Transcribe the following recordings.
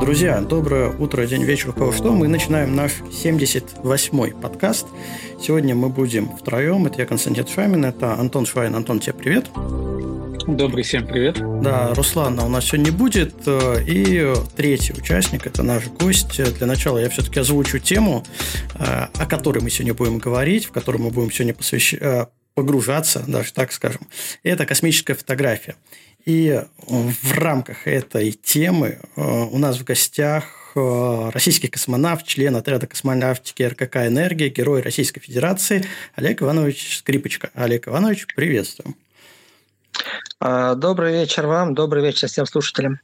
Друзья, доброе утро, день, вечер, кого что. Мы начинаем наш 78-й подкаст. Сегодня мы будем втроем. Это я, Константин Шамин, это Антон Швайн. Антон, тебе привет. Добрый всем привет. Да, Руслана у нас сегодня не будет. И третий участник – это наш гость. Для начала я все-таки озвучу тему, о которой мы сегодня будем говорить, в которой мы будем сегодня посвящать погружаться, даже так скажем, это космическая фотография. И в рамках этой темы э, у нас в гостях э, российский космонавт, член отряда космонавтики РКК «Энергия», герой Российской Федерации Олег Иванович Скрипочка. Олег Иванович, приветствуем. А, добрый вечер вам, добрый вечер всем слушателям.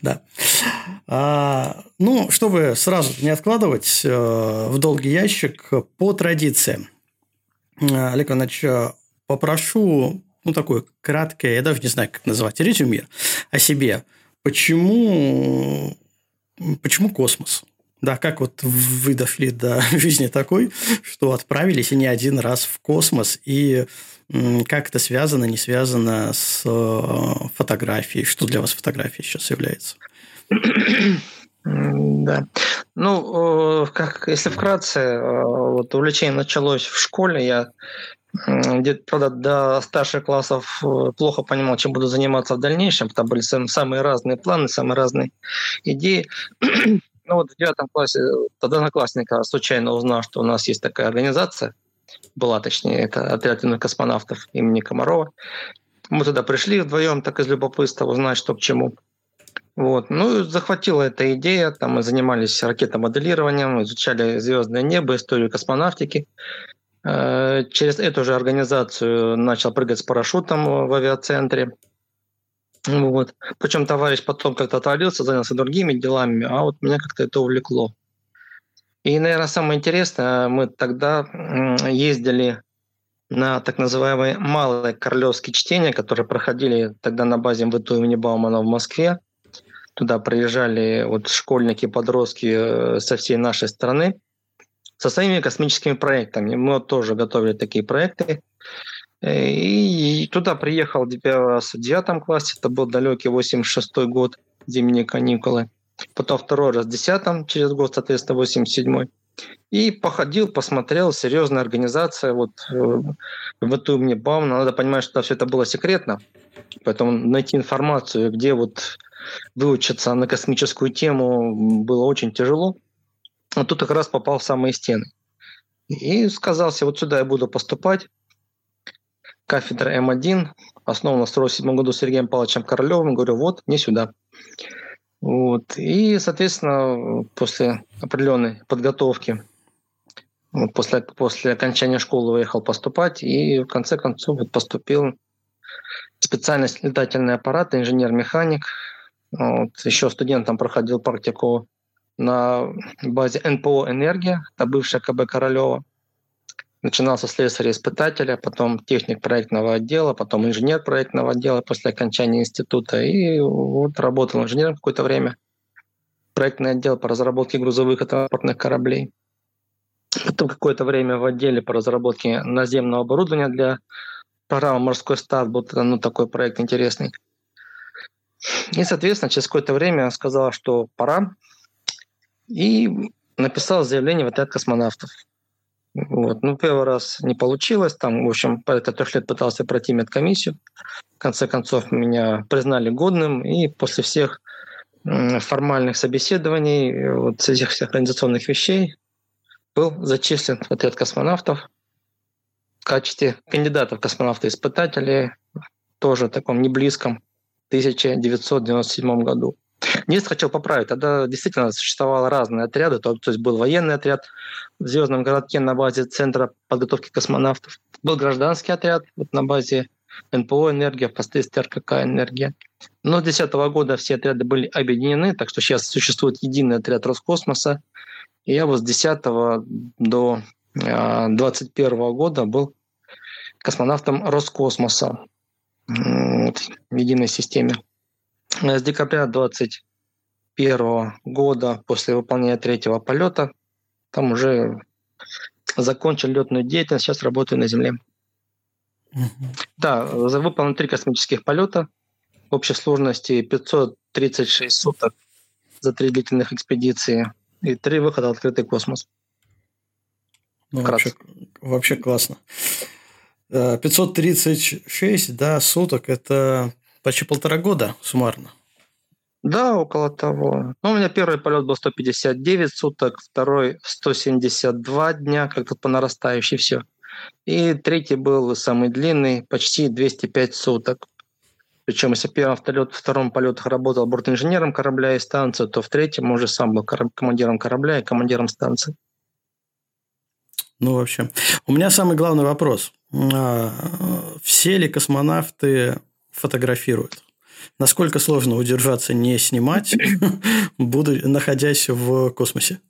Да. А, ну, чтобы сразу не откладывать э, в долгий ящик, по традиции, Олег Иванович, попрошу ну, такое краткое, я даже не знаю, как называть, резюме о себе. Почему, почему космос? Да, как вот вы дошли до жизни такой, что отправились и не один раз в космос, и как это связано, не связано с э, фотографией? Что для вас фотография сейчас является? Да. Ну, как, если вкратце, э, вот увлечение началось в школе. Я где-то, правда, до старших классов э, плохо понимал, чем буду заниматься в дальнейшем. Там были самые разные планы, самые разные идеи. Ну вот в девятом классе, тогда одноклассника случайно узнал, что у нас есть такая организация, была точнее, это отряд юных космонавтов имени Комарова. Мы туда пришли вдвоем, так из любопытства узнать, что к чему. Вот. Ну, захватила эта идея. Там мы занимались ракетомоделированием, изучали звездное небо, историю космонавтики. Э, через эту же организацию начал прыгать с парашютом в авиацентре. Вот. Причем товарищ потом как-то отвалился, занялся другими делами, а вот меня как-то это увлекло. И, наверное, самое интересное, мы тогда ездили на так называемые малые королевские чтения, которые проходили тогда на базе МВТУ имени Баумана в Москве. Туда приезжали вот школьники, подростки э, со всей нашей страны со своими космическими проектами. Мы тоже готовили такие проекты. И туда приехал раз в девятом классе, это был далекий 86 год, зимние каникулы. Потом второй раз в десятом, через год, соответственно, 87 и походил, посмотрел, серьезная организация, вот э, в эту мне бавно. Надо понимать, что все это было секретно, поэтому найти информацию, где вот выучиться на космическую тему было очень тяжело. А тут как раз попал в самые стены. И сказался, вот сюда я буду поступать. Кафедра М1, основана в 1947 году Сергеем Павловичем Королевым. Говорю, вот, не сюда. Вот. И, соответственно, после определенной подготовки, после, после окончания школы уехал поступать, и в конце концов вот поступил специальность летательный аппарат, инженер-механик. Вот. Еще студентом проходил практику на базе НПО «Энергия», это бывшая КБ Королева. Начинал со слесаря-испытателя, потом техник проектного отдела, потом инженер проектного отдела после окончания института. И вот работал инженером какое-то время. Проектный отдел по разработке грузовых и транспортных кораблей. Потом какое-то время в отделе по разработке наземного оборудования для программы «Морской старт». Был ну, такой проект интересный. И, соответственно, через какое-то время сказала, что пора, и написал заявление в отряд космонавтов. Вот. Ну, первый раз не получилось. Там, в общем, порядка трех лет пытался пройти медкомиссию. В конце концов, меня признали годным. И после всех формальных собеседований, вот с этих всех организационных вещей, был зачислен в отряд космонавтов в качестве кандидата в космонавты-испытатели, тоже в таком неблизком 1997 году. Нет, хотел поправить. Тогда действительно существовало разные отряды. То, то есть был военный отряд в Звездном городке на базе Центра подготовки космонавтов. Был гражданский отряд вот, на базе НПО «Энергия», впоследствии РКК «Энергия». Но с 2010 года все отряды были объединены, так что сейчас существует единый отряд Роскосмоса. И я вот с 10 до 2021 а, года был космонавтом Роскосмоса в единой системе. Э, с декабря 2021 года после выполнения третьего полета там уже закончил летную деятельность, сейчас работаю на Земле. Да, выполнено три космических полета. в общей сложности 536 суток за три длительных экспедиции и три выхода в открытый космос. Ну, вообще, вообще классно. 536 э, да, суток – это почти полтора года суммарно. Да, около того. Ну, у меня первый полет был 159 суток, второй 172 дня, как-то по нарастающей все. И третий был самый длинный, почти 205 суток. Причем, если в первом, в втором полетах работал бортинженером корабля и станции, то в третьем уже сам был командиром корабля и командиром станции. Ну, вообще. У меня самый главный вопрос. А, все ли космонавты фотографируют? Насколько сложно удержаться не снимать, буду, находясь в космосе?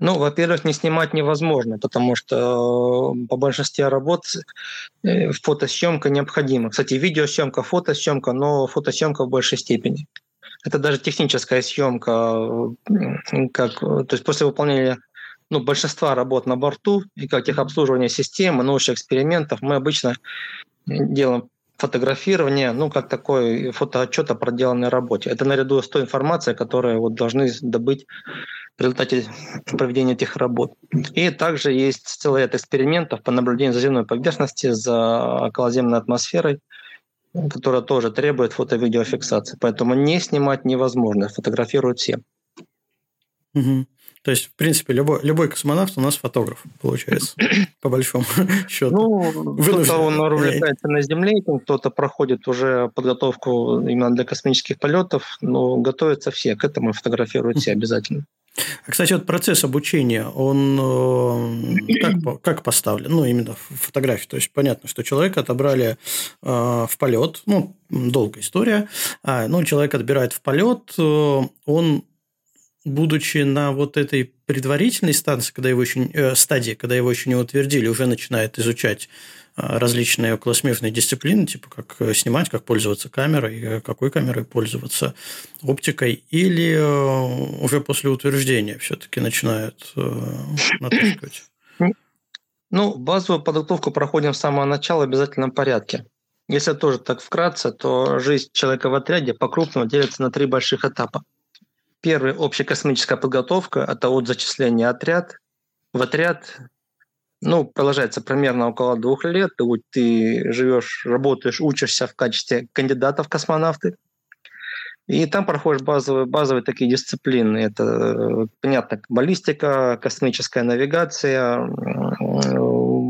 Ну, во-первых, не снимать невозможно, потому что э, по большинстве работ э, фотосъемка необходима. Кстати, видеосъемка, фотосъемка, но фотосъемка в большей степени. Это даже техническая съемка, как, то есть после выполнения ну, большинства работ на борту и как техобслуживания системы, научных экспериментов мы обычно делаем фотографирование, ну, как такой фотоотчет о проделанной работе. Это наряду с той информацией, которую вот должны добыть в результате проведения этих работ. И также есть целый ряд экспериментов по наблюдению за земной поверхности, за околоземной атмосферой, которая тоже требует фото-видеофиксации. Поэтому не снимать невозможно, фотографируют все. Угу. То есть, в принципе, любой, любой космонавт у нас фотограф, получается, по большому счету. Ну, кто-то он увлекается на Земле, кто-то проходит уже подготовку именно для космических полетов, но готовятся все к этому, фотографируют все обязательно. А, кстати, вот процесс обучения, он э, как, как поставлен? Ну, именно в фотографии. То есть, понятно, что человека отобрали э, в полет, ну, долгая история. А, ну, человек отбирает в полет, э, он будучи на вот этой предварительной станции, когда его еще, э, стадии, когда его еще не утвердили, уже начинает изучать э, различные околосмертные дисциплины, типа как э, снимать, как пользоваться камерой, э, какой камерой пользоваться, оптикой, или уже после утверждения все-таки начинают натаскивать? Ну, базовую подготовку проходим с самого начала в обязательном порядке. Если тоже так вкратце, то жизнь человека в отряде по-крупному делится на три больших этапа. Первый – общекосмическая подготовка, это от зачисления отряд. В отряд ну, продолжается примерно около двух лет. Ты, ты живешь, работаешь, учишься в качестве кандидата в космонавты. И там проходишь базовые, базовые такие дисциплины. Это, понятно, баллистика, космическая навигация,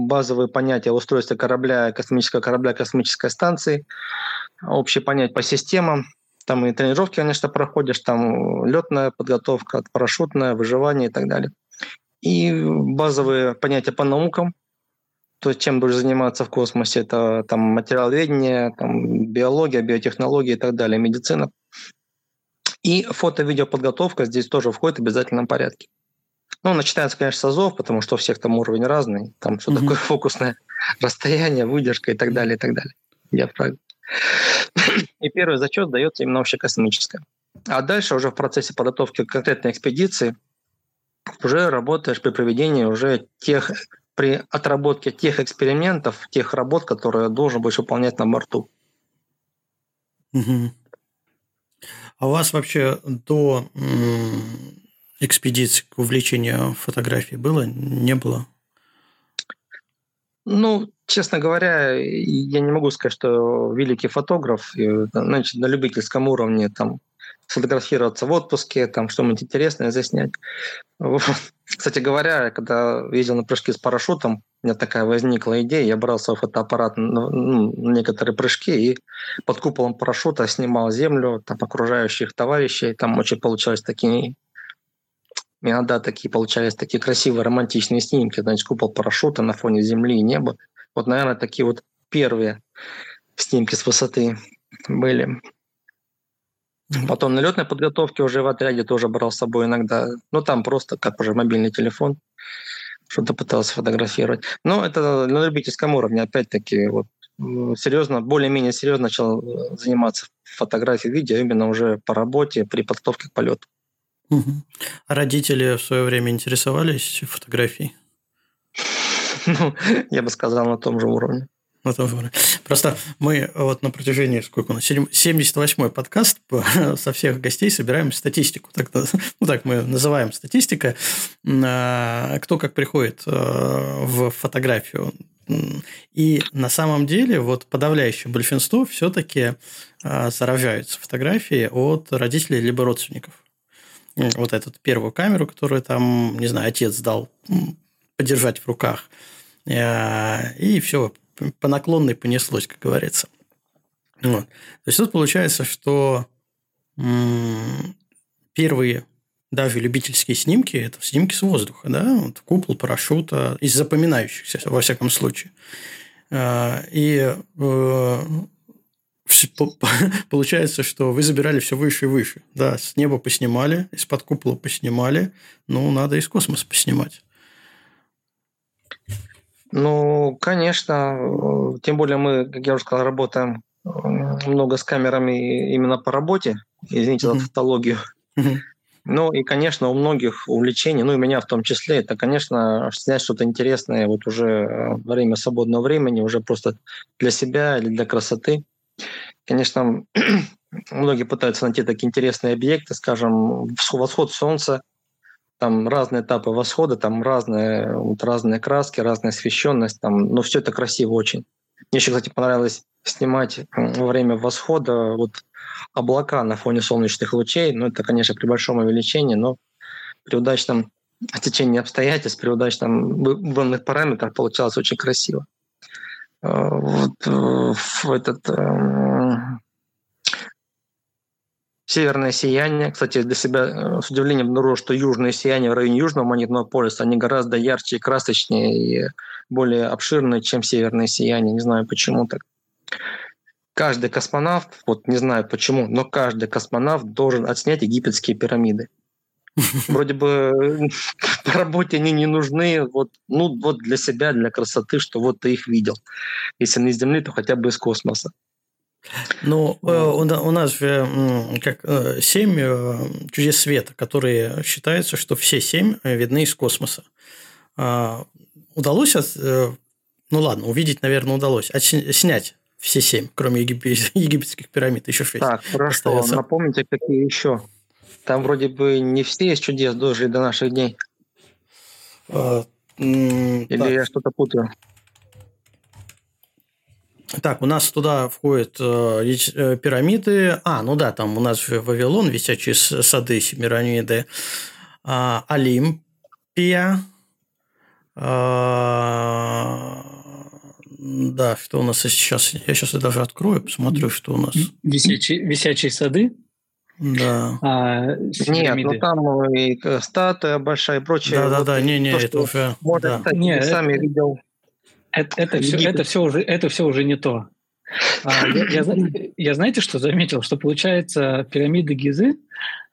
базовые понятия устройства корабля, космического корабля, космической станции, общие понятия по системам, там и тренировки, конечно, проходишь, там летная подготовка, парашютная, выживание и так далее. И базовые понятия по наукам, то есть чем будешь заниматься в космосе, это там материаловедение, там, биология, биотехнология и так далее, медицина. И фото-видеоподготовка здесь тоже входит в обязательном порядке. Ну, начинается, конечно, с АЗОВ, потому что у всех там уровень разный. Там что mm-hmm. такое фокусное расстояние, выдержка и так далее, и так далее. Я правильно. И первый зачет дается именно общекосмическое. А дальше уже в процессе подготовки конкретной экспедиции уже работаешь при проведении уже тех, при отработке тех экспериментов, тех работ, которые должен будешь выполнять на борту. Угу. А у вас вообще до экспедиции к увлечению фотографией было? Не было? Ну, честно говоря, я не могу сказать, что великий фотограф, значит, на любительском уровне там сфотографироваться в отпуске, там что-нибудь интересное заснять. Кстати говоря, когда ездил на прыжки с парашютом, у меня такая возникла идея, я брал свой фотоаппарат на, ну, на некоторые прыжки и под куполом парашюта снимал землю, там окружающих товарищей, там очень получалось такие Иногда такие получались такие красивые романтичные снимки, значит, купол парашюта на фоне земли и неба. Вот, наверное, такие вот первые снимки с высоты были. Потом на летной подготовке уже в отряде тоже брал с собой иногда. Ну, там просто как уже мобильный телефон. Что-то пытался фотографировать. Но это на любительском уровне, опять-таки, вот серьезно, более-менее серьезно начал э, заниматься фотографией видео именно уже по работе при подготовке к полету. Угу. А родители в свое время интересовались фотографией? Ну, я бы сказал, на том же уровне. на том же Просто мы вот на протяжении, сколько у нас, 78-й подкаст со всех гостей собираем статистику. Так, ну, так мы называем статистика. Кто как приходит э, в фотографию. И на самом деле вот подавляющее большинство все-таки заражаются фотографии от родителей либо родственников. Вот эту первую камеру, которую там, не знаю, отец дал подержать в руках. Э, и все, по наклонной понеслось, как говорится. Вот. То есть тут получается, что первые даже любительские снимки – это снимки с воздуха, да, вот купол, парашюта, из запоминающихся, во всяком случае. Э, и э, получается, что вы забирали все выше и выше. Да, с неба поснимали, из-под купола поснимали, ну, надо из космоса поснимать. Ну, конечно, тем более мы, как я уже сказал, работаем много с камерами именно по работе. Извините за тавтологию. Ну и, конечно, у многих увлечений, ну и меня в том числе, это, конечно, снять что-то интересное вот уже во время свободного времени, уже просто для себя или для красоты. Конечно, многие пытаются найти такие интересные объекты, скажем, восход солнца, там разные этапы восхода, там разные, вот разные краски, разная освещенность, там, но все это красиво очень. Мне еще, кстати, понравилось снимать во время восхода вот облака на фоне солнечных лучей. Ну, это, конечно, при большом увеличении, но при удачном течении обстоятельств, при удачном выбранных параметрах получалось очень красиво. Э, вот э, в этот эм, Северное сияние, кстати, для себя э, с удивлением обнаружил, что южное сияние в районе Южного магнитного полюса, они гораздо ярче и красочнее и более обширные, чем северное сияние. Не знаю, почему так. Каждый космонавт, вот не знаю почему, но каждый космонавт должен отснять египетские пирамиды. Вроде бы по работе они не нужны, вот, ну, вот для себя, для красоты, что вот ты их видел. Если не из Земли, то хотя бы из космоса. Ну, э, у нас же как э, семь э, чудес света, которые считаются, что все семь видны из космоса. А, удалось, ну ладно, увидеть, наверное, удалось, а снять все семь, кроме египетских пирамид, еще шесть. Так, хорошо. Остается. Напомните, какие еще? Там вроде бы не все из чудес дожили до наших дней. А, Или так. я что-то путаю? Так, у нас туда входят э, э, пирамиды. А, ну да, там у нас Вавилон, висячие сады Семирамиды, э, Олимпия. Э, да, что у нас сейчас? Я сейчас даже открою, посмотрю, что у нас. Висячие, висячие сады? Да. А, Нет, ну там и статуя большая и прочее. Да, да, да, не, не, это уже. Может, да. кстати, не, сами это... видел это, это, все, это, все уже, это все уже не то. А, я, я, я знаете, что заметил? Что получается пирамида Гизы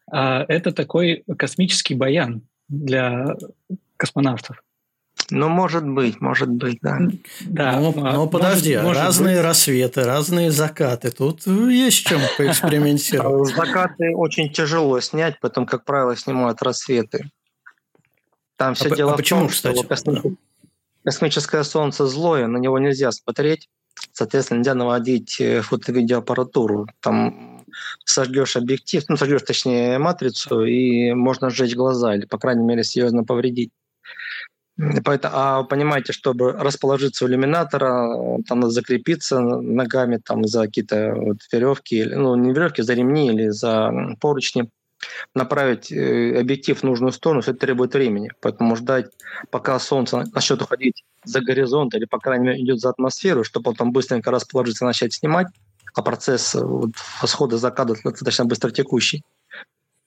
а, это такой космический баян для космонавтов. Ну, может быть, может быть, да. да ну, а, ну подожди, может, разные быть. рассветы, разные закаты. Тут есть чем поэкспериментировать. Закаты очень тяжело снять, потом, как правило, снимают рассветы. Там все а дело а почему, в том, кстати? что космический, Космическое солнце злое, на него нельзя смотреть, соответственно, нельзя наводить э, фото-видеоаппаратуру. Там сожгешь объектив, ну, сожгешь, точнее, матрицу, и можно сжечь глаза, или, по крайней мере, серьезно повредить. Поэтому, а понимаете, чтобы расположиться у иллюминатора, там надо закрепиться ногами там, за какие-то вот веревки, ну не веревки, за ремни или за поручни направить э, объектив в нужную сторону, все это требует времени. Поэтому ждать, пока Солнце начнет уходить за горизонт или, по крайней мере, идет за атмосферу, чтобы потом быстренько расположиться и начать снимать, а процесс э, вот, восхода заката достаточно быстро текущий.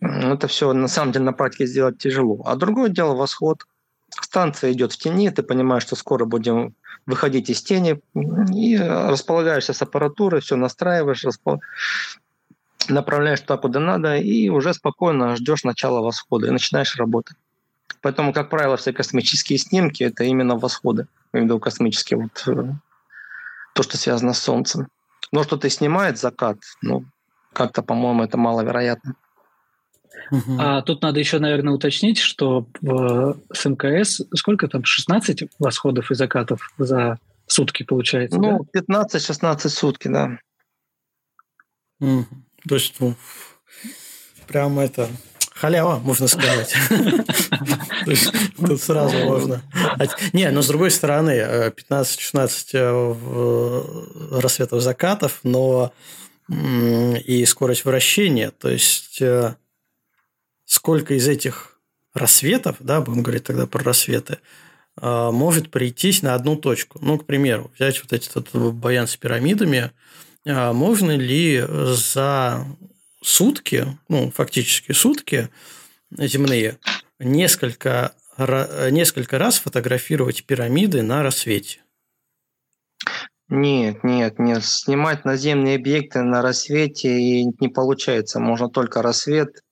Это все на самом деле на практике сделать тяжело. А другое дело восход. Станция идет в тени, ты понимаешь, что скоро будем выходить из тени, и располагаешься с аппаратурой, все настраиваешь, распол направляешь туда, куда надо, и уже спокойно ждешь начала восхода и начинаешь работать. Поэтому, как правило, все космические снимки – это именно восходы. Я имею в виду космические, вот, э, то, что связано с Солнцем. Но что-то снимает закат, ну, как-то, по-моему, это маловероятно. А тут надо еще, наверное, уточнить, что в, с МКС сколько там, 16 восходов и закатов за сутки, получается, Ну, да? 15-16 сутки, да. Mm. То есть, ну, прям это халява, можно сказать. Тут сразу можно. Не, но с другой стороны, 15-16 э, э, рассветов закатов, но и скорость вращения, то есть э, сколько из этих рассветов, да, будем говорить тогда про рассветы, может прийтись на одну точку. Ну, к примеру, взять вот этот баян с пирамидами, можно ли за сутки, ну, фактически сутки земные, несколько, несколько раз фотографировать пирамиды на рассвете? Нет, нет, нет. Снимать наземные объекты на рассвете не получается. Можно только рассвет,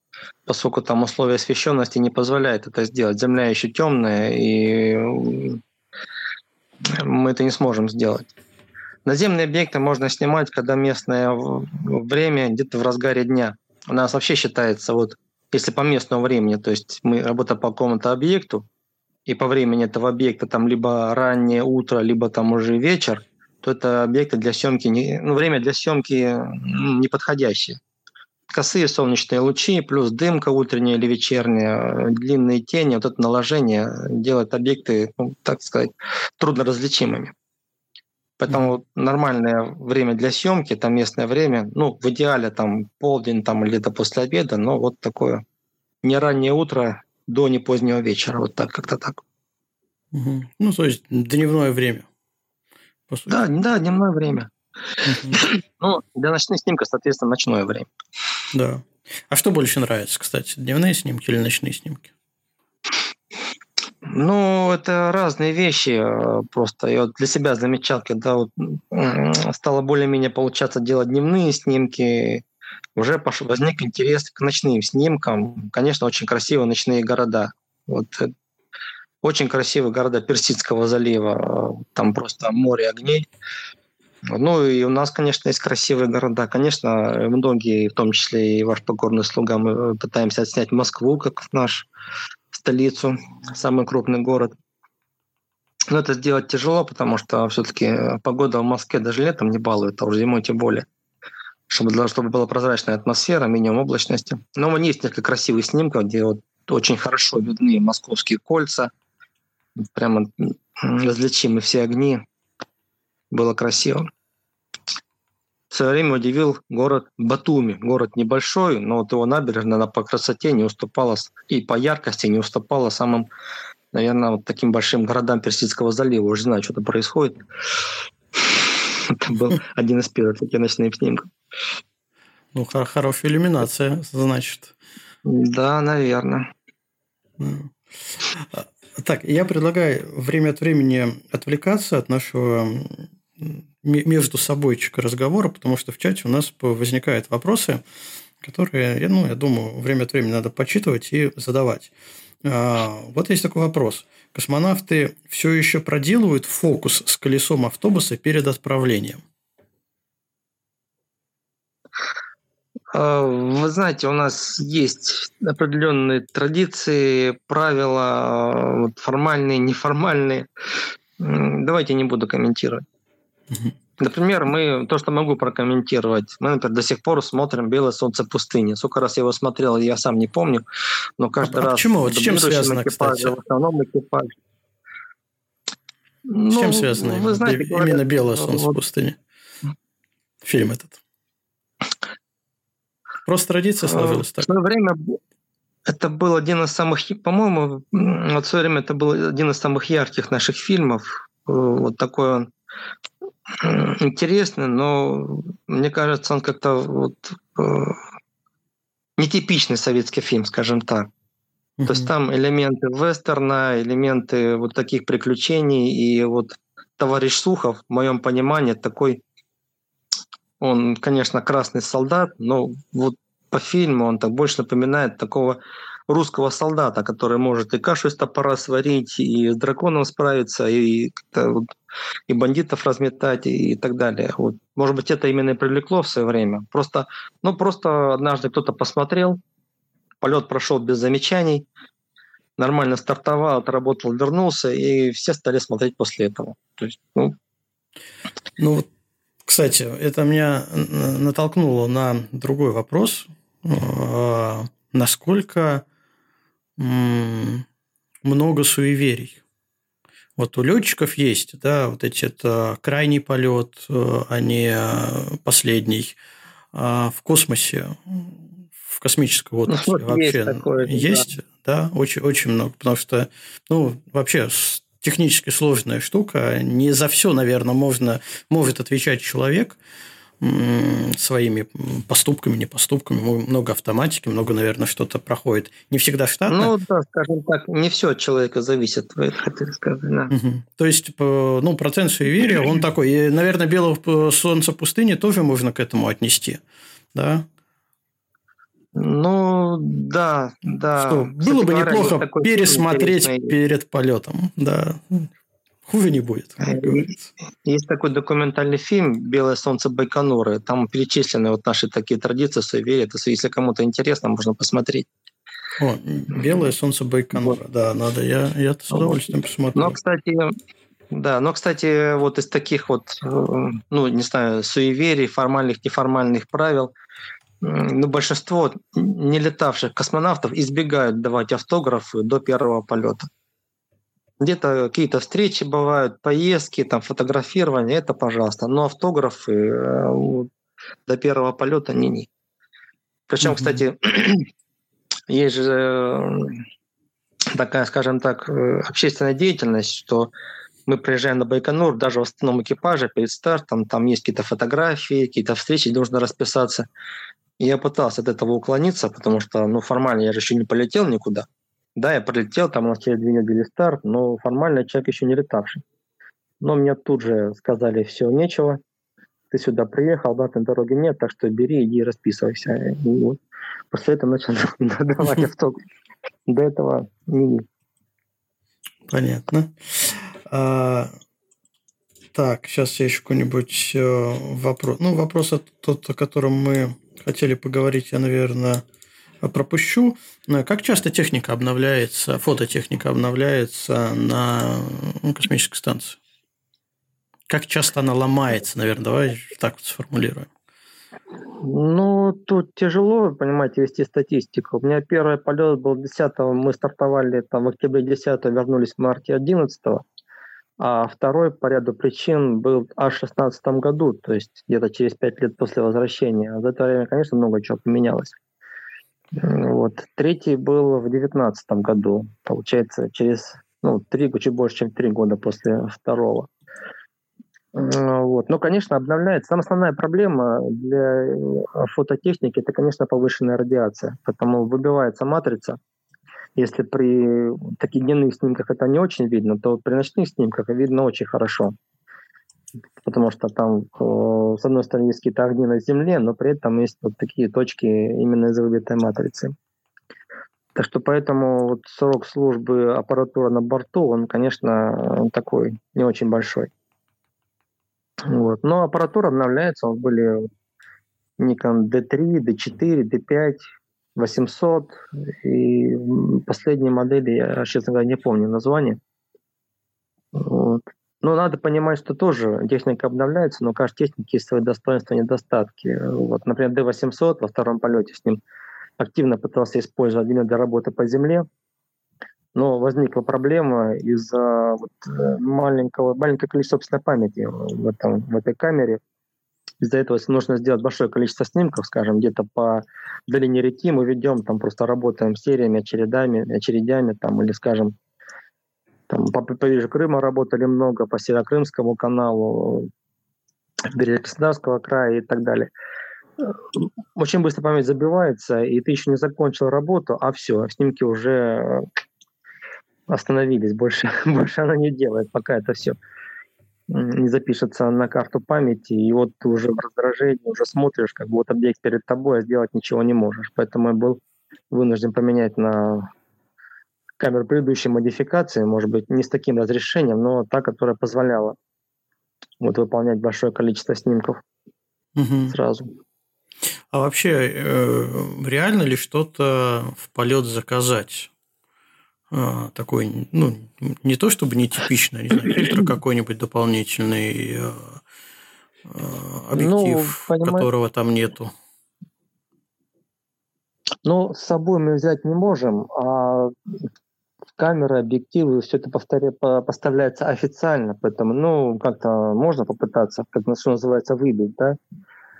поскольку там условия освещенности не позволяют это сделать. Земля еще темная, и мы это не сможем сделать. Наземные объекты можно снимать, когда местное время где-то в разгаре дня. У нас вообще считается, вот если по местному времени, то есть мы работаем по какому-то объекту, и по времени этого объекта там либо раннее утро, либо там уже вечер, то это объекты для съемки, ну, время для съемки неподходящее. Косые солнечные лучи, плюс дымка утренняя или вечерняя, длинные тени, вот это наложение делает объекты, ну, так сказать, трудно различимыми. Поэтому нормальное время для съемки, там местное время, ну, в идеале там полдень там или до после обеда, но вот такое не раннее утро до не позднего вечера, вот так, как-то так. Угу. Ну, то есть дневное время. Да, да, дневное время. Угу. Ну, для ночных снимков, соответственно, ночное время. Да. А что больше нравится, кстати, дневные снимки или ночные снимки? Ну, это разные вещи. Э, просто я вот для себя замечал, когда вот стало более-менее получаться делать дневные снимки, уже пошел, возник интерес к ночным снимкам. Конечно, очень красивые ночные города. Вот э, очень красивые города Персидского залива. Э, там просто море огней. Ну и у нас, конечно, есть красивые города. Конечно, многие, в том числе и ваш покорный слуга, мы пытаемся отснять Москву, как наш столицу, самый крупный город. Но это сделать тяжело, потому что все-таки погода в Москве даже летом не балует, а уже зимой тем более. Чтобы, чтобы была прозрачная атмосфера, минимум облачности. Но у есть несколько красивых снимков, где вот очень хорошо видны московские кольца, прямо различимы все огни. Было красиво в свое время удивил город Батуми. Город небольшой, но вот его набережная она по красоте не уступала и по яркости не уступала самым, наверное, вот таким большим городам Персидского залива. Уже знаю, что-то происходит. Это был один из первых таких ночных снимков. Ну, хорошая иллюминация, значит. Да, наверное. Так, я предлагаю время от времени отвлекаться от нашего между собойчика разговора, потому что в чате у нас возникают вопросы, которые, ну, я думаю, время от времени надо почитывать и задавать. А, вот есть такой вопрос. Космонавты все еще проделывают фокус с колесом автобуса перед отправлением? А, вы знаете, у нас есть определенные традиции, правила, формальные, неформальные. Давайте не буду комментировать. Например, мы то, что могу прокомментировать, мы, например, до сих пор смотрим «Белое солнце пустыни». Сколько раз я его смотрел, я сам не помню, но каждый а раз... Почему? Вот с чем связано, экипаже, кстати? В основном экипаж. Ну, с чем связано вы знаете, именно говорят, «Белое солнце вот, пустыни»? Фильм этот. Просто традиция сложилась так. В свое время это был один из самых, по-моему, вот в свое время это был один из самых ярких наших фильмов. Вот такой он интересный, но мне кажется, он как-то вот, э, нетипичный советский фильм, скажем так. Mm-hmm. То есть там элементы вестерна, элементы вот таких приключений, и вот товарищ Сухов, в моем понимании, такой, он, конечно, красный солдат, но вот по фильму он так больше напоминает такого русского солдата, который может и кашу из топора сварить, и с драконом справиться, и, и бандитов разметать, и так далее. Вот. Может быть, это именно и привлекло в свое время. Просто, ну, просто однажды кто-то посмотрел, полет прошел без замечаний, нормально стартовал, отработал, вернулся, и все стали смотреть после этого. То есть, ну, Ну, вот, кстати, это меня натолкнуло на другой вопрос. А, насколько много суеверий вот у летчиков есть, да, вот эти это крайний полет, э, а не э, последний. А в космосе, в космической ну, отрасли ну, вообще есть, такое, есть да. да, очень, очень много, потому что, ну, вообще технически сложная штука, не за все, наверное, можно, может отвечать человек, своими поступками, не поступками, много автоматики, много, наверное, что-то проходит. Не всегда штатно. Ну, да, скажем так, не все от человека зависит, вы хотели сказать, да. Угу. То есть, ну, процент суеверия, он такой. И, наверное, белого солнца пустыни тоже можно к этому отнести, да? Ну, да, да. Что, было бы неплохо пересмотреть перед полетом, да. Хуже не будет. Э, есть такой документальный фильм «Белое солнце Байконуры». Там перечислены вот наши такие традиции, суеверия. Если кому-то интересно, можно посмотреть. О, «Белое солнце Байконура». Вот. Да, надо. Я, я с удовольствием посмотрю. Но, кстати, да, но, кстати, вот из таких вот, э, ну, не знаю, суеверий, формальных, неформальных правил, ну, большинство не летавших космонавтов избегают давать автографы до первого полета. Где-то какие-то встречи бывают, поездки, там фотографирование, это пожалуйста. Но автографы э, до первого полета не не. Причем, mm-hmm. кстати, есть же э, такая, скажем так, э, общественная деятельность, что мы приезжаем на Байконур, даже в основном экипаже перед стартом, там есть какие-то фотографии, какие-то встречи, нужно расписаться. И я пытался от этого уклониться, потому что, ну, формально я же еще не полетел никуда. Да, я пролетел, там у нас через две недели старт, но формально человек еще не летавший. Но мне тут же сказали, все, нечего, ты сюда приехал, обратной дороги нет, так что бери, иди расписывайся. И вот. После этого начал давать автограф. До этого не. Понятно. А, так, сейчас я еще какой-нибудь э, вопрос. Ну, вопрос тот, о котором мы хотели поговорить, я, наверное, пропущу. Как часто техника обновляется, фототехника обновляется на ну, космической станции? Как часто она ломается, наверное, давай так вот сформулируем. Ну, тут тяжело, понимаете, вести статистику. У меня первый полет был 10 мы стартовали там в октябре 10 вернулись в марте 11 а второй по ряду причин был аж в 16 году, то есть где-то через 5 лет после возвращения. За это время, конечно, много чего поменялось. Вот. Третий был в девятнадцатом году, получается, через ну, три, чуть больше, чем три года после второго. Вот. Но, конечно, обновляется. Самая основная проблема для э, фототехники – это, конечно, повышенная радиация, потому выбивается матрица. Если при таких дневных снимках это не очень видно, то при ночных снимках видно очень хорошо потому что там, с одной стороны, есть какие-то огни на Земле, но при этом есть вот такие точки именно из выбитой матрицы. Так что поэтому вот срок службы аппаратуры на борту, он, конечно, такой не очень большой. Вот. Но аппаратура обновляется, вот были Nikon D3, D4, D5, 800 и последние модели, я, честно говоря, не помню название. Вот. Но надо понимать, что тоже техника обновляется, но у каждой техники есть свои достоинства и недостатки. Вот, например, D800 во втором полете с ним активно пытался использовать именно для работы по земле, но возникла проблема из-за вот э, маленького, маленького количества собственной памяти в, этом, в этой камере. Из-за этого, если нужно сделать большое количество снимков, скажем, где-то по долине реки мы ведем, там просто работаем сериями, очередами, очередями, там, или, скажем, там, по побережью Крыма работали много, по Северокрымскому каналу, берег Краснодарского края и так далее. Очень быстро память забивается, и ты еще не закончил работу, а все, снимки уже остановились, больше, больше она не делает, пока это все не запишется на карту памяти, и вот ты уже в раздражении уже смотришь, как вот объект перед тобой, а сделать ничего не можешь. Поэтому я был вынужден поменять на камер предыдущей модификации, может быть, не с таким разрешением, но та, которая позволяла вот выполнять большое количество снимков угу. сразу. А вообще, э, реально ли что-то в полет заказать? а, такой, ну, не то чтобы нетипичный, не знаю, фильтр какой-нибудь дополнительный, а, а, объектив, ну, которого там нету? Ну, с собой мы взять не можем, а камеры, объективы, все это повторя, поставляется официально, поэтому, ну, как-то можно попытаться, как что называется, выбить, да,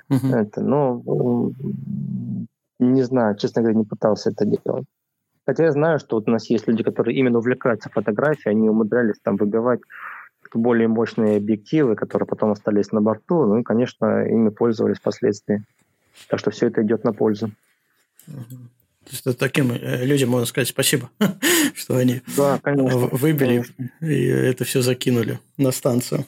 uh-huh. это, но не знаю, честно говоря, не пытался это делать. Хотя я знаю, что вот у нас есть люди, которые именно увлекаются фотографией, они умудрялись там выбивать более мощные объективы, которые потом остались на борту, ну и, конечно, ими пользовались впоследствии. Так что все это идет на пользу. Таким э, людям можно сказать спасибо, что они да, выбили и это все закинули на станцию.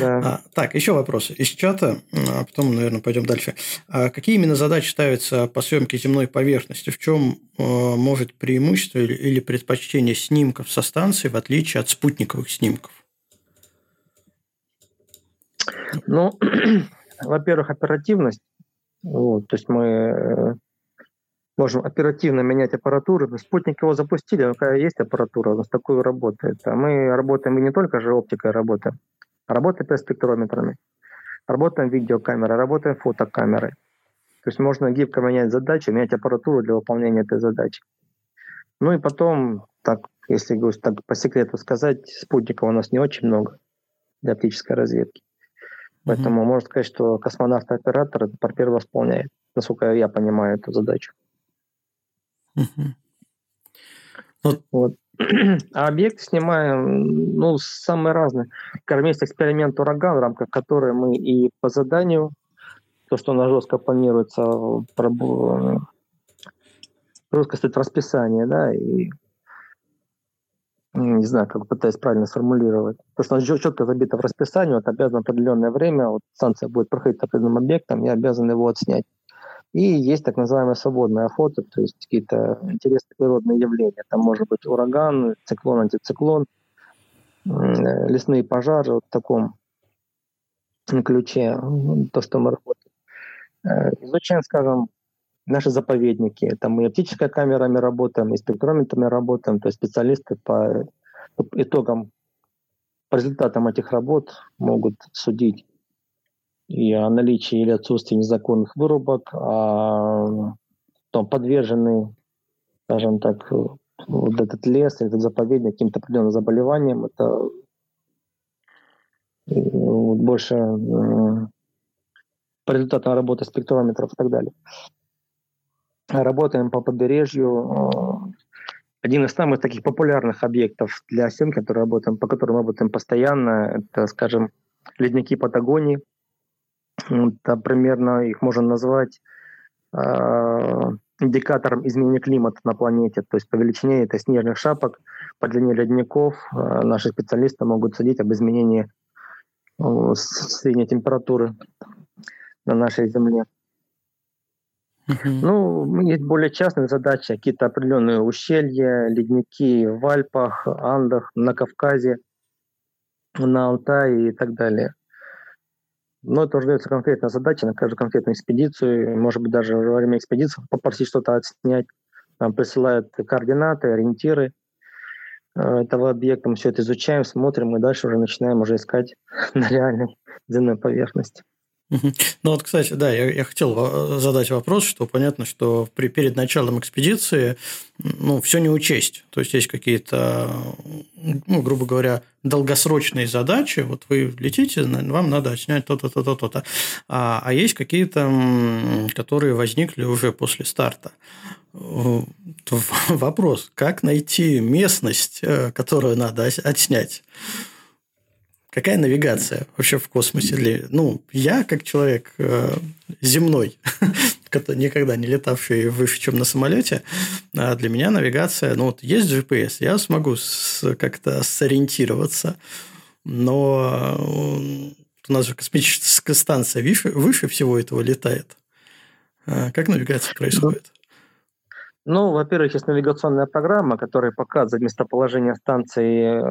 Да. А, так, еще вопросы из чата, а потом, наверное, пойдем дальше. А какие именно задачи ставятся по съемке земной поверхности? В чем а, может преимущество или, или предпочтение снимков со станции в отличие от спутниковых снимков? Ну, во-первых, оперативность. Вот, то есть мы э, можем оперативно менять аппаратуру. Спутник его запустили, какая есть аппаратура, у нас такую работает. А мы работаем и не только же оптикой работаем, Работаем спектрометрами, работаем видеокамерой, работаем фотокамерой. То есть можно гибко менять задачи, менять аппаратуру для выполнения этой задачи. Ну и потом, так, если так по секрету сказать, спутников у нас не очень много для оптической разведки. Поэтому mm-hmm. можно сказать, что космонавт-оператор это первый восполняет, насколько я понимаю эту задачу. Mm-hmm. Вот. вот. А объект снимаем, ну, самые разные. Скажем, есть эксперимент «Ураган», в рамках которой мы и по заданию, то, что на жестко планируется, жестко стоит в расписании, да, и не знаю, как пытаюсь правильно сформулировать. То, что она четко забито в расписании, вот обязан определенное время, вот станция будет проходить определенным объектом, я обязан его отснять. И есть так называемое свободное фото, то есть какие-то интересные природные явления. Там может быть ураган, циклон, антициклон, лесные пожары вот в таком ключе, то, что мы работаем. Э, изучаем, скажем, наши заповедники. Там мы оптической камерами работаем, и спектрометрами работаем, то есть специалисты по итогам, по результатам этих работ могут судить и о наличии или отсутствии незаконных вырубок, а там подвержены, скажем так, вот этот лес, этот заповедник каким-то определенным заболеваниям, это э, больше э, по результатам работы спектрометров и так далее. Работаем по побережью. Один из самых таких популярных объектов для съемки, которые работаем, по которым работаем постоянно, это, скажем, ледники Патагонии – это примерно их можно назвать э, индикатором изменения климата на планете. То есть по величине это снежных шапок, по длине ледников э, наши специалисты могут судить об изменении средней температуры на нашей Земле. Uh-huh. Ну, есть более частные задачи, какие-то определенные ущелья, ледники в Альпах, Андах, на Кавказе, на Алтае и так далее. Но это уже дается конкретная задача на каждую конкретную экспедицию. Может быть, даже во время экспедиции попросить что-то отснять. Нам присылают координаты, ориентиры э, этого объекта. Мы все это изучаем, смотрим, и дальше уже начинаем уже искать на реальной земной поверхности. Ну вот, кстати, да, я, я хотел задать вопрос, что понятно, что при, перед началом экспедиции ну, все не учесть. То есть есть какие-то, ну, грубо говоря, долгосрочные задачи. Вот вы летите, вам надо снять то-то, то-то, то-то. А, а есть какие-то, которые возникли уже после старта. Вопрос, как найти местность, э, которую надо отснять? Какая навигация вообще в космосе? Для... Ну, я как человек э, земной, никогда не летавший выше, чем на самолете, а для меня навигация, ну вот есть GPS, я смогу как-то сориентироваться, но у нас же космическая станция выше, выше всего этого летает. А как навигация происходит? Ну, во-первых, есть навигационная программа, которая показывает местоположение станции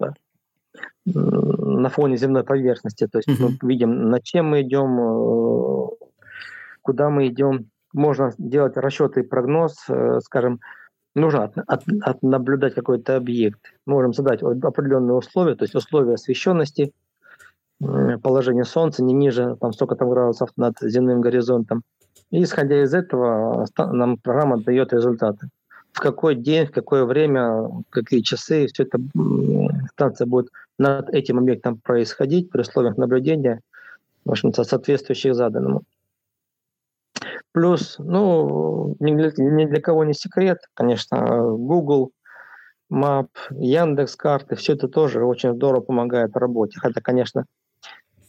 э, на фоне земной поверхности. То есть мы видим, на чем мы идем, э, куда мы идем. Можно делать расчеты и прогноз, э, скажем, нужно от, от, от наблюдать какой-то объект. Можем задать определенные условия, то есть условия освещенности, положение Солнца не ниже там столько там градусов над земным горизонтом. И исходя из этого нам программа дает результаты. В какой день, в какое время, какие часы, все это станция будет над этим объектом происходить при условиях наблюдения, в общем-то, соответствующих заданному. Плюс, ну, ни для, ни для кого не секрет, конечно, Google, Map, Яндекс карты, все это тоже очень здорово помогает в работе. Хотя, конечно,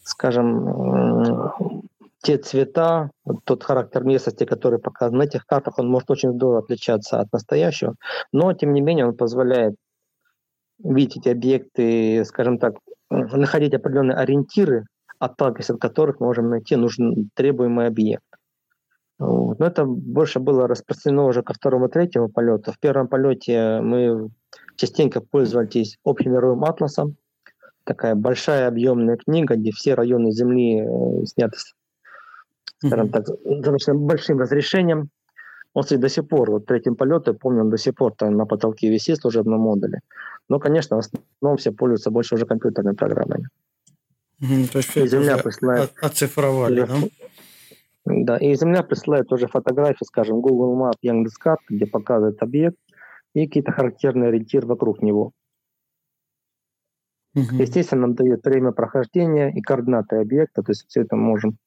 скажем, те цвета, тот характер местности, который показан на этих картах, он может очень здорово отличаться от настоящего, но, тем не менее, он позволяет видеть объекты, скажем так, находить определенные ориентиры, отталкиваясь от которых мы можем найти нужный требуемый объект. Но это больше было распространено уже ко второму, третьему полету. В первом полете мы частенько пользовались общим мировым атласом. Такая большая объемная книга, где все районы Земли э, сняты, скажем так, достаточно большим разрешением. Он стоит до сих пор, вот третьим полете, помню, он до сих пор там на потолке висит в служебном модуле. Но, конечно, в основном все пользуются больше уже компьютерными программами. То есть и Земля присылает... оцифровали, да? Да, и Земля присылает тоже фотографии, скажем, Google Map, Яндекс.Карт, где показывает объект и какие-то характерные ориентиры вокруг него. Угу. Естественно, нам дает время прохождения и координаты объекта, то есть все это можем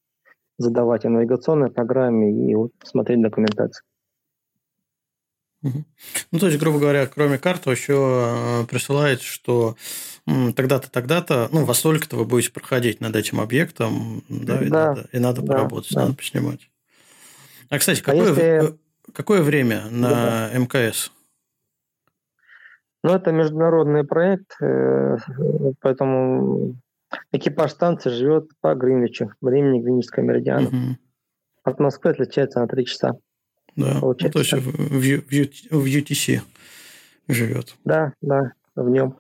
задавать и в навигационной программе, и вот смотреть документацию. Ну, то есть, грубо говоря, кроме карты еще э, присылает, что тогда-то, тогда-то, ну, во столько-то вы будете проходить над этим объектом, да, и, да, надо, и надо да, поработать, да. надо поснимать. А, кстати, какое, а если... какое время на да. МКС? Ну, это международный проект, э, поэтому экипаж станции живет по Гринвичу, времени Гринвичского меридиана. Угу. От Москвы отличается на 3 часа. Да, ну, то есть в, в, в UTC живет. Да, да, в нем.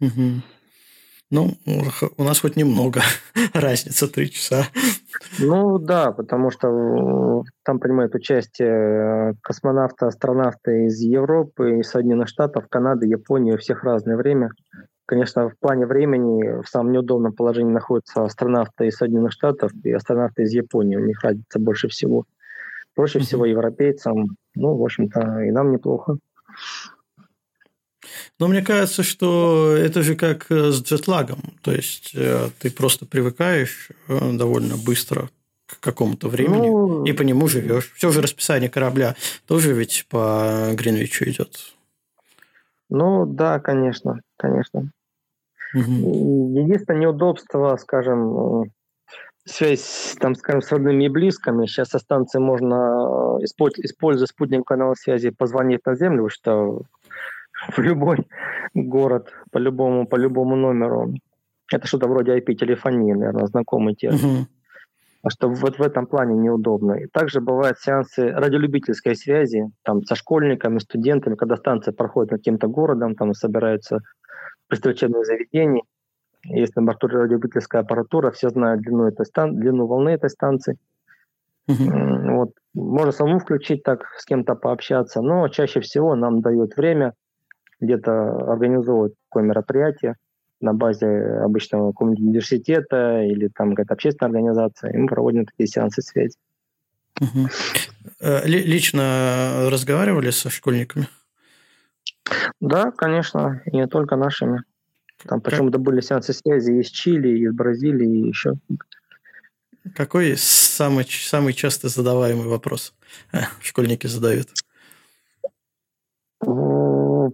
Угу. Ну, у нас хоть немного разница, три часа. Ну да, потому что там принимают участие космонавты, астронавты из Европы, из Соединенных Штатов, Канады, Японии, у всех разное время. Конечно, в плане времени в самом неудобном положении находятся астронавты из Соединенных Штатов и астронавты из Японии. У них разница больше всего. Проще mm-hmm. всего европейцам, ну, в общем-то, и нам неплохо. Но мне кажется, что это же как э, с джетлагом. То есть э, ты просто привыкаешь э, довольно быстро к какому-то времени ну, и по нему живешь. Все же расписание корабля тоже ведь по Гринвичу идет. Ну да, конечно, конечно. Угу. Единственное неудобство, скажем, связь там, скажем, с родными и близкими. Сейчас со станции можно, используя спутник канала связи, позвонить на Землю, что в любой город по любому, по любому номеру. Это что-то вроде IP-телефонии, наверное, знакомый термин. Uh-huh. А что вот в этом плане неудобно. И также бывают сеансы радиолюбительской связи, там, со школьниками, студентами, когда станция проходит над каким-то городом, там собираются представительные заведения. Есть на борту радиолюбительская аппаратура, все знают длину, этой стан... длину волны этой станции. Uh-huh. Вот. Можно самому включить так, с кем-то пообщаться, но чаще всего нам дают время где-то организовывать такое мероприятие на базе обычного университета или там какая-то общественная организация, и мы проводим такие сеансы связи. Угу. Лично разговаривали со школьниками? Да, конечно, и не только нашими. Там почему-то были сеансы связи из Чили, из Бразилии, и еще. Какой самый, самый часто задаваемый вопрос школьники задают?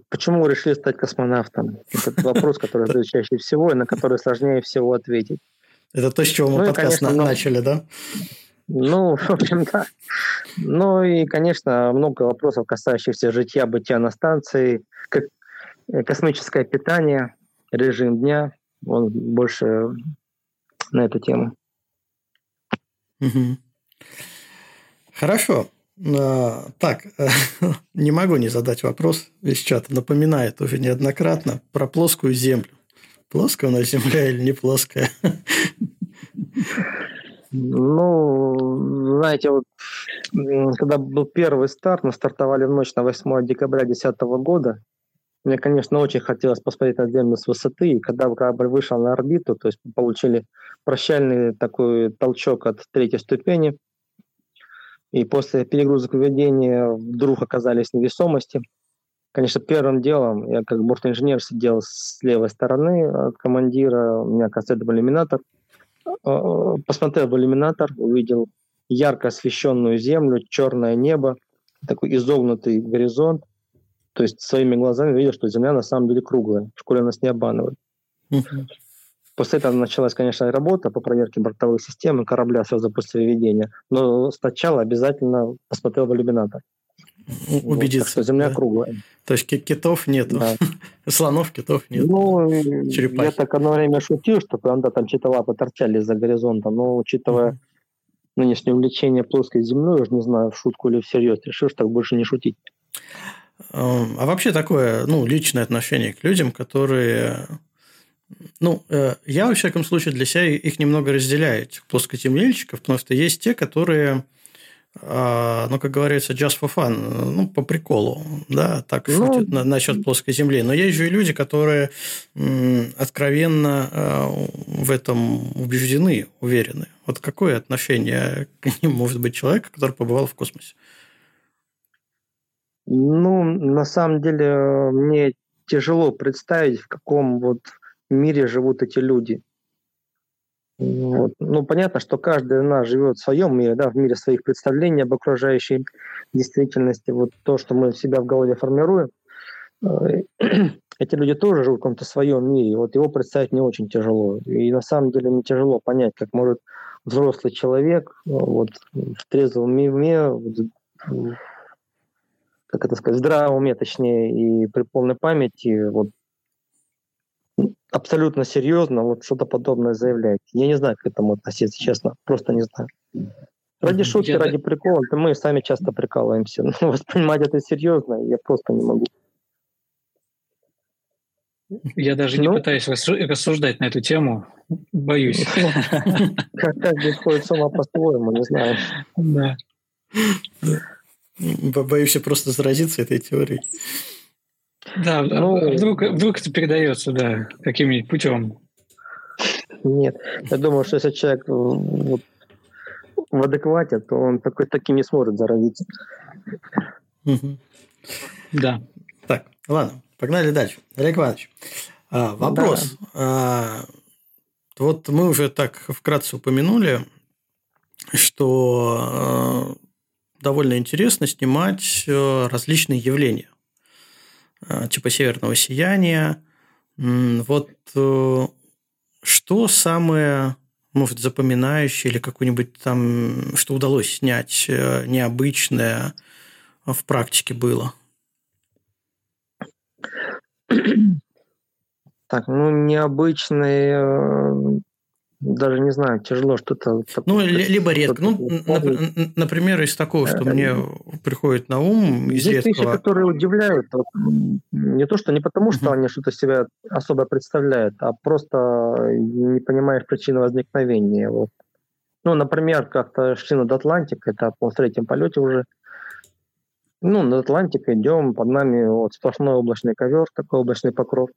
Почему вы решили стать космонавтом? Это вопрос, который задают чаще всего и на который сложнее всего ответить. Это то, с чего мы ну, подкаст конечно, начали, да? Ну, в общем, да. Ну и, конечно, много вопросов, касающихся житья-бытия на станции, как э, космическое питание, режим дня, он больше на эту тему. Хорошо. А, так, не могу не задать вопрос из чата. Напоминает уже неоднократно про плоскую землю. Плоская у нас земля или не плоская? Ну, знаете, вот когда был первый старт, мы стартовали в ночь на 8 декабря 2010 года. Мне, конечно, очень хотелось посмотреть на Землю с высоты. И когда корабль вышел на орбиту, то есть получили прощальный такой толчок от третьей ступени. И после перегрузок введения вдруг оказались невесомости. Конечно, первым делом я как бортинженер сидел с левой стороны от командира, у меня, был иллюминатор. Э, посмотрел в иллюминатор, увидел ярко освещенную землю, черное небо, такой изогнутый горизонт. То есть своими глазами видел, что Земля на самом деле круглая. В школе нас не обманывают. После этого началась, конечно, работа по проверке бортовых систем и корабля сразу после введения. Но сначала обязательно посмотрел в иллюминатор. Убедиться. Вот, что Земля да? круглая. То есть китов нету. Да. Слонов, китов нет. Ну, Черепахи. я так одно время шутил, что когда там чьи-то лапы торчали за горизонта, но учитывая mm-hmm нынешнее увлечение плоской землей, уже не знаю, в шутку или всерьез, решил, что так больше не шутить. А вообще такое, ну, личное отношение к людям, которые... Ну, э, я, во всяком случае, для себя их немного разделяю, этих плоскоземельщиков, потому что есть те, которые ну, как говорится, just for fun, ну, по приколу, да, так ну, шутят на, насчет плоской земли. Но есть же и люди, которые откровенно а, в этом убеждены, уверены. Вот какое отношение к ним может быть человек, который побывал в космосе? Ну, на самом деле, мне тяжело представить, в каком вот мире живут эти люди. Вот. Ну, понятно, что каждый из нас живет в своем мире, да, в мире своих представлений об окружающей действительности. Вот то, что мы себя в голове формируем, э, эти люди тоже живут в каком-то своем мире. Вот его представить не очень тяжело. И на самом деле не тяжело понять, как может взрослый человек э, вот, в трезвом уме, как это сказать, в здравом уме, точнее, и при полной памяти вот, абсолютно серьезно вот что-то подобное заявлять. Я не знаю, к этому относиться, честно. Просто не знаю. Ради шутки, я... ради прикола, мы сами часто прикалываемся. Но воспринимать это серьезно я просто не могу. Я даже ну, не пытаюсь рассуждать на эту тему. Боюсь. Каждый сходит с ума по-своему, не знаю. Да. Боюсь просто заразиться этой теорией. Да, ну, вдруг, вдруг это передается, да, каким-нибудь путем. Нет, я думаю, что если человек вот, в адеквате, то он такой, таким не сможет заразиться. Да. Так, ладно, погнали дальше. Олег Иванович, а, вопрос. Да. А, вот мы уже так вкратце упомянули, что а, довольно интересно снимать э, различные явления Э, типа северного сияния. Вот э, что самое, может, запоминающее или какое-нибудь там, что удалось снять э, необычное в практике было? Так, ну, необычные даже не знаю, тяжело что-то... Ну, либо редко. Ну, например, из такого, что мне э, приходит на ум, из Есть редкого... вещи, которые удивляют. Не то, что не потому, что они что-то себя особо представляют, а просто не понимаешь причины возникновения. Вот. Ну, например, как-то шли над Атлантик, это по третьем полете уже. Ну, над Атлантик идем, под нами вот сплошной облачный ковер, такой облачный покров.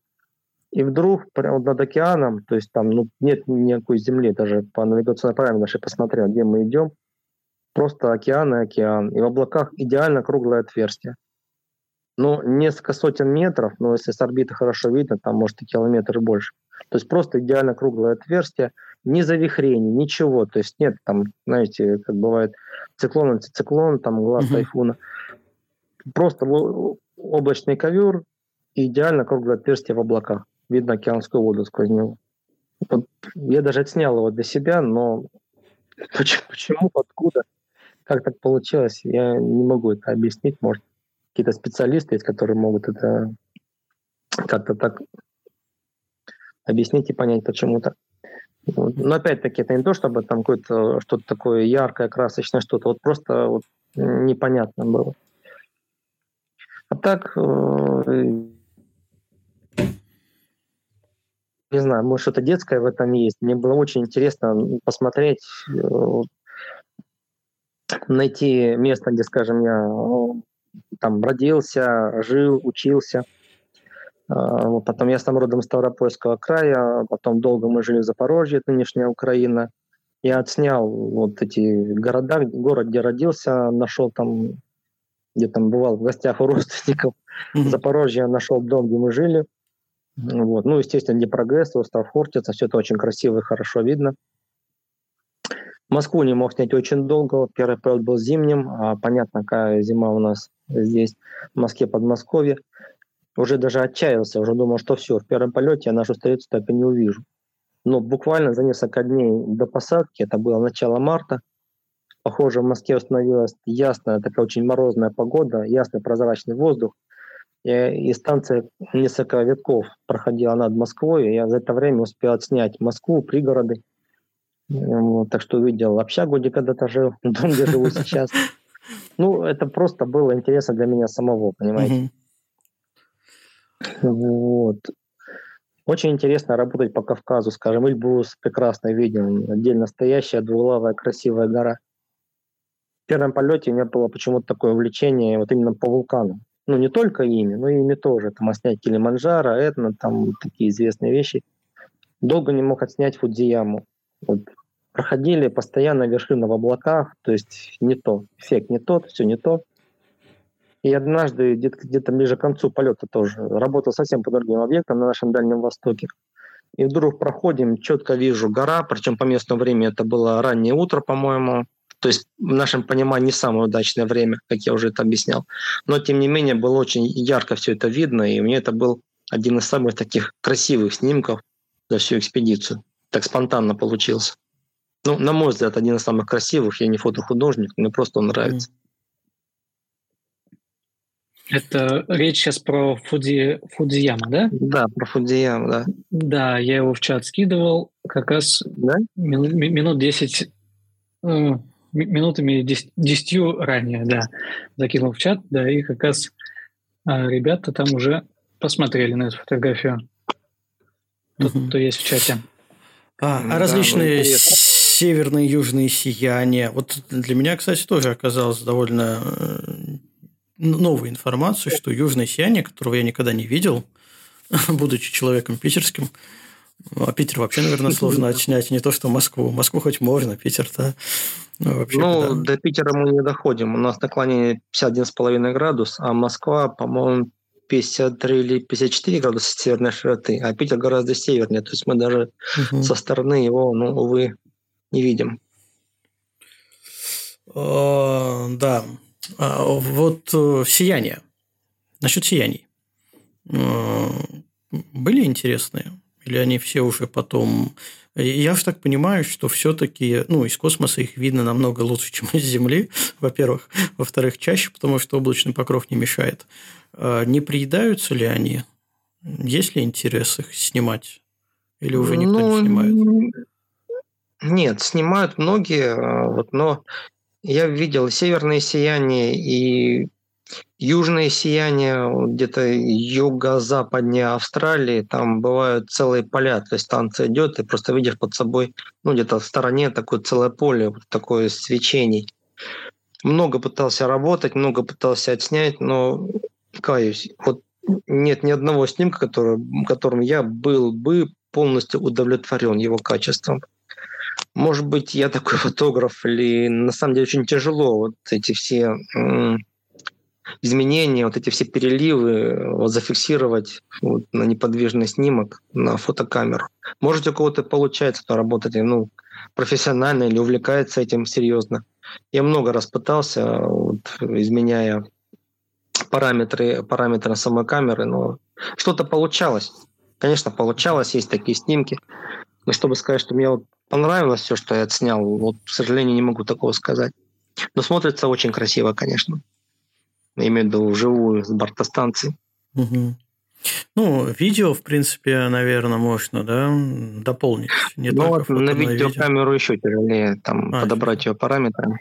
И вдруг прямо над океаном, то есть там ну, нет никакой земли, даже по навигационной программе нашей посмотрел, где мы идем, просто океан и океан. И в облаках идеально круглое отверстие. Ну, несколько сотен метров, но если с орбиты хорошо видно, там может и километр и больше. То есть просто идеально круглое отверстие, ни завихрений, ничего. То есть нет там, знаете, как бывает циклон, антициклон, там глаз uh-huh. тайфуна. Просто облачный ковер и идеально круглое отверстие в облаках видно океанскую воду сквозь него. Вот я даже отснял его для себя, но почему, почему, откуда, как так получилось, я не могу это объяснить. Может, какие-то специалисты есть, которые могут это как-то так объяснить и понять, почему так. Но опять-таки это не то, чтобы там какое-то что-то такое яркое, красочное, что-то. Вот просто вот непонятно было. А так э, не знаю, может, что-то детское в этом есть. Мне было очень интересно посмотреть, э, найти место, где, скажем, я ну, там родился, жил, учился. А, потом я сам родом Ставропольского края, потом долго мы жили в Запорожье, нынешняя Украина. Я отснял вот эти города, город, где родился, нашел там, где там бывал в гостях у родственников. Mm-hmm. Запорожье нашел дом, где мы жили. Вот. Ну, естественно, не прогресс, остров Хортица, все это очень красиво и хорошо видно. Москву не мог снять очень долго. Первый полет был зимним, а понятно, какая зима у нас здесь, в Москве, Подмосковье. Уже даже отчаялся, уже думал, что все, в первом полете я нашу столицу так и не увижу. Но буквально за несколько дней до посадки, это было начало марта, похоже, в Москве установилась ясная, такая очень морозная погода, ясный прозрачный воздух. И, и станция несколько витков проходила над Москвой, и я за это время успел отснять Москву, пригороды. Вот, так что увидел общагу, где когда-то жил, дом, где живу сейчас. Ну, это просто было интересно для меня самого, понимаете. Вот. Очень интересно работать по Кавказу, скажем, Эльбрус прекрасно виден, отдельно стоящая двуглавая красивая гора. В первом полете у меня было почему-то такое увлечение вот именно по вулканам. Ну, не только ими, но и ими тоже. Там отснять Килиманджаро, Этна, там такие известные вещи. Долго не мог отснять Фудзияму. Вот. Проходили постоянно вершины в облаках, то есть не то, эффект не тот, все не то. И однажды, где-то, где-то ближе к концу полета тоже, работал совсем по другим объектам на нашем Дальнем Востоке. И вдруг проходим, четко вижу гора, причем по местному времени это было раннее утро, по-моему. То есть в нашем понимании не самое удачное время, как я уже это объяснял. Но тем не менее было очень ярко все это видно, и мне это был один из самых таких красивых снимков за всю экспедицию. Так спонтанно получился. Ну, на мой взгляд, один из самых красивых. Я не фотохудожник, мне просто он нравится. Это речь сейчас про Фудзи, Фудзияма, да? Да, про Фудзияма, да. Да, я его в чат скидывал как раз да? минут, минут 10, э, минутами 10, ранее, да, закинул в чат, да, и как раз э, ребята там уже посмотрели на эту фотографию. Угу. кто есть в чате. А, а различные северные и южные сияния. Вот для меня, кстати, тоже оказалось довольно э, новой информацию, что южное сияние, которого я никогда не видел, будучи человеком питерским, а Питер вообще, наверное, сложно отснять, не то что Москву. Москву хоть можно, Питер-то ну, вообще, ну да. до Питера мы не доходим. У нас наклонение 51,5 градус, а Москва, по-моему, 53 или 54 градуса северной широты, а Питер гораздо севернее. То есть мы даже угу. со стороны его, ну, увы, не видим. О, да. А, вот э, сияние. Насчет сияний. Э, были интересные? Или они все уже потом... Я же так понимаю, что все-таки ну, из космоса их видно намного лучше, чем из Земли, во-первых. Во-вторых, чаще, потому что облачный покров не мешает. А не приедаются ли они? Есть ли интерес их снимать? Или уже никто ну, не снимает? Нет, снимают многие, а, вот, но я видел северное сияние и южное сияние, где-то юго-западнее Австралии, там бывают целые поля, то есть станция идет, и просто видишь под собой, ну, где-то в стороне такое целое поле, такое свечений. Много пытался работать, много пытался отснять, но, каюсь, вот нет ни одного снимка, который, которым я был бы полностью удовлетворен его качеством. Может быть, я такой фотограф, или на самом деле очень тяжело вот эти все изменения, вот эти все переливы вот, зафиксировать вот, на неподвижный снимок, на фотокамеру. Может, у кого-то получается то работать ну, профессионально или увлекается этим серьезно. Я много раз пытался, вот, изменяя параметры, параметры самой камеры, но что-то получалось. Конечно, получалось, есть такие снимки. Но чтобы сказать, что мне вот понравилось все, что я отснял. Вот, к сожалению, не могу такого сказать. Но смотрится очень красиво, конечно. Я имею в виду вживую с бортостанции. Угу. Ну, видео, в принципе, наверное, можно, да, дополнить. Не ну, вот на видеокамеру видео. еще тяжелее там а, подобрать ее параметры.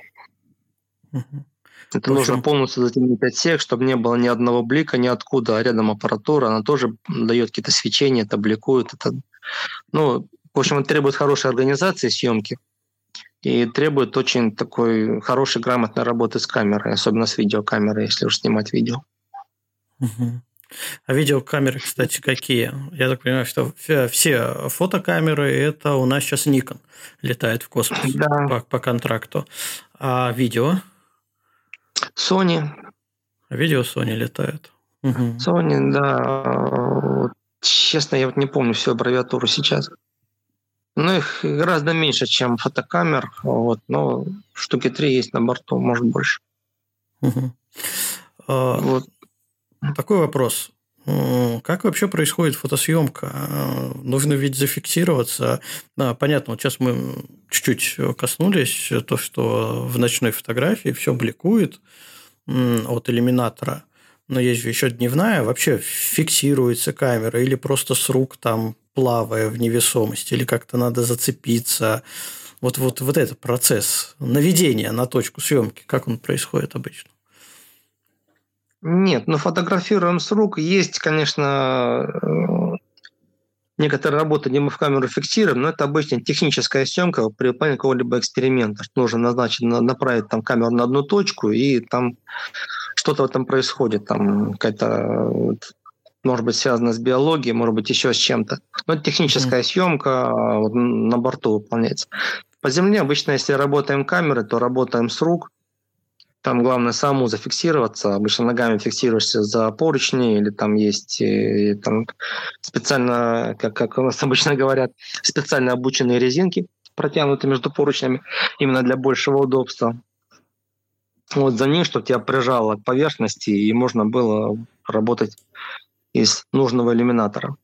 Угу. Это общем... нужно полностью затемнить отсек, чтобы не было ни одного блика ниоткуда, а рядом аппаратура, она тоже дает какие-то свечения, это бликует. Это... Ну, в общем, это требует хорошей организации съемки. И требует очень такой хорошей, грамотной работы с камерой, особенно с видеокамерой, если уж снимать видео. Угу. А видеокамеры, кстати, какие? Я так понимаю, что все фотокамеры это у нас сейчас Nikon летает в космос да. по, по контракту. А видео? Sony. Видео Sony летает. Угу. Sony, да. Честно, я вот не помню всю аббревиатуру сейчас. Ну, их гораздо меньше, чем фотокамер. Вот, но штуки три есть на борту, может больше. Угу. А, вот. Такой вопрос. Как вообще происходит фотосъемка? Нужно ведь зафиксироваться. Да, понятно, вот сейчас мы чуть-чуть коснулись то, что в ночной фотографии все бликует от иллюминатора. Но есть же еще дневная, вообще фиксируется камера или просто с рук там плавая в невесомости, или как-то надо зацепиться. Вот, вот, вот этот процесс наведения на точку съемки, как он происходит обычно? Нет, ну фотографируем с рук. Есть, конечно, э, некоторые работы, где мы в камеру фиксируем, но это обычно техническая съемка при выполнении какого-либо эксперимента. Нужно назначить, направить там камеру на одну точку, и там что-то этом происходит. Там какая-то может быть, связано с биологией, может быть, еще с чем-то. Но это техническая mm. съемка а, вот, на борту выполняется. По земле обычно, если работаем камерой, то работаем с рук. Там главное самому зафиксироваться. Обычно ногами фиксируешься за поручни, или там есть и, там специально, как, как у нас обычно говорят, специально обученные резинки, протянуты между поручнями, именно для большего удобства. Вот за ним, чтобы тебя прижало к поверхности, и можно было работать из нужного иллюминатора.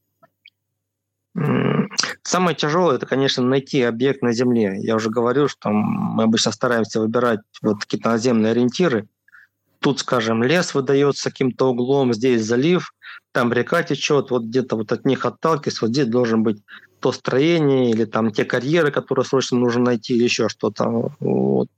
Самое тяжелое это, конечно, найти объект на Земле. Я уже говорил, что мы обычно стараемся выбирать вот какие-то наземные ориентиры. Тут, скажем, лес выдается каким-то углом, здесь залив, там река течет, вот где-то вот от них отталкиваясь, вот здесь должен быть то строение или там те карьеры, которые срочно нужно найти, или еще что-то. Вот.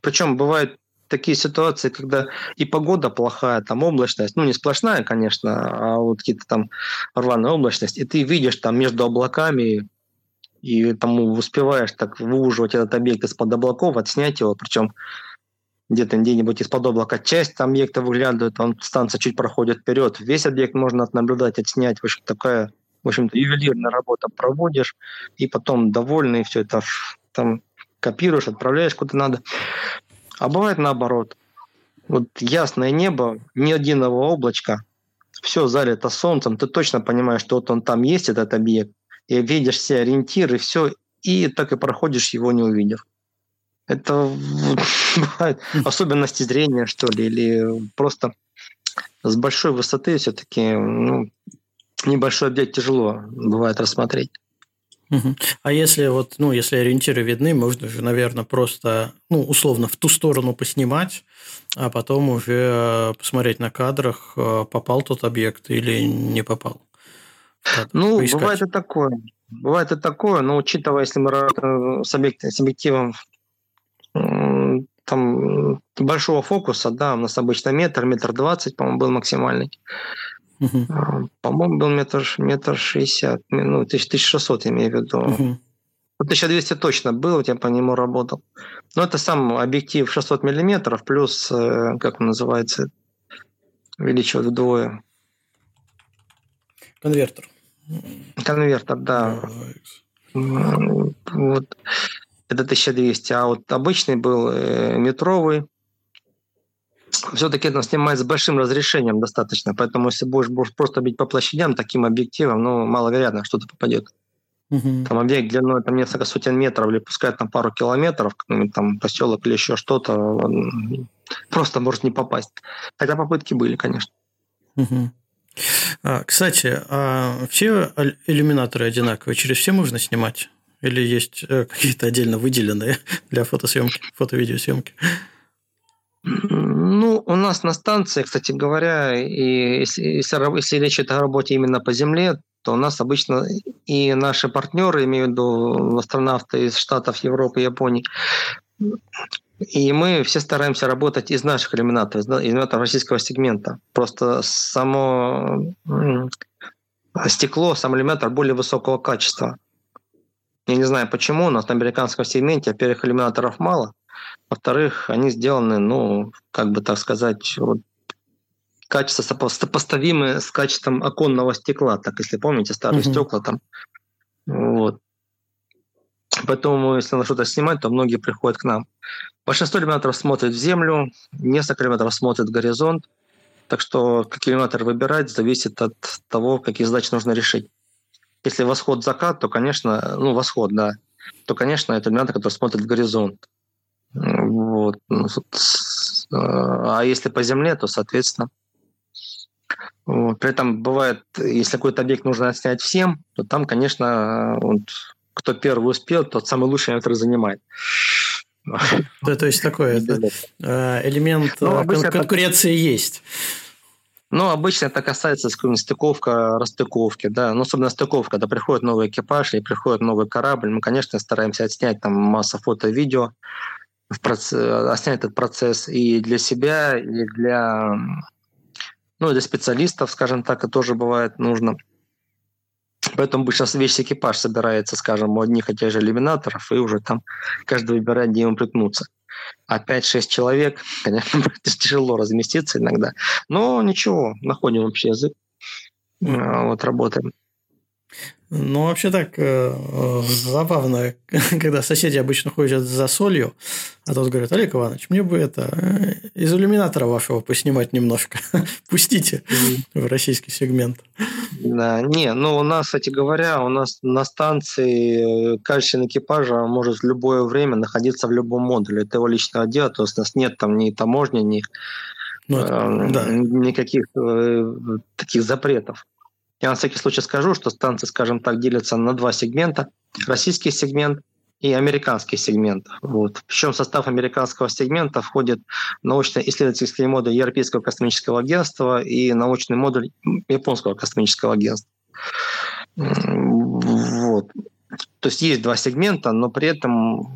Причем бывает такие ситуации, когда и погода плохая, там облачность, ну не сплошная, конечно, а вот какие-то там рваная облачность, и ты видишь там между облаками и там успеваешь так выуживать этот объект из-под облаков, отснять его, причем где-то где-нибудь из-под облака часть объекта выглядывает, он станция чуть проходит вперед, весь объект можно наблюдать, отснять, в общем, такая, в общем-то, ювелирная работа проводишь, и потом довольный, все это там копируешь, отправляешь куда надо. А бывает наоборот. Вот ясное небо, ни единого облачка, все залито солнцем, ты точно понимаешь, что вот он там есть, этот объект, и видишь все ориентиры, все, и так и проходишь, его не увидев. Это бывает особенности зрения, что ли, или просто с большой высоты все-таки ну, небольшой объект тяжело бывает рассмотреть. А если вот, ну, если ориентиры видны, можно же, наверное, просто, ну, условно, в ту сторону поснимать, а потом уже э, посмотреть на кадрах, э, попал тот объект или не попал. Ну, поискать. бывает и такое. Бывает и такое, но учитывая, если мы работаем с, объектом, с объективом там большого фокуса, да, у нас обычно метр, метр двадцать, по-моему, был максимальный. Uh-huh. По-моему, был метр, метр шестьдесят, ну, 1600, имею в виду. Uh-huh. 1200 точно был, я по нему работал. Но это сам объектив 600 миллиметров плюс, э, как он называется, увеличивать вдвое. Конвертер. Конвертер, да. Uh-huh. Вот. Это 1200. А вот обычный был э, метровый, все-таки это снимает с большим разрешением достаточно, поэтому если будешь, просто бить по площадям таким объективом, ну, маловероятно, что-то попадет. Угу. Там объект длиной там несколько сотен метров или пускай там пару километров, там поселок или еще что-то, просто может не попасть. Хотя попытки были, конечно. Угу. А, кстати, а все иллюминаторы одинаковые? Через все можно снимать? Или есть э, какие-то отдельно выделенные для фотосъемки, фото-видеосъемки? Ну, у нас на станции, кстати говоря, и если, если, если речь идет о работе именно по земле, то у нас обычно и наши партнеры, имею в виду астронавты из Штатов, Европы, Японии, и мы все стараемся работать из наших иллюминаторов, из иллюминаторов российского сегмента. Просто само стекло, сам иллюминатор более высокого качества. Я не знаю почему, у нас на американском сегменте, во-первых, иллюминаторов мало, во-вторых, они сделаны, ну, как бы так сказать, вот, качество сопоставимое с качеством оконного стекла, так если помните, старые mm-hmm. стекла там. Вот. Поэтому, если надо что-то снимать, то многие приходят к нам. Большинство иллюминаторов смотрит в землю, несколько иллюминаторов смотрит в горизонт. Так что какие иллюминатор выбирать, зависит от того, какие задачи нужно решить. Если восход-закат, то, конечно, ну, восход, да, то, конечно, это иллюминатор, который смотрит в горизонт. Вот. Ну, а если по земле, то, соответственно, вот. При этом бывает, если какой-то объект нужно снять всем, то там, конечно, вот, кто первый успел, тот самый лучший иллюминатор занимает. Да, то есть такой э, элемент ну, э, конкуренции есть. Ну, обычно это касается стыковка, расстыковки, да. Ну, особенно стыковка, когда приходит новый экипаж или приходит новый корабль, мы, конечно, стараемся отснять там массу фото, видео, в процесс, отснять этот процесс и для себя, и для, ну, для специалистов, скажем так, это тоже бывает нужно. Поэтому сейчас весь экипаж собирается, скажем, у одних и тех же иллюминаторов, и уже там каждый выбирает, где ему прикнуться. А 5-6 человек, конечно, тяжело разместиться иногда. Но ничего, находим общий язык, а, вот работаем. Ну, вообще так э, забавно, когда соседи обычно ходят за солью, а тот говорит, Олег Иванович, мне бы это э, из иллюминатора вашего поснимать немножко. Пустите в российский сегмент. Да, не, ну у нас, кстати говоря, у нас на станции член экипажа может в любое время находиться в любом модуле. Это его личное дело, то есть у нас нет там ни таможни, ни ну, это, э, да. никаких э, таких запретов. Я на всякий случай скажу, что станции, скажем так, делятся на два сегмента. Российский сегмент и американский сегмент. Вот. Причем в состав американского сегмента входит научно-исследовательский модуль Европейского космического агентства и научный модуль Японского космического агентства. Вот. То есть есть два сегмента, но при этом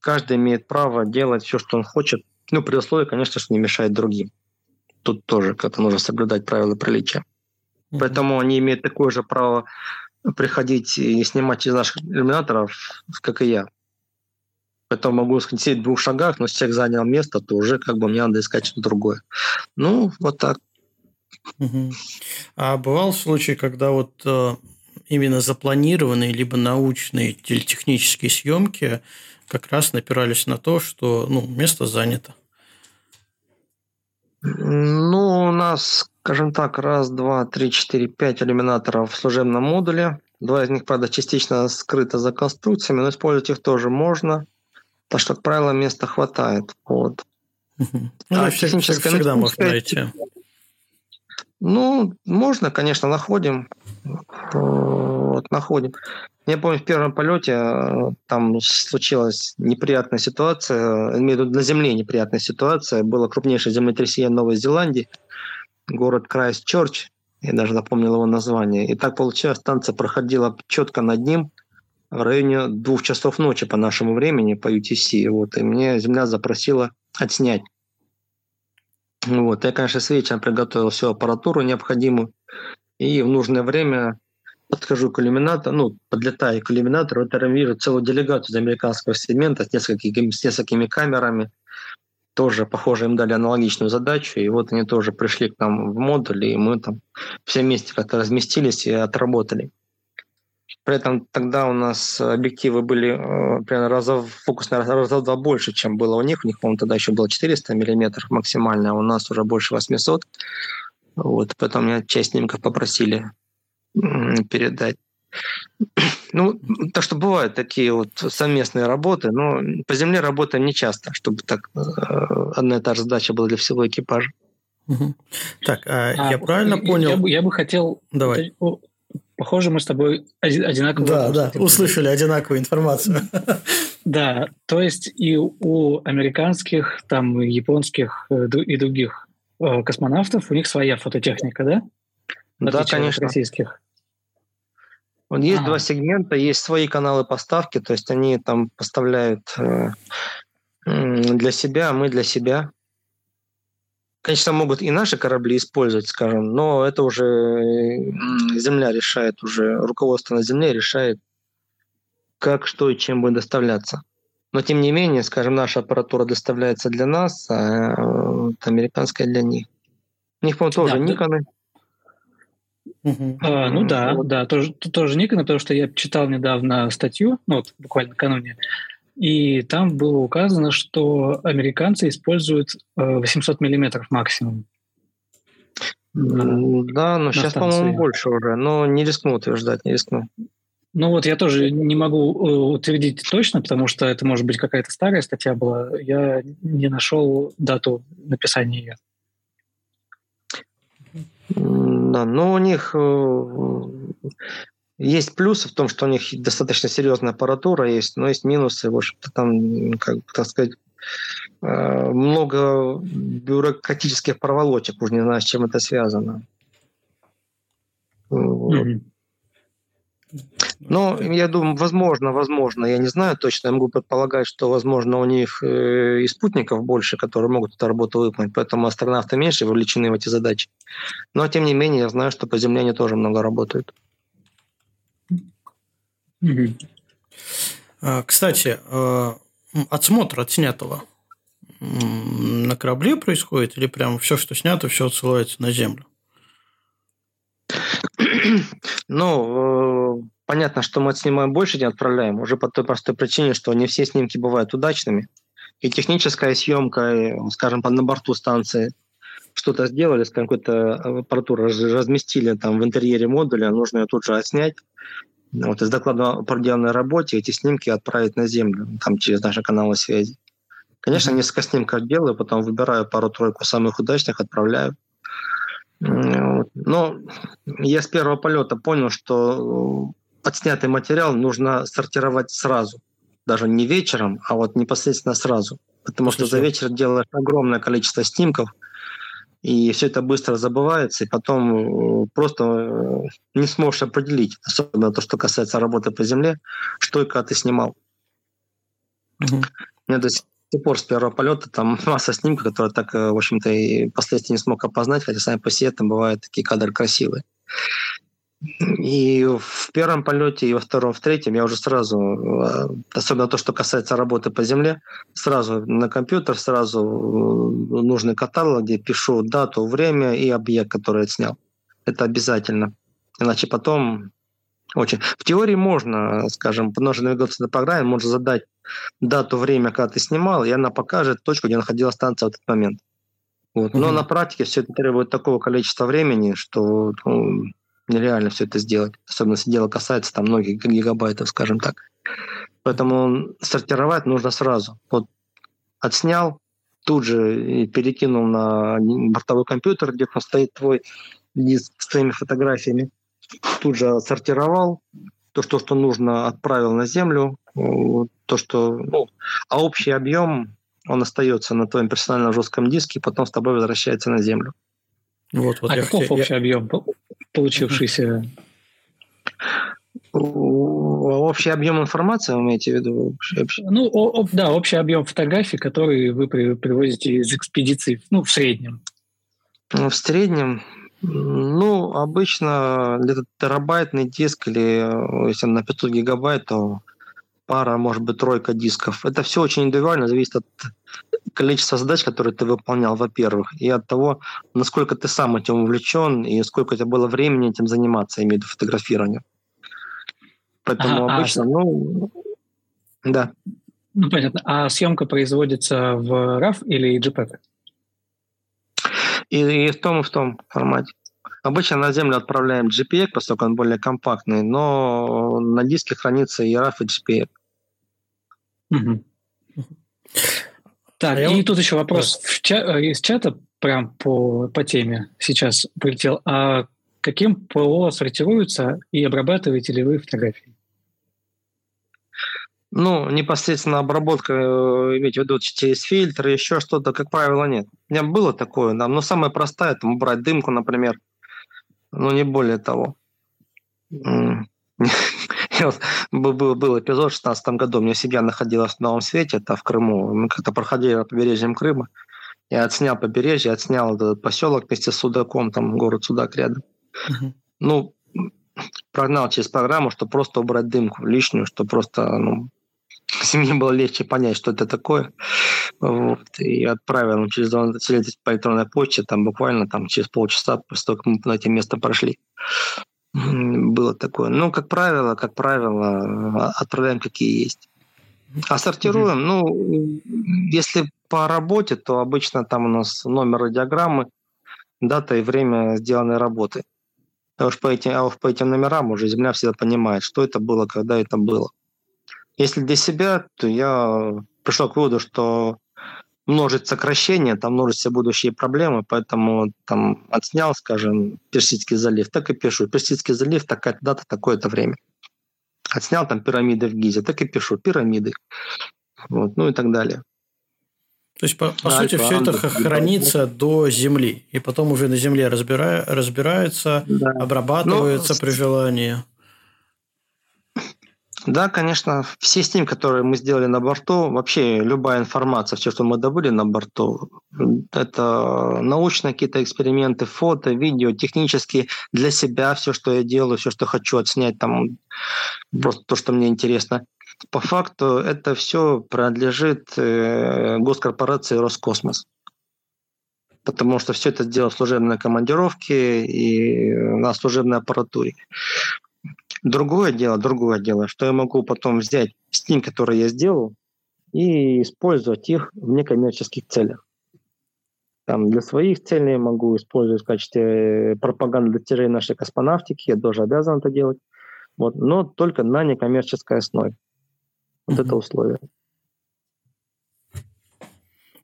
каждый имеет право делать все, что он хочет, ну, при условии, конечно, что не мешает другим. Тут тоже как-то нужно соблюдать правила приличия. Mm-hmm. Поэтому они имеют такое же право приходить и снимать из наших иллюминаторов, как и я. Поэтому могу сидеть в двух шагах, но если человек занял место, то уже как бы мне надо искать что-то другое. Ну, вот так. Угу. А бывал случай, когда вот э, именно запланированные либо научные или технические съемки как раз напирались на то, что ну, место занято? Ну, у нас скажем так, раз, два, три, четыре, пять иллюминаторов в служебном модуле. Два из них, правда, частично скрыты за конструкциями, но использовать их тоже можно, так что, как правило, места хватает. Вот. Ну, а техническая всегда можно найти. Ну, можно, конечно, находим. Вот, находим. Я помню, в первом полете э, там случилась неприятная ситуация, имею в виду на Земле неприятная ситуация. Было крупнейшее землетрясение Новой Зеландии город Крайстчерч, я даже запомнил его название. И так получилось, станция проходила четко над ним в районе двух часов ночи по нашему времени, по UTC. Вот, и мне земля запросила отснять. Вот, я, конечно, с вечера приготовил всю аппаратуру необходимую, и в нужное время подхожу к иллюминатору, ну, подлетаю к иллюминатору, это вижу целую делегацию из американского сегмента с несколькими, с несколькими камерами, тоже, похоже, им дали аналогичную задачу, и вот они тоже пришли к нам в модуль, и мы там все вместе как-то разместились и отработали. При этом тогда у нас объективы были э, примерно раза, фокус на раза в два больше, чем было у них. У них, по-моему, тогда еще было 400 миллиметров максимально, а у нас уже больше 800. Вот, поэтому меня часть снимков попросили передать. Ну, то, что бывают такие вот совместные работы, но по земле работаем не часто, чтобы так э, одна и та же задача была для всего экипажа. Угу. Так, а, а я правильно понял? Я бы, я бы хотел... Давай. Похоже, мы с тобой одинаково... Да, да, услышали одинаковую информацию. Да, то есть и у американских, там, японских э, и других э, космонавтов у них своя фототехника, да? Да, конечно. российских. Вот есть ага. два сегмента, есть свои каналы поставки, то есть они там поставляют э, для себя, а мы для себя. Конечно, могут и наши корабли использовать, скажем, но это уже Земля решает, уже руководство на Земле решает, как, что и чем будет доставляться. Но тем не менее, скажем, наша аппаратура доставляется для нас, а э, американская для них. У них, по-моему, тоже да, Никоны. Угу. А, ну да, вот. да, тоже, тоже Никоны, потому что я читал недавно статью, ну вот буквально накануне, и там было указано, что американцы используют 800 э, миллиметров максимум. Да, но сейчас, по-моему, больше уже, но не рискну утверждать, не рискну. Ну вот я тоже не могу э, утвердить точно, потому что это может быть какая-то старая статья была. Я не нашел дату написания ее. Да, но у них э, есть плюсы в том, что у них достаточно серьезная аппаратура есть, но есть минусы. В общем-то, там, как так сказать, э, много бюрократических проволочек, уж не знаю, с чем это связано. Mm-hmm. Ну, я думаю, возможно, возможно, я не знаю точно, я могу предполагать, что, возможно, у них э, и спутников больше, которые могут эту работу выполнить, поэтому астронавты меньше вовлечены в эти задачи. Но, тем не менее, я знаю, что по Земле они тоже много работают. А, кстати, э, отсмотр отснятого на корабле происходит или прям все, что снято, все отсылается на Землю? Ну, э, понятно, что мы отснимаем больше, не отправляем, уже по той простой причине, что не все снимки бывают удачными. И техническая съемка, скажем, на борту станции что-то сделали, с какой-то аппаратуру разместили там в интерьере модуля, нужно ее тут же отснять. Вот из доклада о проделанной работе эти снимки отправить на Землю, там через наши каналы связи. Конечно, несколько снимков делаю, потом выбираю пару-тройку самых удачных, отправляю. Но я с первого полета понял, что э, отснятый материал нужно сортировать сразу. Даже не вечером, а вот непосредственно сразу. Потому что за вечер делаешь огромное количество снимков, и все это быстро забывается, и потом э, просто э, не сможешь определить, особенно то, что касается работы по земле, что и когда ты снимал. Угу. Мне до сих сих пор с первого полета там масса снимков, которые так, э, в общем-то, и впоследствии не смог опознать, хотя сами по себе там бывают такие кадры красивые. И в первом полете, и во втором, в третьем я уже сразу, э, особенно то, что касается работы по земле, сразу на компьютер, сразу нужный каталог, где пишу дату, время и объект, который я снял. Это обязательно. Иначе потом очень. В теории можно, скажем, по нашей навигационной программе можно задать дату, время, когда ты снимал, и она покажет точку, где находилась станция в этот момент. Вот. Но угу. на практике все это требует такого количества времени, что ну, нереально все это сделать. Особенно если дело касается там многих гигабайтов, скажем так. Поэтому сортировать нужно сразу. Вот отснял, тут же перекинул на бортовой компьютер, где стоит твой диск с твоими фотографиями тут же отсортировал, то, что, что нужно, отправил на землю, то, что, ну, а общий объем, он остается на твоем персональном жестком диске, потом с тобой возвращается на землю. Вот, вот а каков хотел, общий я... объем получившийся? Общий объем информации, вы имеете в виду? Общий, общий? Ну, о, о, да, общий объем фотографий, которые вы при, привозите из экспедиции, ну, в среднем. Ну, в среднем, ну, обычно где-то терабайтный диск или если на 500 гигабайт, то пара, может быть, тройка дисков. Это все очень индивидуально, зависит от количества задач, которые ты выполнял, во-первых, и от того, насколько ты сам этим увлечен и сколько у тебя было времени этим заниматься, имею в виду фотографированием. Поэтому а, обычно, а... ну, да. Ну, понятно. А съемка производится в RAW или JPEG? И, и в том, и в том формате. Обычно на Землю отправляем JPEG, поскольку он более компактный, но на диске хранится и RAW, и JPEG. Угу. Так, а и тут еще вопрос да. в ча- из чата прям по, по теме сейчас прилетел. А каким ПО сортируются и обрабатываете ли вы фотографии? Ну, непосредственно обработка, э, иметь в виду через фильтр, еще что-то, как правило, нет. У меня было такое, да, но самое простое, там, убрать дымку, например, но не более того. Вот, был, был эпизод в 2016 году, у меня семья находилась в Новом Свете, это в Крыму, мы как-то проходили по побережьем Крыма, я отснял побережье, отснял этот поселок вместе с Судаком, там город Судак рядом. Uh-huh. Ну, прогнал через программу, чтобы просто убрать дымку лишнюю, чтобы просто ну, семье было легче понять, что это такое. Вот. И отправил им через по электронной почте, там буквально там, через полчаса, после того, как мы на это место прошли. Было такое. Ну, как правило, как правило, отправляем какие есть. А сортируем, ну, если по работе, то обычно там у нас номер радиограммы, дата и время сделанной работы. А уж по этим, а уж по этим номерам уже Земля всегда понимает, что это было, когда это было. Если для себя, то я пришел к выводу, что множить сокращения, там множить все будущие проблемы, поэтому там отснял, скажем, Персидский залив, так и пишу. Персидский залив, такая дата, такое-то время. Отснял там пирамиды в Гизе, так и пишу, пирамиды. Вот, ну и так далее. То есть, по, по сути, все это хранится до земли, и потом уже на земле разбира... разбирается, да. обрабатывается Но... при желании. Да, конечно, все снимки, которые мы сделали на борту, вообще любая информация, все, что мы добыли на борту, это научные какие-то эксперименты, фото, видео, технические для себя, все, что я делаю, все, что хочу отснять, там просто то, что мне интересно. По факту это все принадлежит э, госкорпорации Роскосмос потому что все это сделано в служебной командировке и на служебной аппаратуре. Другое дело, другое дело, что я могу потом взять снимки, которые я сделал, и использовать их в некоммерческих целях. Там для своих целей я могу использовать в качестве пропаганды достижений нашей космонавтики, я тоже обязан это делать, вот, но только на некоммерческой основе. Вот mm-hmm. это условие.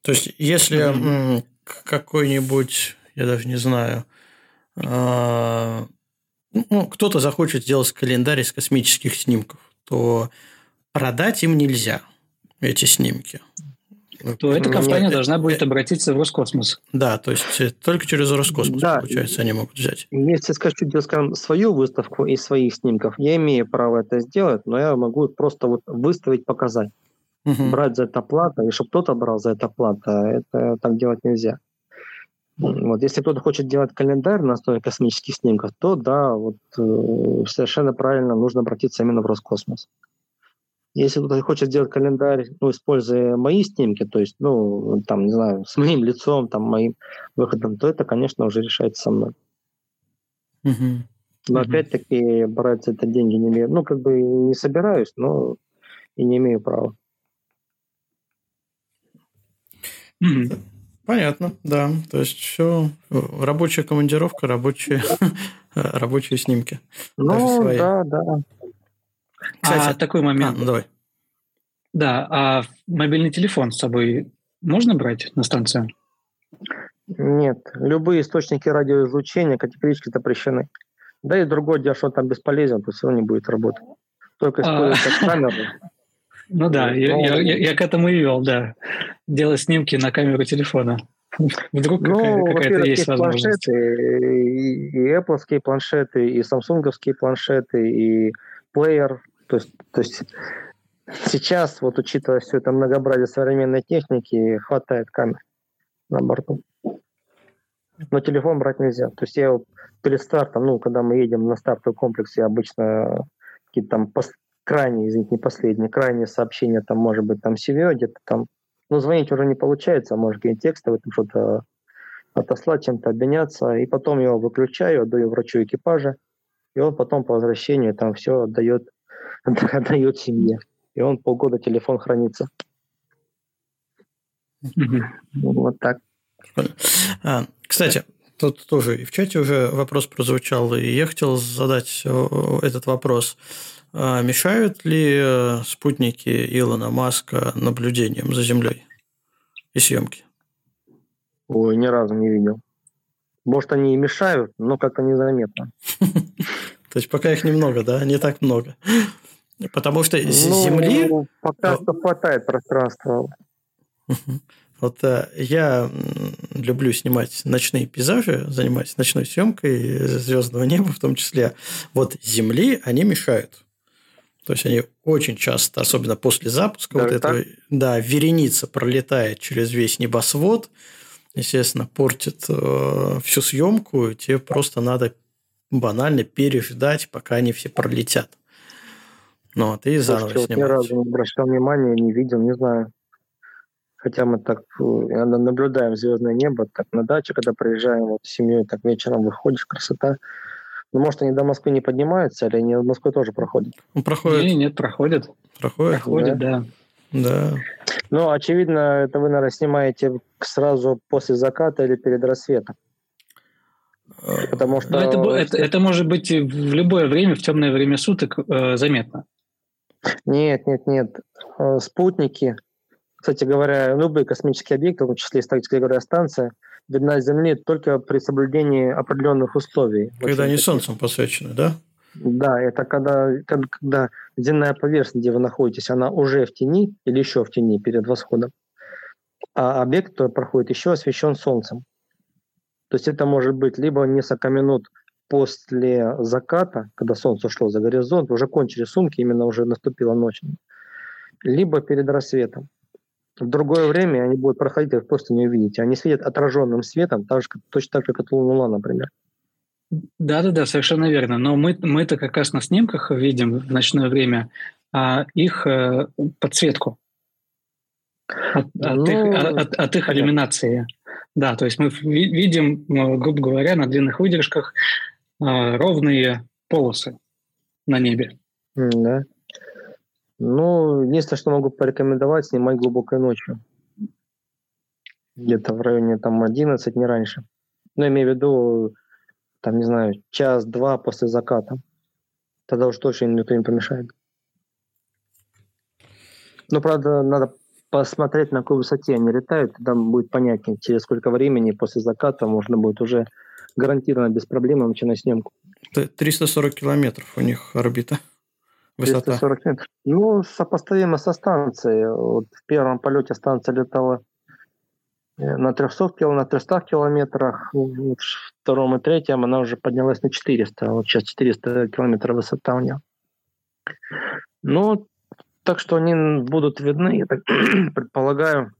То есть, если mm-hmm. какой-нибудь, я даже не знаю, а, ну, кто-то захочет сделать календарь из космических снимков, то продать им нельзя эти снимки. То эта компания Нет, должна будет обратиться в Роскосмос. Да, то есть э, только через Роскосмос, да. получается, они могут взять. Если скажу, скажем, свою выставку из своих снимков, я имею право это сделать, но я могу просто вот выставить, показать. Угу. Брать за это плата, и чтобы кто-то брал за это плата, это так делать нельзя. Вот, если кто-то хочет делать календарь на основе космических снимков, то да, вот э, совершенно правильно нужно обратиться именно в Роскосмос. Если кто-то хочет сделать календарь, ну, используя мои снимки, то есть, ну, там, не знаю, с моим лицом, там, моим выходом, то это, конечно, уже решается со мной. Но опять-таки брать это деньги не имею. Ну, как бы не собираюсь, но и не имею права. Понятно, да. То есть все рабочая командировка, рабочие, рабочие снимки. Ну, да, да. Кстати, а, такой момент. А, ну, давай. Да, а мобильный телефон с собой можно брать на станцию? Нет, любые источники радиоизлучения категорически запрещены. Да и другой дело, что он там бесполезен, то все равно не будет работать. Только а. использовать камеру. Ну да, я, я, я, я к этому и вел, да. Делать снимки на камеру телефона. Вдруг ну, какая- то есть возможность. И, и Apple планшеты, и Samsung планшеты, и плеер. То есть, то есть сейчас, вот учитывая все это многообразие современной техники, хватает камер на борту. Но телефон брать нельзя. То есть я перед стартом, ну, когда мы едем на стартовый комплекс, я обычно какие-то там крайние, извините, не последние, крайние сообщения, там, может быть, там CV где-то там, ну, звонить уже не получается, а может, какие-то текстовые, там что-то отослать, чем-то обменяться, и потом его выключаю, отдаю врачу экипажа, и он потом по возвращению там все отдает, отдает семье. И он полгода телефон хранится. Вот так. А, кстати, тут тоже и в чате уже вопрос прозвучал, и я хотел задать э, этот вопрос. А мешают ли э, спутники Илона Маска наблюдением за Землей и съемки? Ой, ни разу не видел. Может, они и мешают, но как-то незаметно. То есть пока их немного, да? Не так много. Потому что ну, Земли... Пока что хватает пространства. Вот э, я люблю снимать ночные пейзажи, занимаюсь ночной съемкой звездного неба в том числе. Вот Земли они мешают. То есть они очень часто, особенно после запуска, да, вот этого, да, вереница пролетает через весь небосвод, естественно, портит э, всю съемку, тебе просто надо банально переждать, пока они все пролетят. Ну, а ты заново Слушайте, вот ни разу не обращал внимания, не видел, не знаю. Хотя мы так э, наблюдаем звездное небо, так на даче, когда приезжаем вот с семьей, так вечером выходишь, красота. Ну, может, они до Москвы не поднимаются, или они в Москве тоже проходят? Ну, проходят. Нет, нет, проходят. Проходят? Проходят, да. да. Да. Ну, очевидно, это вы, наверное, снимаете сразу после заката или перед рассветом. Потому что... это, это, это может быть в любое время, в темное время суток э, заметно. Нет, нет, нет. Э, спутники, кстати говоря, любые космические объекты, в том числе и стратегическая станция, видна Земли только при соблюдении определенных условий. Когда они Солнцем посвящены, да? Да, это когда, когда земная поверхность, где вы находитесь, она уже в тени или еще в тени перед восходом, а объект, который проходит, еще освещен Солнцем. То есть это может быть либо несколько минут после заката, когда солнце ушло за горизонт, уже кончили сумки, именно уже наступила ночь, либо перед рассветом. В другое время они будут проходить, вы просто не увидите. Они светят отраженным светом, так же, точно так же, как Луна, например. Да-да-да, совершенно верно. Но мы, мы это как раз на снимках видим в ночное время а их э, подсветку от, ну, от, их, от, от их иллюминации. Да, то есть мы видим, э, грубо говоря, на длинных выдержках э, ровные полосы на небе. Да. Ну, единственное, что могу порекомендовать, снимать глубокой ночью. Где-то в районе там 11, не раньше. Ну, имею в виду, там, не знаю, час-два после заката. Тогда уж точно никто не помешает. Ну, правда, надо посмотреть, на какой высоте они летают, тогда будет понятнее, через сколько времени после заката можно будет уже гарантированно без проблем начинать съемку. 340 километров у них орбита. Высота. 340 километров. Ну, сопоставимо со станцией. Вот в первом полете станция летала э, на 300, кил, на 300 километрах, в втором и третьем она уже поднялась на 400. Вот сейчас 400 километров высота у нее. Ну, так что они будут видны, я так предполагаю,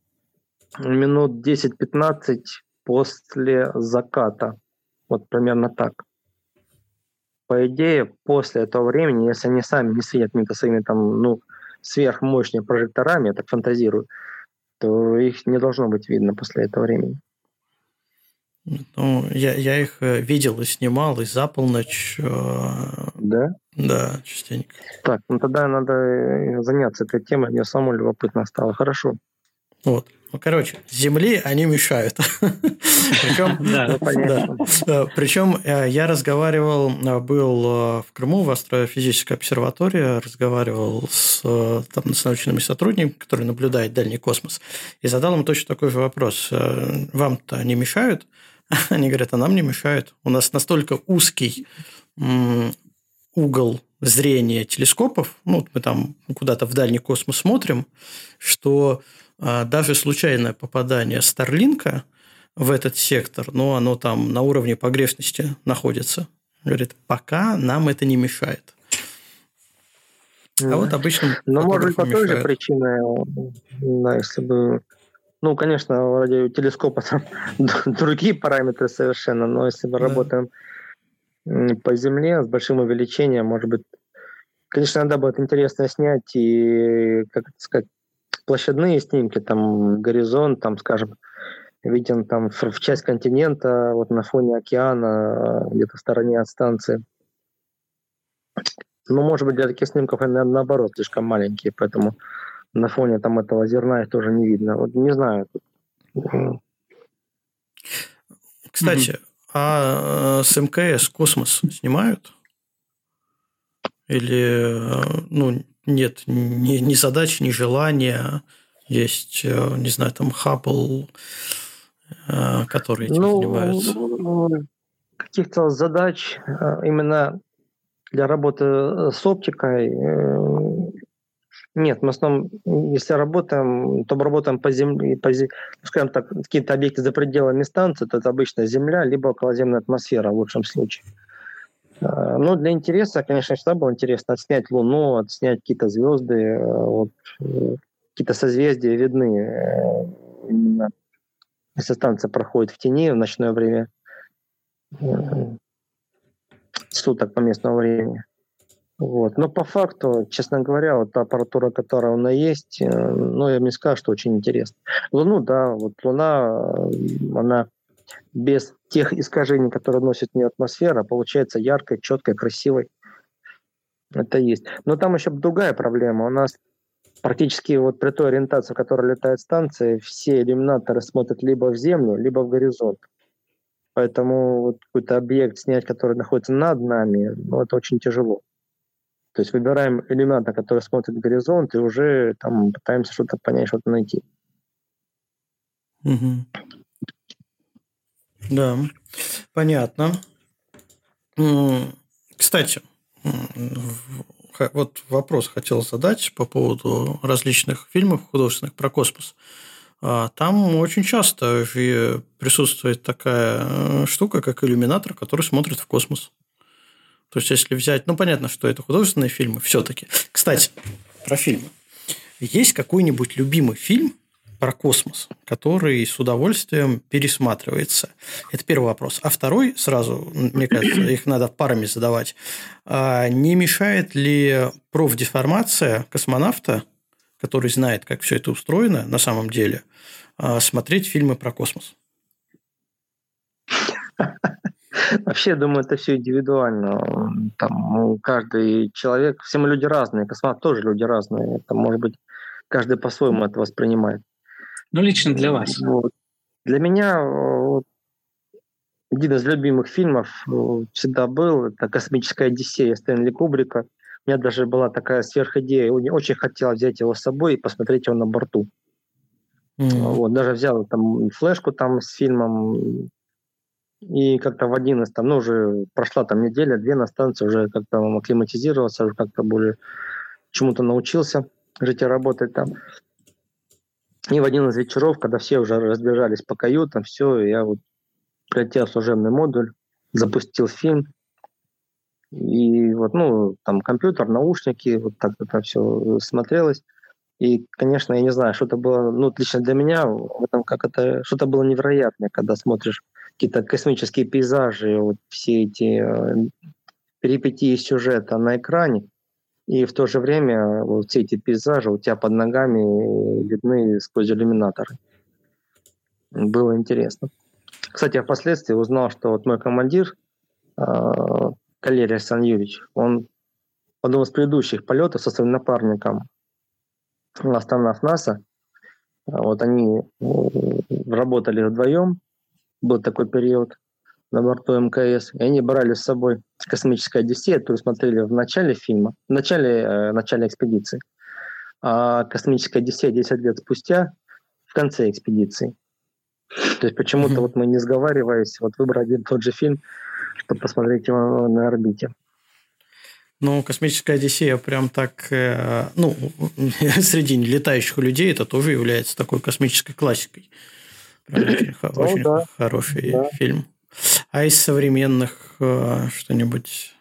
минут 10-15 после заката. Вот примерно так. По идее, после этого времени, если они сами не светят какими-то своими там, ну, сверхмощными прожекторами, я так фантазирую, то их не должно быть видно после этого времени. Ну, я, я их э, видел и снимал, и за полночь. Э, да? Да, частенько. Так, ну тогда надо э, заняться этой темой, мне самому любопытно стало. Хорошо. Вот. Ну, короче, Земли они мешают. Причем. Причем я разговаривал, был в Крыму в астрофизической обсерватории, разговаривал с, там, с научными сотрудниками, которые наблюдают дальний космос, и задал им точно такой же вопрос. Вам-то они мешают? Они говорят, а нам не мешают. У нас настолько узкий угол зрения телескопов, ну, мы там куда-то в дальний космос смотрим, что а, даже случайное попадание Старлинка в этот сектор, ну, оно там на уровне погрешности находится. Говорит, пока нам это не мешает. А вот обычно... Ну, может быть, по той же причине, да, если бы ну, конечно, ради телескопа там другие параметры совершенно, но если мы да. работаем по Земле с большим увеличением, может быть, конечно, надо будет интересно снять и, как сказать, площадные снимки, там горизонт, там, скажем, виден там в, в часть континента, вот на фоне океана, где-то в стороне от станции. Ну, может быть, для таких снимков они, наоборот, слишком маленькие, поэтому на фоне там этого зерна их тоже не видно. Вот не знаю. Кстати, mm а с МКС космос снимают? Или ну, нет ни, ни задач, ни желания? Есть, э, не знаю, там Хаббл, э, который этим ну, занимается? Каких-то задач э, именно для работы с оптикой нет, мы в основном, если работаем, то мы работаем по земле, по, скажем так, какие-то объекты за пределами станции, то это обычно Земля, либо околоземная атмосфера в лучшем случае. А, но для интереса, конечно, всегда было интересно отснять Луну, отснять какие-то звезды, э, вот, э, какие-то созвездия видны э, именно если станция проходит в тени в ночное время. суток по местному времени. Вот. Но по факту, честно говоря, вот та аппаратура, которая у нас есть, э, ну, я мне скажу, что очень интересно. Луну, да, вот Луна, э, она без тех искажений, которые носит в атмосфера, получается яркой, четкой, красивой. Это есть. Но там еще другая проблема. У нас практически вот при той ориентации, в которой летает станция, все иллюминаторы смотрят либо в землю, либо в горизонт. Поэтому вот какой-то объект снять, который находится над нами, ну, это очень тяжело. То есть выбираем иллюминатор, который смотрит в горизонт, и уже там пытаемся что-то понять, что-то найти. Угу. Да, понятно. Кстати, вот вопрос хотел задать по поводу различных фильмов художественных про космос. А, там очень часто присутствует такая э, штука, как иллюминатор, который смотрит в космос. То есть, если взять... Ну, понятно, что это художественные фильмы все-таки. Кстати, про фильмы. Есть какой-нибудь любимый фильм, про космос, который с удовольствием пересматривается. Это первый вопрос. А второй, сразу, мне кажется, их надо парами задавать. А не мешает ли профдеформация космонавта, который знает, как все это устроено на самом деле, а, смотреть фильмы про космос? Вообще, я думаю, это все индивидуально. Там каждый человек, все мы люди разные, космонавты тоже люди разные. Это может быть каждый по-своему это воспринимает. Ну, лично для вас. Вот. Для меня вот, один из любимых фильмов всегда был это «Космическая Одиссея» Стэнли Кубрика. У меня даже была такая сверхидея. Очень хотел взять его с собой и посмотреть его на борту. Mm-hmm. Вот, даже взял там флешку там с фильмом. И как-то в один из там, ну, уже прошла там неделя, две на станции, уже как-то акклиматизировался, уже как-то более чему-то научился жить и работать там. И в один из вечеров, когда все уже разбежались по каютам, все, я вот прилетел в служебный модуль, запустил фильм, и вот, ну, там компьютер, наушники, вот так это все смотрелось. И, конечно, я не знаю, что-то было, ну, лично для меня, в этом как это, что-то было невероятное, когда смотришь какие-то космические пейзажи, вот все эти э, перипетии сюжета на экране, и в то же время вот все эти пейзажи у тебя под ногами видны сквозь иллюминаторы. Было интересно. Кстати, я впоследствии узнал, что вот мой командир, э, Калерий Сан Юрьевич, он в одном из предыдущих полетов со своим напарником, астронавт НАСА, вот они работали вдвоем, был такой период, на борту МКС, и они брали с собой космическая Одиссея, которую смотрели в начале фильма, в начале, э, начале экспедиции. А космическая Одиссея 10 лет спустя в конце экспедиции. То есть почему-то mm-hmm. вот мы не сговариваясь, вот выбрали один тот же фильм, чтобы посмотреть его на орбите. Ну, космическая Одиссея прям так, э, ну, среди летающих людей это тоже является такой космической классикой. Прям очень, ну, очень да. хороший да. фильм. А из современных э, что-нибудь?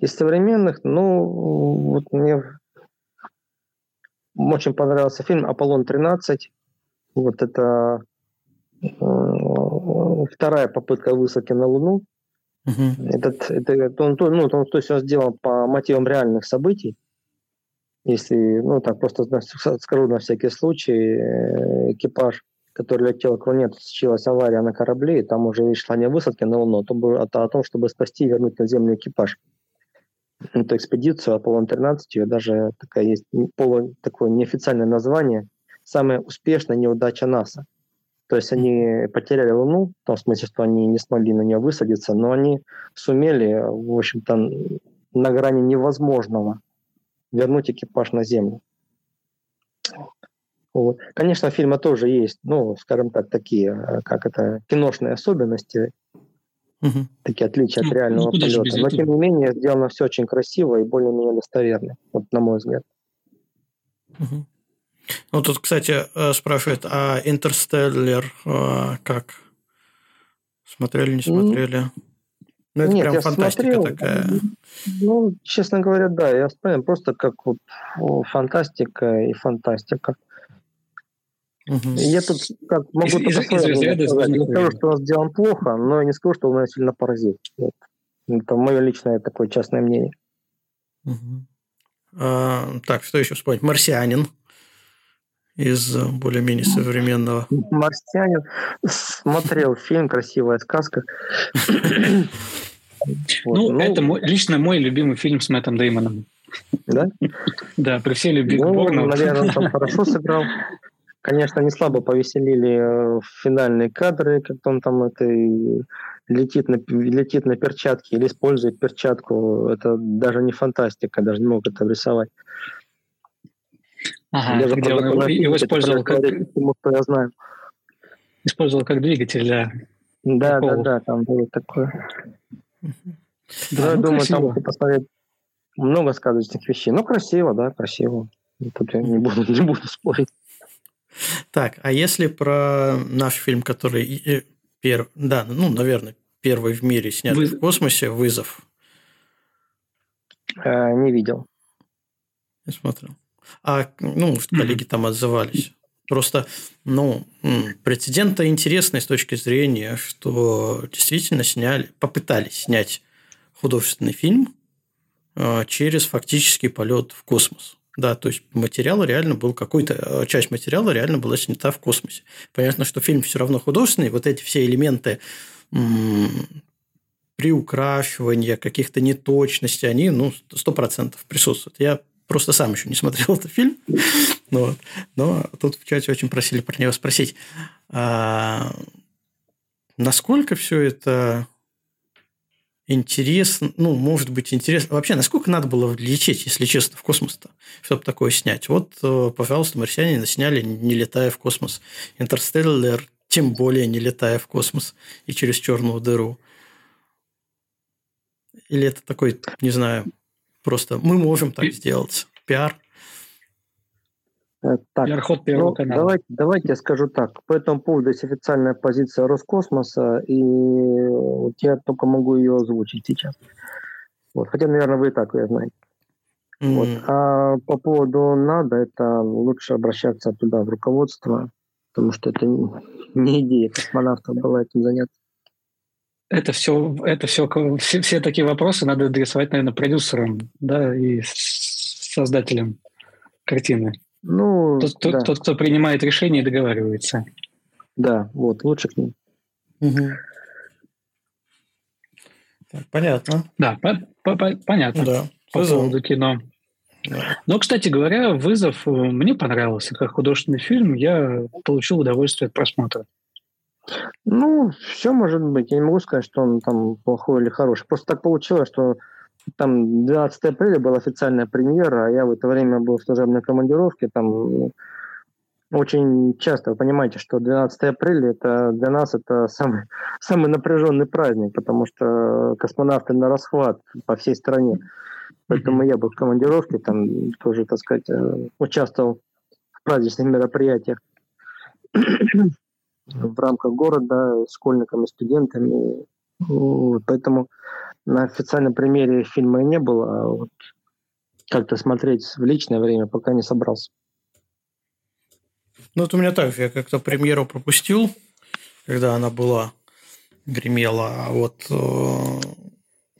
Из современных, ну, вот мне очень понравился фильм «Аполлон-13». Вот это э, вторая попытка высадки на Луну. Угу. Этот, это, он, ну, он, то есть он сделан по мотивам реальных событий. Если, ну, так просто скажу на всякий случай, э, экипаж который летел к Луне, случилась авария на корабле, и там уже шла не высадка на Луну, а, а о том, чтобы спасти и вернуть на Землю экипаж. Эту экспедицию Аполлон-13, ее даже такая есть полу, такое неофициальное название, самая успешная неудача НАСА. То есть они потеряли Луну, в том смысле, что они не смогли на нее высадиться, но они сумели, в общем-то, на грани невозможного вернуть экипаж на Землю. Вот. Конечно, фильма тоже есть, ну, скажем так, такие, э, как это, киношные особенности, угу. такие отличия от ну, реального ну, полета. Но, тем не менее, сделано все очень красиво и более-менее достоверно, вот, на мой взгляд. Угу. Ну, тут, кстати, э, спрашивают, а «Интерстеллар» э, как? Смотрели, не смотрели? Ну, это Нет, прям я фантастика смотрел, такая. Ну, честно говоря, да, я вспомнил просто как вот фантастика и фантастика. Угу. Я тут как могу из, из, из сказать. Не скажу, что он сделан плохо, но я не скажу, что он меня сильно поразил. Вот. Это мое личное такое частное мнение. Угу. А, так, что еще вспомнить? «Марсианин» из более-менее современного. «Марсианин». Смотрел фильм «Красивая сказка». Ну, ну, это мой, лично мой любимый фильм с Мэттом Деймоном. Да? Да, при всей любви ну, к наверное, он там хорошо сыграл. Конечно, не слабо повеселили э, финальные кадры, как он там это летит на, летит на перчатке или использует перчатку. Это даже не фантастика, даже не мог это рисовать. Ага, даже где он его использовал как... Тому, что я знаю. Использовал как двигатель для... Да, да, да, там было такое. Да, я ну, думаю, красиво. там посмотреть много сказочных вещей. Ну, красиво, да, красиво. Тут я не буду, не буду спорить. Так, а если про наш фильм, который пер... да, ну, наверное, первый в мире снят Вы... в космосе, «Вызов». А, не видел. Не смотрел. А, ну, коллеги там отзывались. Просто, ну, прецедент-то интересный с точки зрения, что действительно сняли, попытались снять художественный фильм а, через фактический полет в космос. Да, то есть материал реально был какой-то, э, часть материала реально была снята в космосе. Понятно, что фильм все равно художественный, вот эти все элементы приукрашивания, каких-то неточностей, они, ну, сто процентов присутствуют. Я просто сам еще не смотрел этот фильм, но, но тут в чате очень просили про него спросить, а, насколько все это интересно, ну, может быть, интересно. Вообще, насколько надо было лечить, если честно, в космос-то, чтобы такое снять? Вот, э, пожалуйста, марсиане сняли, не летая в космос. Интерстеллар, тем более не летая в космос и через черную дыру. Или это такой, не знаю, просто мы можем так сделать. Пиар. Э, так, Пиар-ход Первого ну, канала. Давайте, давайте я скажу так. По этому поводу есть официальная позиция Роскосмоса, и вот я только могу ее озвучить сейчас. Вот. Хотя, наверное, вы и так ее знаете. Mm. Вот. А по поводу надо, это лучше обращаться туда, в руководство, потому что это не идея космонавтов была этим заняться. Это все, это все, все, все такие вопросы надо адресовать, наверное, продюсерам, да, и создателям картины. Ну, тот, да. тот, тот, кто принимает решение и договаривается. Да, вот, лучше к ним. Угу. Так, понятно. Да, по, по, по, понятно. Да. По Вызов. поводу кино. Да. Но, кстати говоря, «Вызов» мне понравился как художественный фильм. Я получил удовольствие от просмотра. Ну, все может быть. Я не могу сказать, что он там плохой или хороший. Просто так получилось, что там 12 апреля была официальная премьера, а я в это время был в служебной командировке. Там ну, очень часто вы понимаете, что 12 апреля это для нас это самый, самый напряженный праздник, потому что космонавты на расхват по всей стране. Поэтому я был в командировке, там тоже, так сказать, э, участвовал в праздничных мероприятиях в рамках города, с школьниками, студентами. Поэтому на официальном примере фильма не было, а вот как-то смотреть в личное время пока не собрался. Ну, это у меня так. Я как-то премьеру пропустил, когда она была, гремела. А вот э,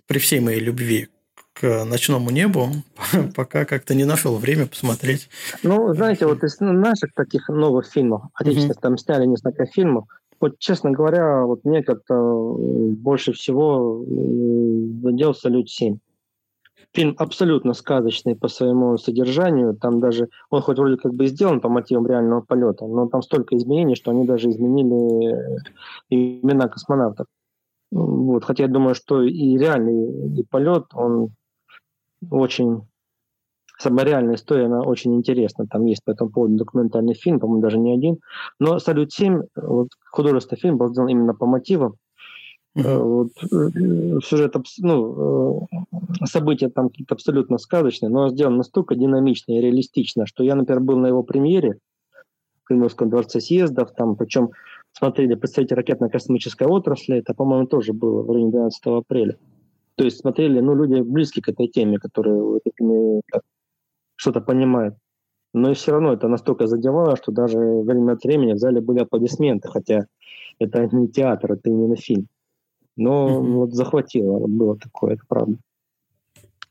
при всей моей любви к ночному небу, пока как-то не нашел время посмотреть. Ну, знаете, вот из наших таких новых фильмов, отечественных, mm-hmm. там сняли несколько фильмов, вот, честно говоря, вот мне как-то э, больше всего задел «Салют-7». Фильм абсолютно сказочный по своему содержанию. Там даже, он хоть вроде как бы сделан по мотивам реального полета, но там столько изменений, что они даже изменили э, имена космонавтов. Вот. Хотя я думаю, что и реальный и полет, он очень сама реальная история, она очень интересна. Там есть по этому поводу документальный фильм, по-моему, даже не один. Но «Салют-7», вот, художественный фильм был сделан именно по мотивам. Mm-hmm. Вот, э, сюжет, ну, э, события там какие-то абсолютно сказочные, но сделан настолько динамично и реалистично, что я, например, был на его премьере в Кремлевском дворце съездов, там, причем смотрели представители ракетно-космической отрасли, это, по-моему, тоже было в районе 12 апреля. То есть смотрели, ну, люди близкие к этой теме, которые что-то понимают. Но и все равно это настолько задевало, что даже время от времени в зале были аплодисменты, хотя это не театр, это именно фильм. Но угу. вот захватило, вот было такое, это правда.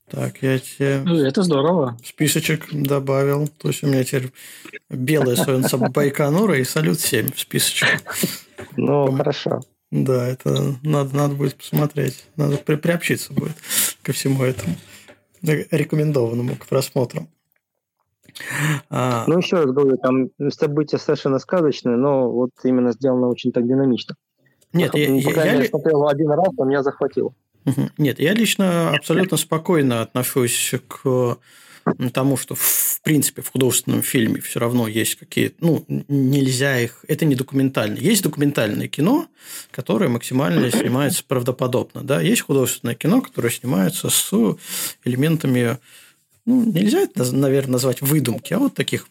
Так, я тебе... Ну, это здорово. Списочек добавил. То есть, у меня теперь белая Солнце Байконура и Салют-7 в списочке. Ну, хорошо. Да, это надо, надо будет посмотреть. Надо при, приобщиться будет ко всему этому. Рекомендованному к просмотру. А... Ну, еще раз говорю, там события совершенно сказочные, но вот именно сделано очень так динамично. Нет, я, я, я, я смотрел один раз, но меня захватило. Нет, я лично абсолютно спокойно отношусь к тому, что в принципе в художественном фильме все равно есть какие-то, ну, нельзя их, это не документально. Есть документальное кино, которое максимально снимается правдоподобно, да, есть художественное кино, которое снимается с элементами, ну, нельзя это, наверное, назвать выдумки, а вот таких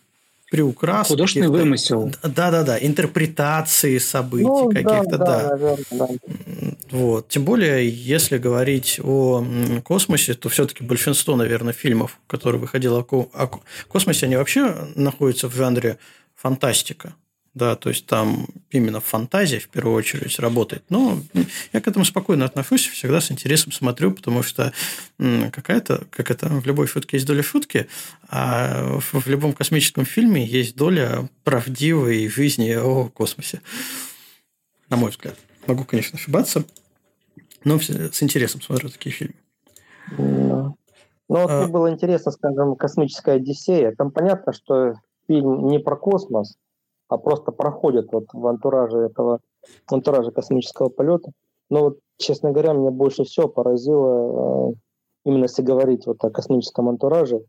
приукрас. Художественный вымысел. Да-да-да, интерпретации событий ну, каких-то, да. да. Наверное, да. Вот. Тем более, если говорить о космосе, то все-таки большинство, наверное, фильмов, которые выходило о космосе, они вообще находятся в жанре фантастика да, то есть там именно фантазия в первую очередь работает. Но я к этому спокойно отношусь, всегда с интересом смотрю, потому что какая-то, как это в любой шутке есть доля шутки, а в любом космическом фильме есть доля правдивой жизни о космосе. На мой взгляд. Могу, конечно, ошибаться, но с интересом смотрю такие фильмы. Ну, вот а... было интересно, скажем, «Космическая Одиссея». Там понятно, что фильм не про космос, а просто проходят вот в антураже этого, в антураже космического полета. Но вот, честно говоря, меня больше всего поразило, э, именно если говорить вот о космическом антураже,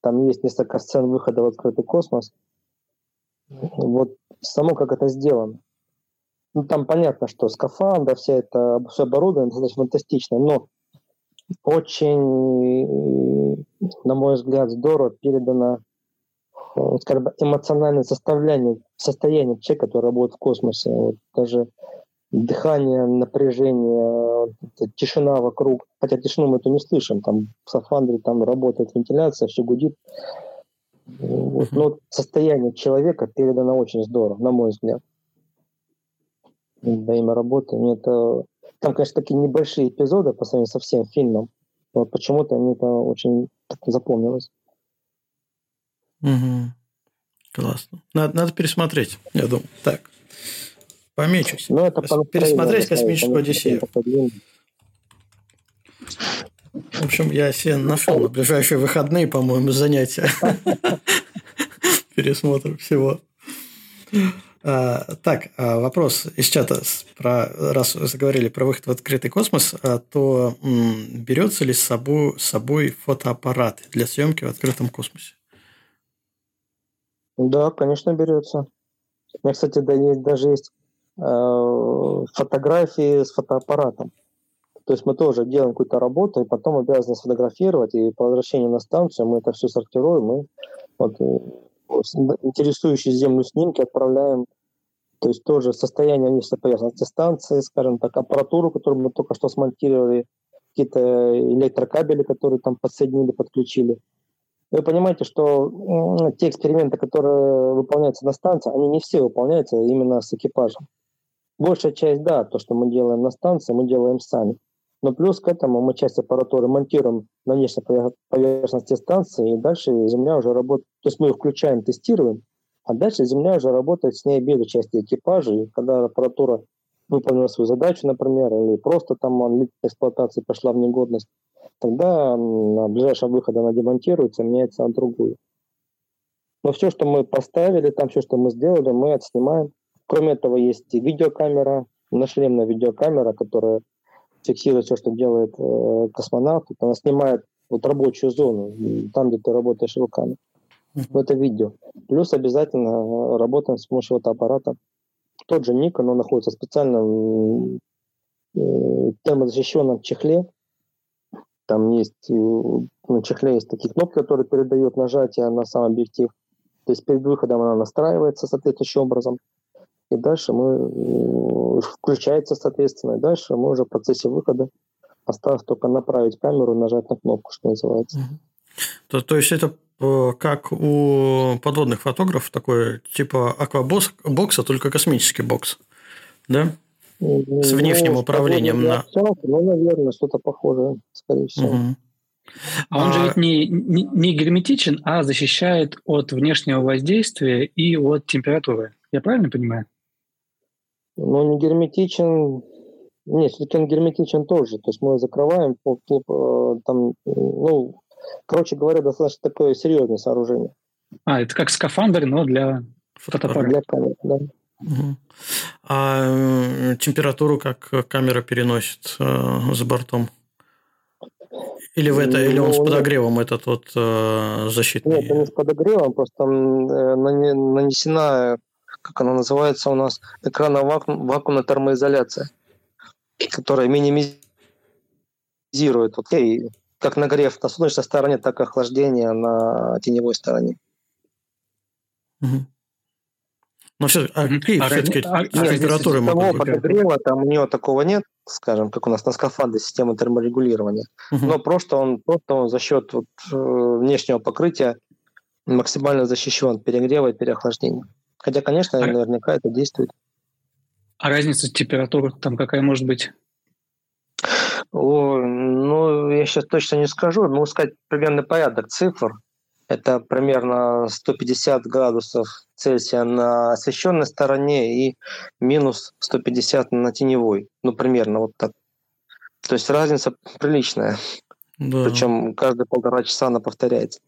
там есть несколько сцен выхода в открытый космос. Вот само как это сделано. Ну, там понятно, что скафандр, вся это все оборудование достаточно фантастичное, но очень, на мой взгляд, здорово передано скажем, эмоциональное состояние, состояние человека, который работает в космосе. Вот даже дыхание, напряжение, тишина вокруг. Хотя тишину мы это не слышим. Там в сафандре там работает вентиляция, все гудит. Вот, но состояние человека передано очень здорово, на мой взгляд. Во время работы. Мне это... Там, конечно, такие небольшие эпизоды по сравнению со всем фильмом. Но почему-то мне это очень запомнилось. Угу. Классно. Надо, надо пересмотреть, я думаю. Так, помечусь. Ну, это пересмотреть космическую Одиссею. В общем, я себе нашел на ближайшие выходные, по-моему, занятия. Пересмотр всего. А, так, а, вопрос из чата. Про, раз заговорили про выход в открытый космос, а, то берется ли с собой, с собой фотоаппарат для съемки в открытом космосе? Да, конечно, берется. У меня, кстати, да, есть, даже есть э, фотографии с фотоаппаратом. То есть мы тоже делаем какую-то работу, и потом обязаны сфотографировать, и по возвращению на станцию мы это все сортируем, и вот, э, интересующие Землю снимки отправляем. То есть тоже состояние низкой поверхности станции, скажем так, аппаратуру, которую мы только что смонтировали, какие-то электрокабели, которые там подсоединили, подключили. Вы понимаете, что те эксперименты, которые выполняются на станции, они не все выполняются именно с экипажем. Большая часть, да, то, что мы делаем на станции, мы делаем сами. Но плюс к этому мы часть аппаратуры монтируем на внешней поверхности станции, и дальше Земля уже работает. То есть мы ее включаем, тестируем, а дальше Земля уже работает с ней без части экипажа. И когда аппаратура выполнила свою задачу, например, или просто там эксплуатации пошла в негодность, тогда на ближайшем выходе она демонтируется, меняется на другую. Но все, что мы поставили, там все, что мы сделали, мы отснимаем. Кроме этого, есть и видеокамера, нашлемная видеокамера, которая фиксирует все, что делает э, космонавт. Она снимает вот рабочую зону, там, где ты работаешь руками. Mm-hmm. Это видео. Плюс обязательно работаем с помощью фотоаппарата. Тот же Nikon, он находится в специальном э, термозащищенном чехле, там есть, э, на чехле есть такие кнопки, которые передают нажатие на сам объектив. То есть перед выходом она настраивается соответствующим образом. И дальше мы э, включается, соответственно. И дальше мы уже в процессе выхода осталось только направить камеру и нажать на кнопку, что называется. То, то есть это э, как у подводных фотографов такой типа аквабокса, только космический бокс, да? С внешним ну, управлением на... Ну, наверное, что-то похожее, скорее всего. Угу. А он а... же ведь не, не, не герметичен, а защищает от внешнего воздействия и от температуры. Я правильно понимаю? Ну, не герметичен. Нет, все-таки он герметичен тоже. То есть мы закрываем, э, там, ну, короче говоря, достаточно такое серьезное сооружение. А, это как скафандр, но для фотоаппарата. Для камеры, да. Угу. А температуру как камера переносит э, за бортом? Или, в это, или он с ну, подогревом этот вот э, защитный? Нет, не с подогревом, просто э, нанесена, как она называется у нас, экранная вакуум, вакуумная термоизоляция, которая минимизирует вот, и как нагрев на солнечной стороне, так и охлаждение на теневой стороне. Угу. Но все, а какие а, все-таки а, температуры могут быть? подогрева там у него такого нет, скажем, как у нас на скафандре системы терморегулирования. Угу. Но просто он, просто он за счет вот, э, внешнего покрытия максимально защищен от перегрева и переохлаждения. Хотя, конечно, а... наверняка это действует. А разница температуры там какая может быть? О, ну, я сейчас точно не скажу, но сказать примерный порядок цифр. Это примерно 150 градусов Цельсия на освещенной стороне и минус 150 на теневой. Ну, примерно вот так. То есть разница приличная. Да. Причем каждые полтора часа она повторяется.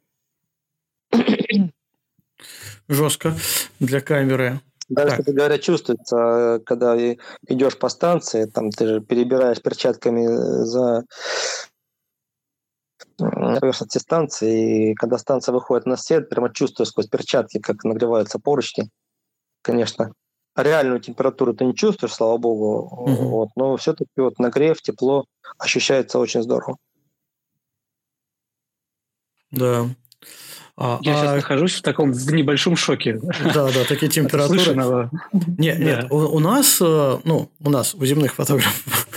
Жестко для камеры. Даже, кстати говоря, чувствуется, когда идешь по станции, там ты же перебираешь перчатками за поверхности станции, и когда станция выходит на свет, прямо чувствую сквозь перчатки, как нагреваются поручни. Конечно, реальную температуру ты не чувствуешь, слава богу, угу. вот, но все-таки вот нагрев, тепло ощущается очень здорово. Да. А, Я а... сейчас нахожусь в таком в небольшом шоке. Да, да, такие температуры. Нет, нет, у, у нас, э, ну, у нас, у земных фотографов,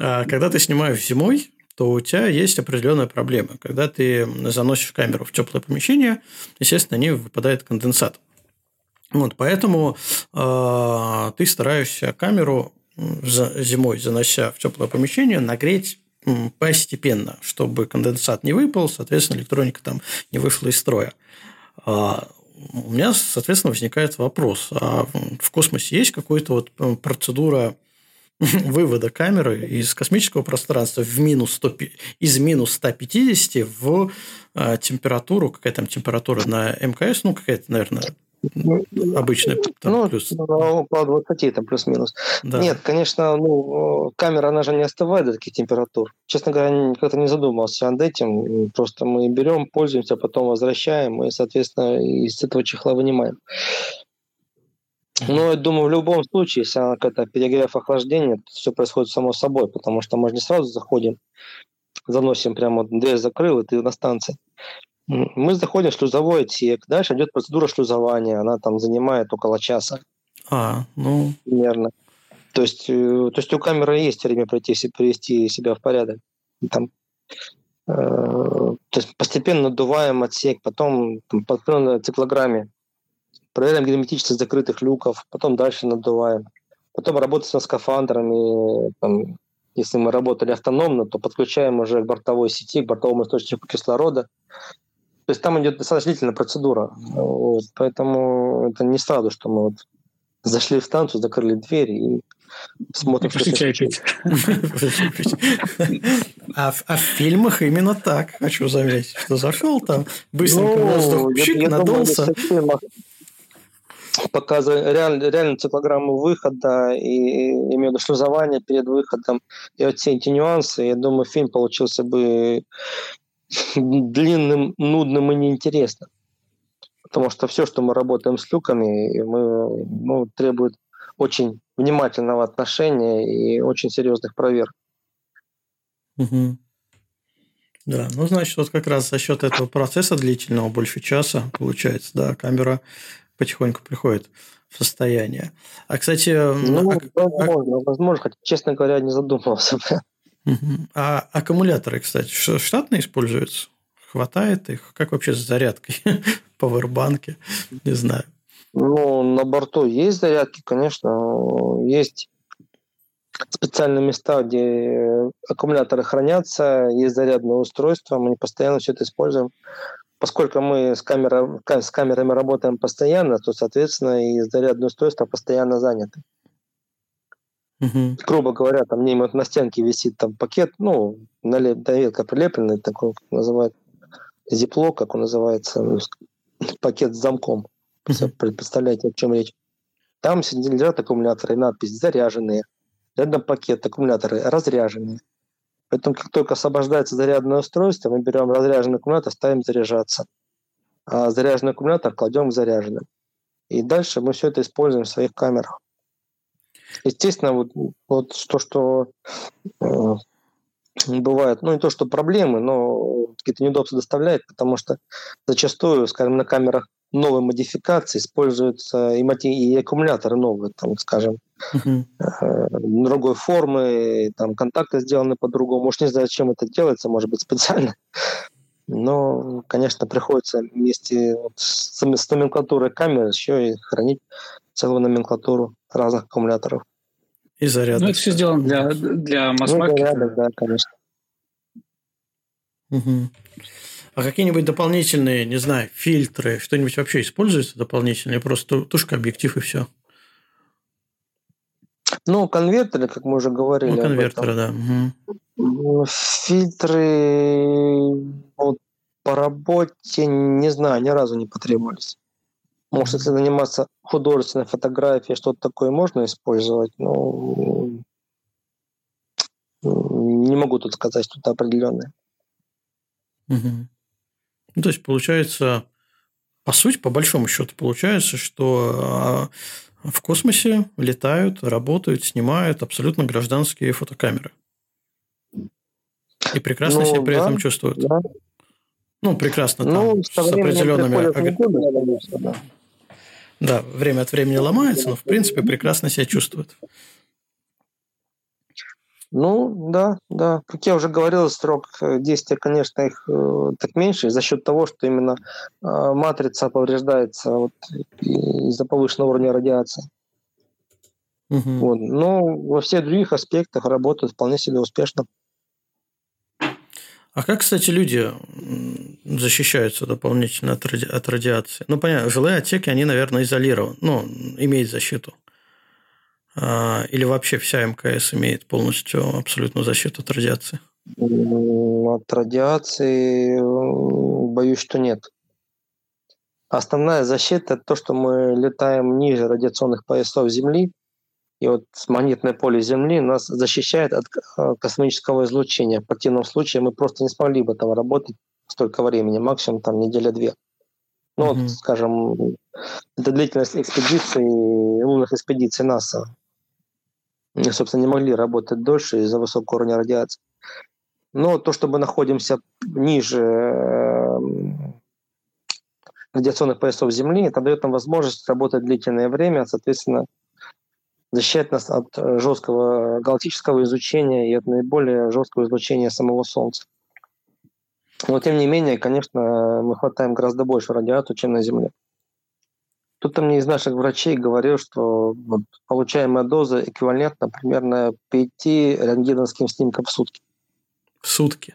а, когда ты снимаешь зимой, то у тебя есть определенная проблема. Когда ты заносишь камеру в теплое помещение, естественно, на ней выпадает конденсат. Вот, поэтому э, ты стараешься камеру за, зимой, занося в теплое помещение, нагреть постепенно, чтобы конденсат не выпал, соответственно, электроника там не вышла из строя. А у меня, соответственно, возникает вопрос, а в космосе есть какая-то вот процедура вывода камеры из космического пространства в минус 100, из минус 150 в э, температуру, какая там температура на МКС, ну, какая-то, наверное, обычная. Там, ну, плюс. около 20, там плюс-минус. Да. Нет, конечно, ну, камера, она же не остывает до таких температур. Честно говоря, никогда не задумывался над этим. Просто мы берем, пользуемся, потом возвращаем и, соответственно, из этого чехла вынимаем. Ну, я думаю, в любом случае, если она какая-то перегрев охлаждения, то все происходит само собой, потому что мы же не сразу заходим, заносим прямо, дверь закрыл, и ты на станции. Мы заходим в шлюзовой отсек, дальше идет процедура шлюзования, она там занимает около часа. А, ну... Примерно. То есть, э, то есть у камеры есть время пройти, привести себя в порядок. Там, э, то есть постепенно надуваем отсек, потом там, по циклограмме проверяем герметичность закрытых люков, потом дальше надуваем. Потом работаем со скафандрами, там, если мы работали автономно, то подключаем уже к бортовой сети, к бортовому источнику кислорода. То есть там идет достаточно длительная процедура. Вот, поэтому это не сразу, что мы вот зашли в станцию, закрыли дверь и смотрим, что чай пить. А, а в фильмах именно так, хочу заметить, что зашел там, быстренько ну, воздух, щик, надулся показывая реаль, реально циклограмму выхода и имею в виду шлюзование перед выходом и вот все эти нюансы, я думаю, фильм получился бы длинным, нудным и неинтересным. Потому что все, что мы работаем с люками, мы, ну, требует очень внимательного отношения и очень серьезных проверок. Угу. Да, ну, значит, вот как раз за счет этого процесса длительного, больше часа, получается, да, камера потихоньку приходит в состояние. А, кстати... Ну, а, возможно, а... возможно, хотя, честно говоря, не задумывался. А аккумуляторы, кстати, штатно используются? Хватает их? Как вообще с зарядкой? Пауэрбанки? Не знаю. Ну, на борту есть зарядки, конечно. Есть специальные места, где аккумуляторы хранятся, есть зарядное устройство, мы постоянно все это используем. Поскольку мы с, камера, с камерами работаем постоянно, то, соответственно, и зарядное устройство постоянно заняты. Угу. Грубо говоря, там вот на стенке висит там пакет, ну, доветка прилепленный, такой, как называют, зипло, как он называется, ну, пакет с замком. Угу. Представляете, о чем речь? Там лежат аккумуляторы, надпись «заряженные». Рядом пакет аккумуляторы разряженные. Поэтому как только освобождается зарядное устройство, мы берем разряженный аккумулятор, ставим заряжаться. А заряженный аккумулятор кладем в заряженный. И дальше мы все это используем в своих камерах. Естественно, вот, вот то, что э, бывает, ну не то, что проблемы, но какие-то неудобства доставляет, потому что зачастую, скажем, на камерах новой модификации используются и, мати- и аккумуляторы новые, там, скажем, uh-huh. э, другой формы, там контакты сделаны по-другому. Может, не знаю, зачем это делается, может быть, специально. Но, конечно, приходится вместе вот с, с номенклатурой камер еще и хранить целую номенклатуру разных аккумуляторов. И зарядов. Ну, это все сделано для, для масс-маркета. Ну, да, конечно. Угу. А какие-нибудь дополнительные, не знаю, фильтры, что-нибудь вообще используется дополнительное? Просто тушка, объектив и все? Ну, конвертеры, как мы уже говорили. Ну, конвертеры, да. Угу. Фильтры вот, по работе, не знаю, ни разу не потребовались. Может, если заниматься художественной фотографией, что-то такое можно использовать, но не могу тут сказать что-то определенное. Угу. Ну, то есть, получается, по сути, по большому счету, получается, что а, в космосе летают, работают, снимают абсолютно гражданские фотокамеры. И прекрасно ну, себя при да, этом чувствуют. Да. Ну, прекрасно ну, там, с определенными... Года, да. да, время от времени ломается, но в принципе прекрасно себя чувствует. Ну, да, да. Как я уже говорил, срок э, действия, конечно, их э, так меньше за счет того, что именно э, матрица повреждается вот, из-за повышенного уровня радиации. Угу. Вот. Но во всех других аспектах работают вполне себе успешно. А как, кстати, люди защищаются дополнительно от, ради... от радиации? Ну, понятно, жилые отсеки, они, наверное, изолированы, ну, имеют защиту. А, или вообще вся МКС имеет полностью абсолютную защиту от радиации? От радиации боюсь, что нет. Основная защита – это то, что мы летаем ниже радиационных поясов Земли, и вот магнитное поле Земли нас защищает от э, космического излучения. В противном случае мы просто не смогли бы там работать столько времени, максимум там неделя-две. Ну, mm-hmm. вот, скажем, это длительность экспедиции, лунных экспедиций НАСА собственно, не могли работать дольше из-за высокого уровня радиации. Но то, что мы находимся ниже эм, радиационных поясов Земли, это дает нам возможность работать длительное время, соответственно, защищает нас от жесткого галактического изучения и от наиболее жесткого излучения самого Солнца. Но, тем не менее, конечно, мы хватаем гораздо больше радиацию, чем на Земле. Кто-то мне из наших врачей говорил, что вот, получаемая доза эквивалентна примерно 5 рентгеновским снимкам в сутки. В сутки?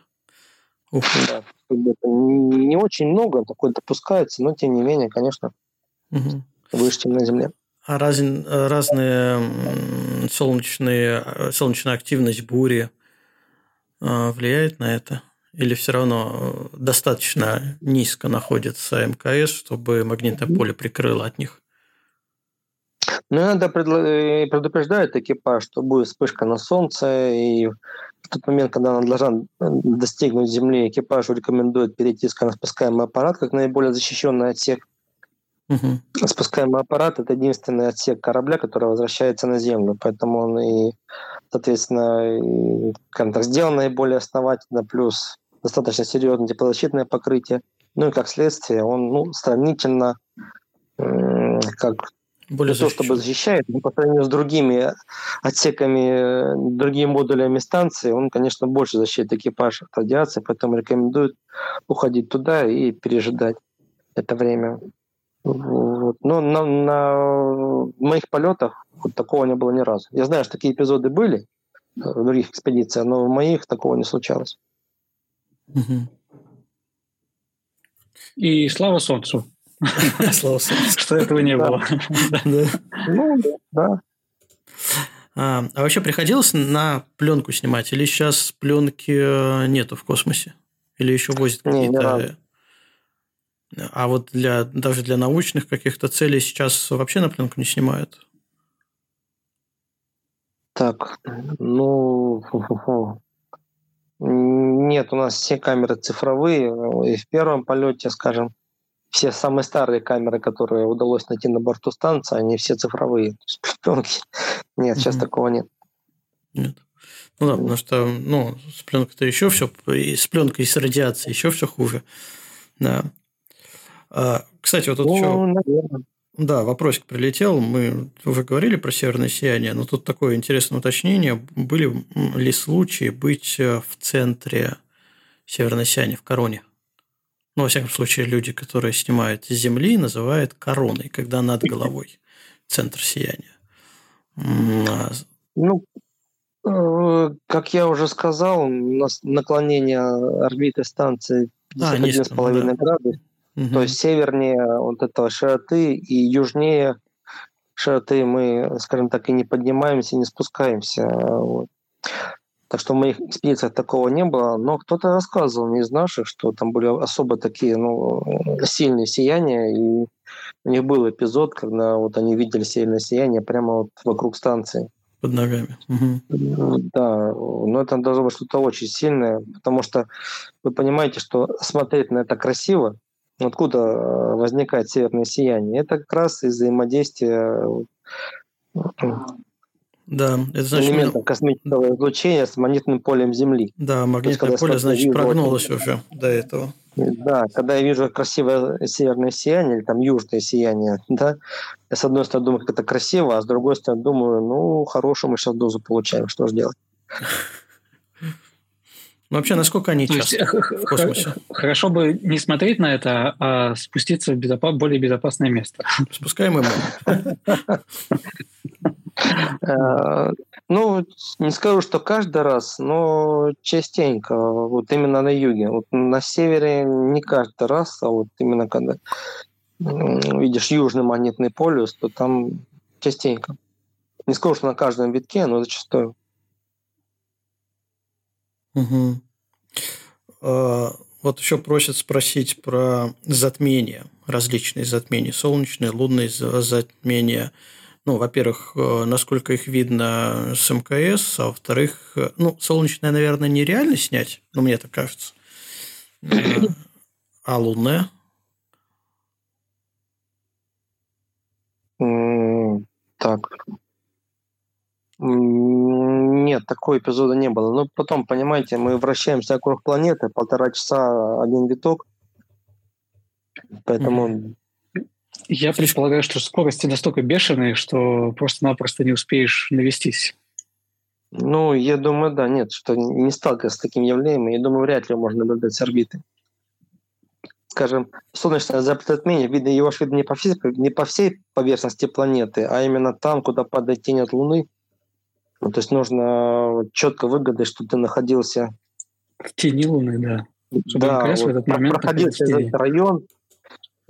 Ух. Да. Не очень много, такое допускается, но тем не менее, конечно, угу. выше, чем на Земле. А раз, разные солнечные, солнечная активность бури а, влияет на это? Или все равно э, достаточно низко находится МКС, чтобы магнитное поле прикрыло от них? Ну, надо э, предупреждать экипаж, что будет вспышка на Солнце, и в тот момент, когда она должна э, достигнуть Земли, экипажу рекомендует перейти на спускаемый аппарат, как наиболее защищенный отсек. Угу. Спускаемый аппарат – это единственный отсек корабля, который возвращается на Землю, поэтому он и, соответственно, и, так, сделан наиболее основательно, плюс достаточно серьезное теплозащитное покрытие. Ну и как следствие, он ну, сравнительно как более то, чтобы защищает, но по сравнению с другими отсеками, другими модулями станции, он, конечно, больше защищает экипаж от радиации, поэтому рекомендуют уходить туда и пережидать это время. Вот. Но на, на моих полетах вот такого не было ни разу. Я знаю, что такие эпизоды были э, в других экспедициях, но в моих такого не случалось. И слава солнцу. Слава солнцу. Что этого не было. Ну, да. А, а вообще приходилось на пленку снимать? Или сейчас пленки э, нету в космосе? Или еще возят какие-то... А вот для, даже для научных каких-то целей сейчас вообще на пленку не снимают? Так, ну, нет, у нас все камеры цифровые. И в первом полете, скажем, все самые старые камеры, которые удалось найти на борту станции, они все цифровые. Пленки. Нет, сейчас такого нет. Нет. Ну да, потому что ну, с пленкой-то еще все, и с пленкой и с радиацией еще все хуже. Да. А, кстати, вот тут ну, еще... Наверное. Да, вопросик прилетел. Мы уже говорили про северное сияние, но тут такое интересное уточнение. Были ли случаи быть э, в центре северного сияния, в короне? Ну, во всяком случае, люди, которые снимают с Земли, называют короной, когда над головой центр сияния. А ну, э, как я уже сказал, у нас наклонение орбиты станции 51,5 а, градуса. Угу. То есть севернее вот этого широты и южнее широты мы, скажем так, и не поднимаемся, и не спускаемся. Вот. Так что в моих экспедициях такого не было, но кто-то рассказывал не из наших, что там были особо такие ну, сильные сияния, и у них был эпизод, когда вот они видели сильное сияние прямо вот вокруг станции. Под ногами. Угу. Да, но это должно быть что-то очень сильное, потому что вы понимаете, что смотреть на это красиво, откуда возникает северное сияние, это как раз из взаимодействия да, это значит... Элементов космического излучения с магнитным полем Земли. Да, магнитное есть, поле, значит, вижу, прогнулось вот, уже до этого. Да, когда я вижу красивое северное сияние или там южное сияние, да, я с одной стороны думаю, как это красиво, а с другой стороны думаю, ну, хорошую мы сейчас дозу получаем, что же делать? Ну, вообще, насколько они часто есть, в космосе? Хорошо бы не смотреть на это, а спуститься в безопас... более безопасное место. Спускаем мы. Э, ну, не скажу, что каждый раз, но частенько. Вот именно на юге. Вот на севере не каждый раз, а вот именно когда видишь южный магнитный полюс, то там частенько. Не скажу, что на каждом витке, но зачастую. Угу. Вот еще просят спросить про затмения, различные затмения, солнечные, лунные затмения – ну, во-первых, э, насколько их видно с МКС, а во-вторых, э, ну, солнечное, наверное, нереально снять, ну, мне так кажется. Э, а лунное? Так. Нет, такого эпизода не было. Но потом, понимаете, мы вращаемся вокруг планеты, полтора часа один виток. Поэтому я предполагаю, что скорости настолько бешеные, что просто-напросто не успеешь навестись. Ну, я думаю, да, нет, что не сталкивался с таким явлением. Я думаю, вряд ли можно наблюдать с орбиты. Скажем, солнечное затмение, видно его видно не по, всей, не по всей поверхности планеты, а именно там, куда падает тень от Луны. Ну, то есть нужно четко выгадать, что ты находился... В тени Луны, да. Чтобы да, вот в этот момент проходил этот район,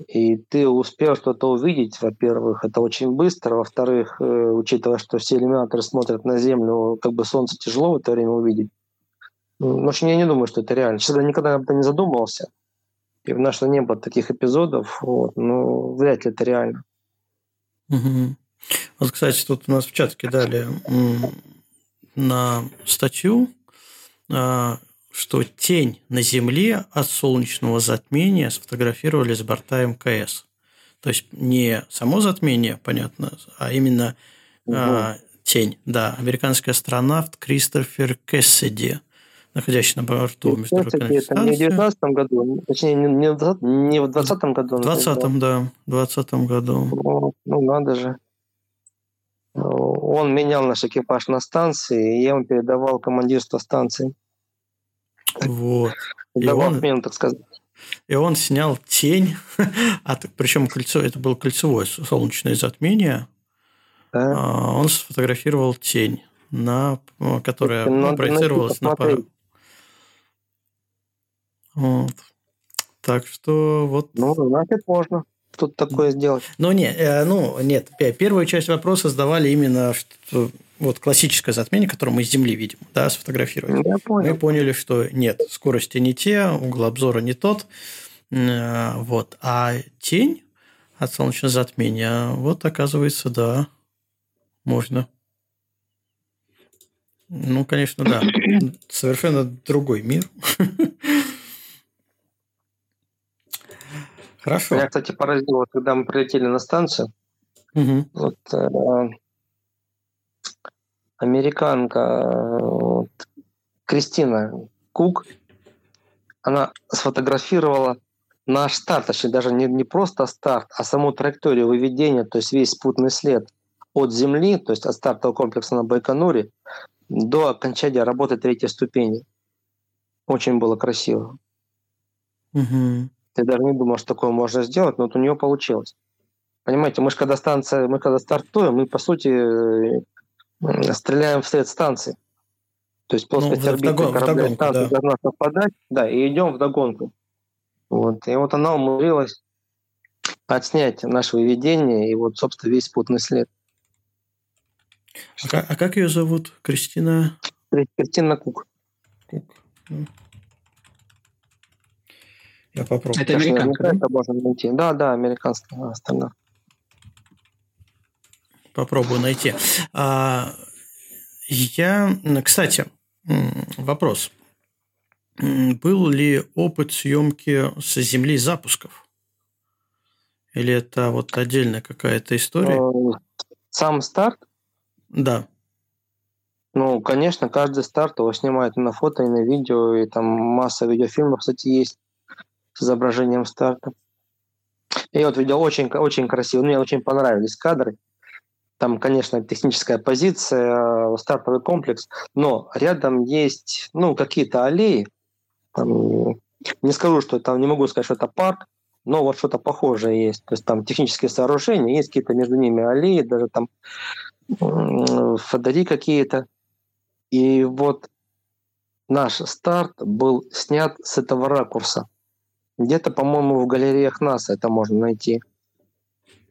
и ты успел что-то увидеть, во-первых, это очень быстро, во-вторых, э, учитывая, что все иллюминаторы смотрят на Землю, как бы Солнце тяжело в это время увидеть. Ну, в общем, я не думаю, что это реально. Честно, я никогда об этом не задумывался. И в наше не было таких эпизодов, вот, но вряд ли это реально. Угу. Вот, кстати, тут у нас в чат кидали на статью а, что тень на Земле от солнечного затмения сфотографировали с борта МКС. То есть не само затмение, понятно, а именно угу. а, тень. Да, американский астронавт Кристофер Кэссиди, находящийся на борту международной Это не в 19 году, точнее, не в 20, не в 20 году. В 20 да, в 20 году. Ну, ну, надо же. Он менял наш экипаж на станции, и я ему передавал командирство станции. Вот. И он, так сказать. и он снял тень, от, причем кольцо, это было кольцевое солнечное затмение, да. А, он сфотографировал тень, на, которая ну, проецировалась на пару. Вот. Так что вот... Ну, значит, можно тут такое сделать. Ну, нет, э, ну, нет. Первую часть вопроса задавали именно что, вот классическое затмение, которое мы с Земли видим, да, сфотографировали. Я понял. Мы поняли, что нет, скорости не те, угол обзора не тот. Э, вот. А тень от солнечного затмения, вот оказывается, да, можно. Ну, конечно, да. Совершенно другой мир. Хорошо. Меня, кстати, поразило, когда мы прилетели на станцию. Угу. Вот э, американка вот, Кристина Кук, она сфотографировала наш старт, точнее даже не, не просто старт, а саму траекторию выведения, то есть весь спутный след от Земли, то есть от стартового комплекса на Байконуре до окончания работы третьей ступени. Очень было красиво. Угу. Я даже не думал, что такое можно сделать, но вот у нее получилось. Понимаете, мы же когда станция, мы когда стартуем, мы по сути э, стреляем вслед станции. То есть плоскость ну, орбиты вдогон, корабля вдогонку, станции да. должна совпадать, да, и идем в догонку. Вот. И вот она умудрилась отснять наше выведение и вот, собственно, весь путный след. А как, а как ее зовут? Кристина? Кристина Кук. Кук. Я попробую. Это американка, да? Можно найти. Да, да, американская страна. Попробую найти. А, я, кстати, вопрос. Был ли опыт съемки с земли запусков? Или это вот отдельная какая-то история? Э, сам старт? Да. Ну, конечно, каждый старт его снимают на фото, и на видео, и там масса видеофильмов, кстати, есть с изображением старта. И вот видел очень, очень красиво, мне очень понравились кадры. Там, конечно, техническая позиция, стартовый комплекс, но рядом есть ну, какие-то аллеи. Там, не скажу, что там, не могу сказать, что это парк, но вот что-то похожее есть. То есть там технические сооружения, есть какие-то между ними аллеи, даже там фонари какие-то. И вот наш старт был снят с этого ракурса. Где-то, по-моему, в галереях НАСА это можно найти.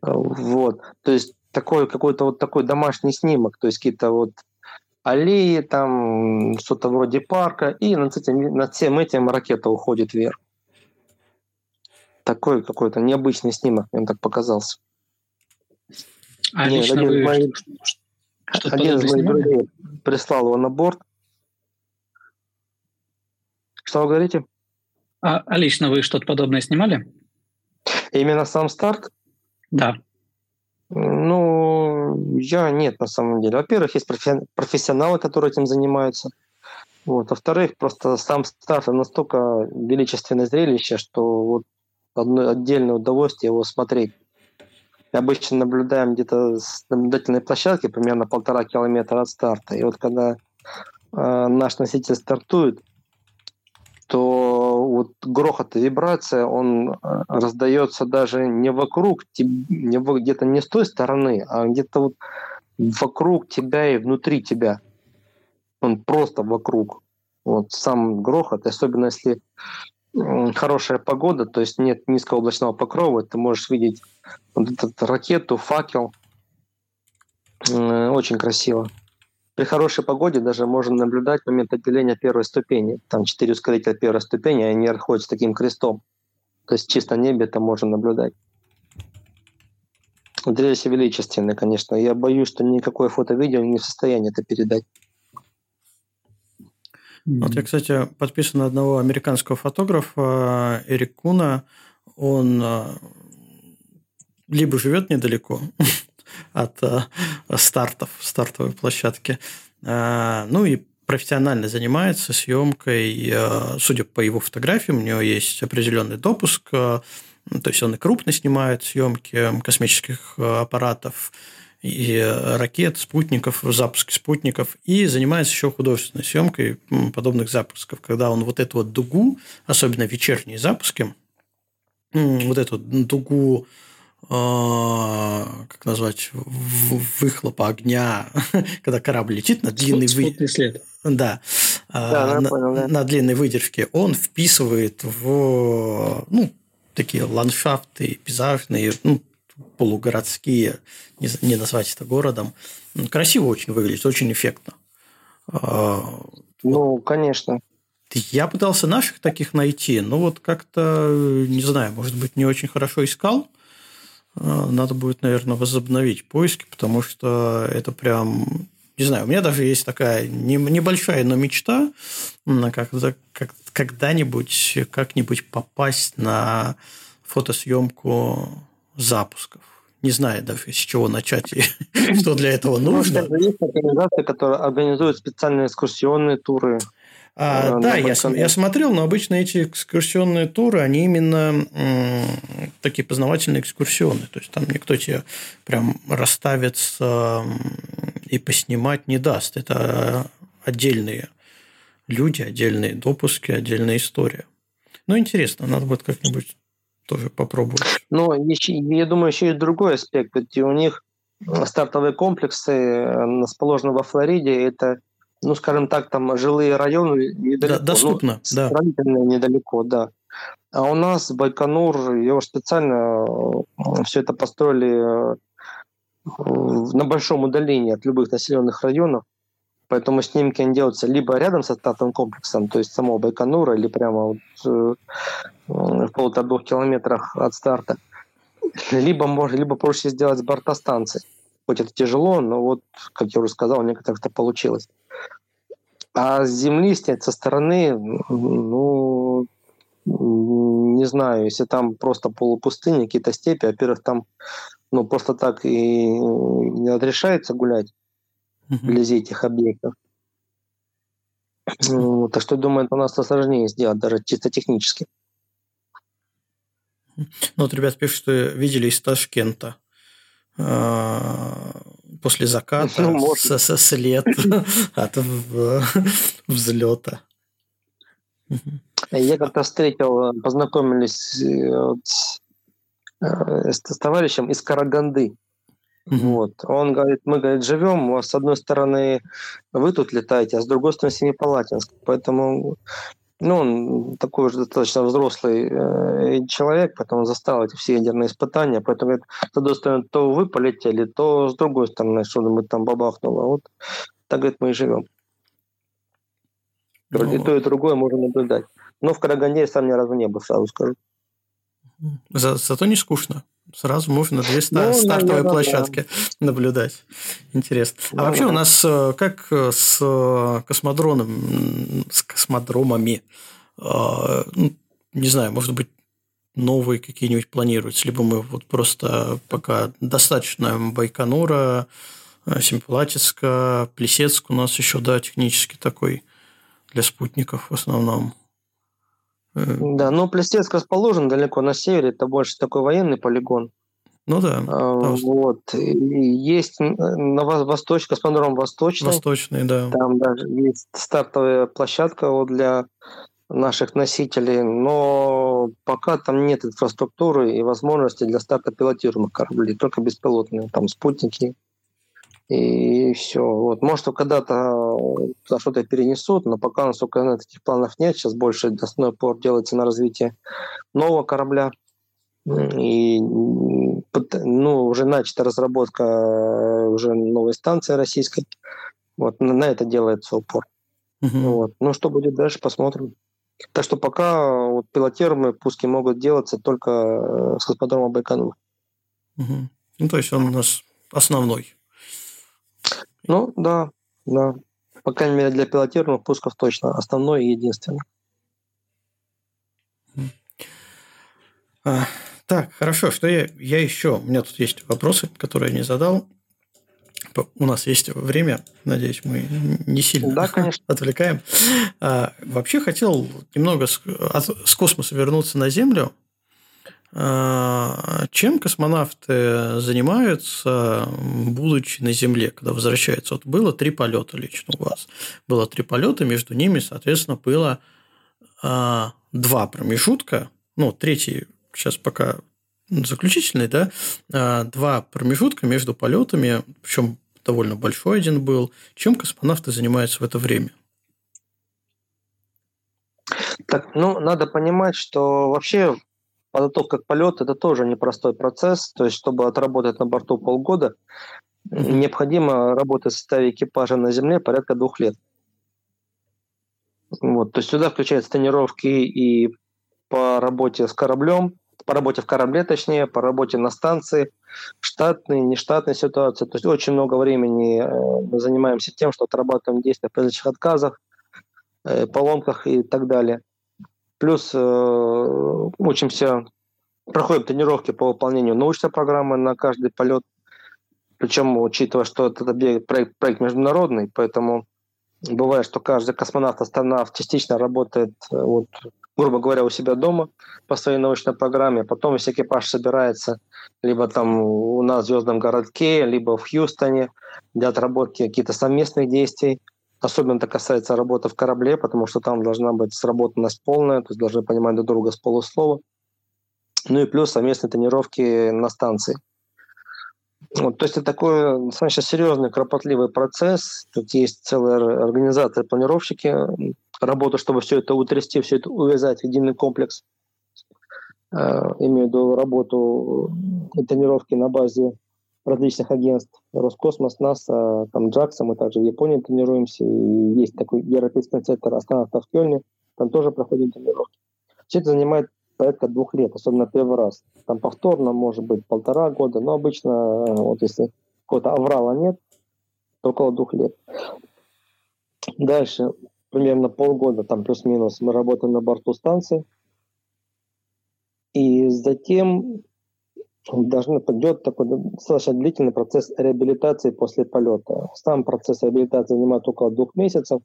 Вот. То есть такой какой-то вот такой домашний снимок, то есть какие-то вот аллеи, там что-то вроде парка, и над, этим, над всем этим ракета уходит вверх. Такой какой-то необычный снимок, мне так показался. А Нет, лично один, вы моих, что один из моих друзей прислал его на борт. Что вы говорите? А, а лично вы что-то подобное снимали? Именно сам старт? Да. Ну, я нет, на самом деле. Во-первых, есть профессионалы, которые этим занимаются. Вот. Во-вторых, просто сам старт настолько величественное зрелище, что вот одно отдельное удовольствие его смотреть. Мы обычно наблюдаем где-то с наблюдательной площадки примерно полтора километра от старта. И вот когда э, наш носитель стартует, то вот грохот и вибрация, он э, раздается даже не вокруг, не где-то не с той стороны, а где-то вот вокруг тебя и внутри тебя. Он просто вокруг. Вот сам грохот, особенно если хорошая погода, то есть нет низкого облачного покрова, ты можешь видеть вот эту ракету, факел. Очень красиво. При хорошей погоде даже можно наблюдать момент отделения первой ступени. Там четыре ускорителя первой ступени, они ходят с таким крестом. То есть чисто небе это можно наблюдать. Зрелище величественное, конечно. Я боюсь, что никакое фото-видео не в состоянии это передать. Вот я, кстати, подписан на одного американского фотографа Эрик Куна. Он а, либо живет недалеко, от э, стартов, стартовой площадки. Э, ну и профессионально занимается съемкой, э, судя по его фотографиям, у него есть определенный допуск, то есть он и крупно снимает съемки космических аппаратов, и ракет, спутников, запуски спутников, и занимается еще художественной съемкой подобных запусков, когда он вот эту вот дугу, особенно вечерние запуски, вот эту дугу как назвать, выхлопа огня, когда корабль летит на длинный вы... след. Да, да на, понял, да. на длинной выдержке, он вписывает в ну, такие ландшафты пейзажные, ну, полугородские, не, не назвать это городом. Красиво очень выглядит, очень эффектно. А, ну, конечно. Я пытался наших таких найти, но вот как-то, не знаю, может быть, не очень хорошо искал. А, надо будет, наверное, возобновить поиски, потому что это прям... Не знаю, у меня даже есть такая небольшая, но мечта как, как, когда-нибудь как-нибудь попасть на фотосъемку запусков. Не знаю даже, с чего начать и что для этого нужно. Есть организации, которые организуют специальные экскурсионные туры. А, да, я, я смотрел, но обычно эти экскурсионные туры, они именно м, такие познавательные экскурсионные. То есть там никто тебе прям расставится и поснимать не даст. Это отдельные люди, отдельные допуски, отдельная история. Ну, интересно, надо будет как-нибудь тоже попробовать. Еще, я думаю, еще есть другой аспект. Ведь у них стартовые комплексы э, расположены во Флориде. Это, ну, скажем так, там жилые районы недалеко. Да, доступно, ну, да. недалеко, да. А у нас Байконур, его специально э, все это построили э, на большом удалении от любых населенных районов. Поэтому снимки они делаются либо рядом со стартовым комплексом, то есть самого Байконура, или прямо вот, э, в полутора-двух километрах от старта. Либо, можно, либо проще сделать с борта станции. Хоть это тяжело, но вот, как я уже сказал, у некоторых это получилось. А с земли снять со стороны, ну, не знаю, если там просто полупустыня, какие-то степи, во-первых, там ну, просто так и не разрешается гулять вблизи этих объектов. Ну, так что, думаю, это у нас сложнее сделать, даже чисто технически. Ну, вот ребят пишут, что видели из Ташкента после заката ну, с, с, след от взлета. Я как-то встретил, познакомились э, э, с, с товарищем из Караганды. Mm-hmm. Вот. Он говорит, мы, говорит, живем, у вас с одной стороны вы тут летаете, а с другой стороны Семипалатинск. Поэтому ну, он такой уже достаточно взрослый э, человек, поэтому застал эти все ядерные испытания. Поэтому, одной стороны, то вы полетели, то с другой стороны, что-нибудь там бабахнуло. Вот так, говорит, мы и живем. Ну... И то, и другое можно наблюдать. Но в Караганде я сам ни разу не был, сразу скажу. За, зато не скучно. Сразу можно две ну, стартовые наверное, площадки да. наблюдать. Интересно. А вообще у нас э, как э, с э, космодроном, с космодромами, ну, не знаю, может быть, новые какие-нибудь планируются, либо мы вот просто пока достаточно Байконура, Семипалатинска, Плесецк у нас еще, да, технически такой для спутников в основном. Да, но Плестецк расположен далеко на севере, это больше такой военный полигон. Ну да. А, вот. есть на Восточ, космодром Восточный. Восточный, да. Там даже есть стартовая площадка вот для наших носителей, но пока там нет инфраструктуры и возможности для старта пилотируемых кораблей, только беспилотные, там спутники и все. Вот. Может, когда-то что-то перенесут, но пока, насколько я таких планов нет. Сейчас больше основной упор делается на развитие нового корабля. И ну, уже начата разработка э, уже новой станции российской. Вот на это делается упор. Угу. Вот. Ну, что будет дальше, посмотрим. Так что пока вот, пилотируемые пуски могут делаться только э, с космодрома Байконур. Угу. Ну, то есть он у нас основной. Ну, да, да. По крайней мере, для пилотируемых пусков точно. Основной и единственный. А, так, хорошо. Что я, я еще? У меня тут есть вопросы, которые я не задал. У нас есть время. Надеюсь, мы не сильно да, конечно. отвлекаем. А, вообще хотел немного с, от, с космоса вернуться на Землю. А, чем космонавты занимаются, будучи на Земле, когда возвращаются? Вот было три полета лично у вас. Было три полета, между ними, соответственно, было а, два промежутка. Ну, третий сейчас пока заключительный, да, а, два промежутка между полетами, причем довольно большой один был. Чем космонавты занимаются в это время? Так, ну, надо понимать, что вообще подготовка к полету – это тоже непростой процесс. То есть, чтобы отработать на борту полгода, mm-hmm. необходимо работать в составе экипажа на Земле порядка двух лет. Вот, то есть сюда включаются тренировки и по работе с кораблем, по работе в корабле, точнее, по работе на станции, штатные, нештатные ситуации. То есть очень много времени э, мы занимаемся тем, что отрабатываем действия при различных отказах, э, поломках и так далее. Плюс э, учимся, проходим тренировки по выполнению научной программы на каждый полет. Причем, учитывая, что этот объект, проект, проект международный, поэтому бывает, что каждый космонавт-астронавт частично работает, э, вот, грубо говоря, у себя дома по своей научной программе. Потом весь экипаж собирается либо там у нас в Звездном городке, либо в Хьюстоне для отработки каких-то совместных действий. Особенно это касается работы в корабле, потому что там должна быть сработанность полная, то есть должны понимать друг друга с полуслова. Ну и плюс совместные тренировки на станции. Вот, то есть это такой достаточно серьезный, кропотливый процесс. Тут есть целая организация, планировщики, работа, чтобы все это утрясти, все это увязать в единый комплекс. Э, имею в виду работу и тренировки на базе различных агентств. Роскосмос, НАСА, там Джакса, мы также в Японии тренируемся. И есть такой европейский центр астронавтов в Кельне, там тоже проходим тренировки. Все это занимает порядка двух лет, особенно первый раз. Там повторно может быть полтора года, но обычно, э, вот если какого-то аврала нет, то около двух лет. Дальше, примерно полгода, там плюс-минус, мы работаем на борту станции. И затем должен пойдет такой достаточно длительный процесс реабилитации после полета. Сам процесс реабилитации занимает около двух месяцев,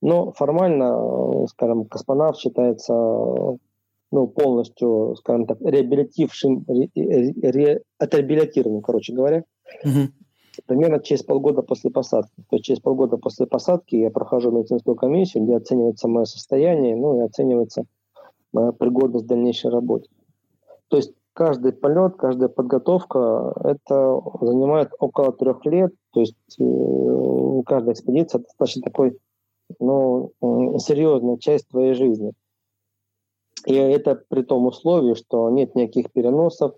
но формально, скажем, космонавт считается ну, полностью, скажем так, реабилитившим, ре, ре, отреабилитированным, короче говоря, угу. примерно через полгода после посадки. То есть через полгода после посадки я прохожу медицинскую комиссию, где оценивается мое состояние, ну и оценивается моя пригодность к дальнейшей работе. То есть каждый полет, каждая подготовка, это занимает около трех лет. То есть э, каждая экспедиция достаточно такой ну, серьезная часть твоей жизни. И это при том условии, что нет никаких переносов,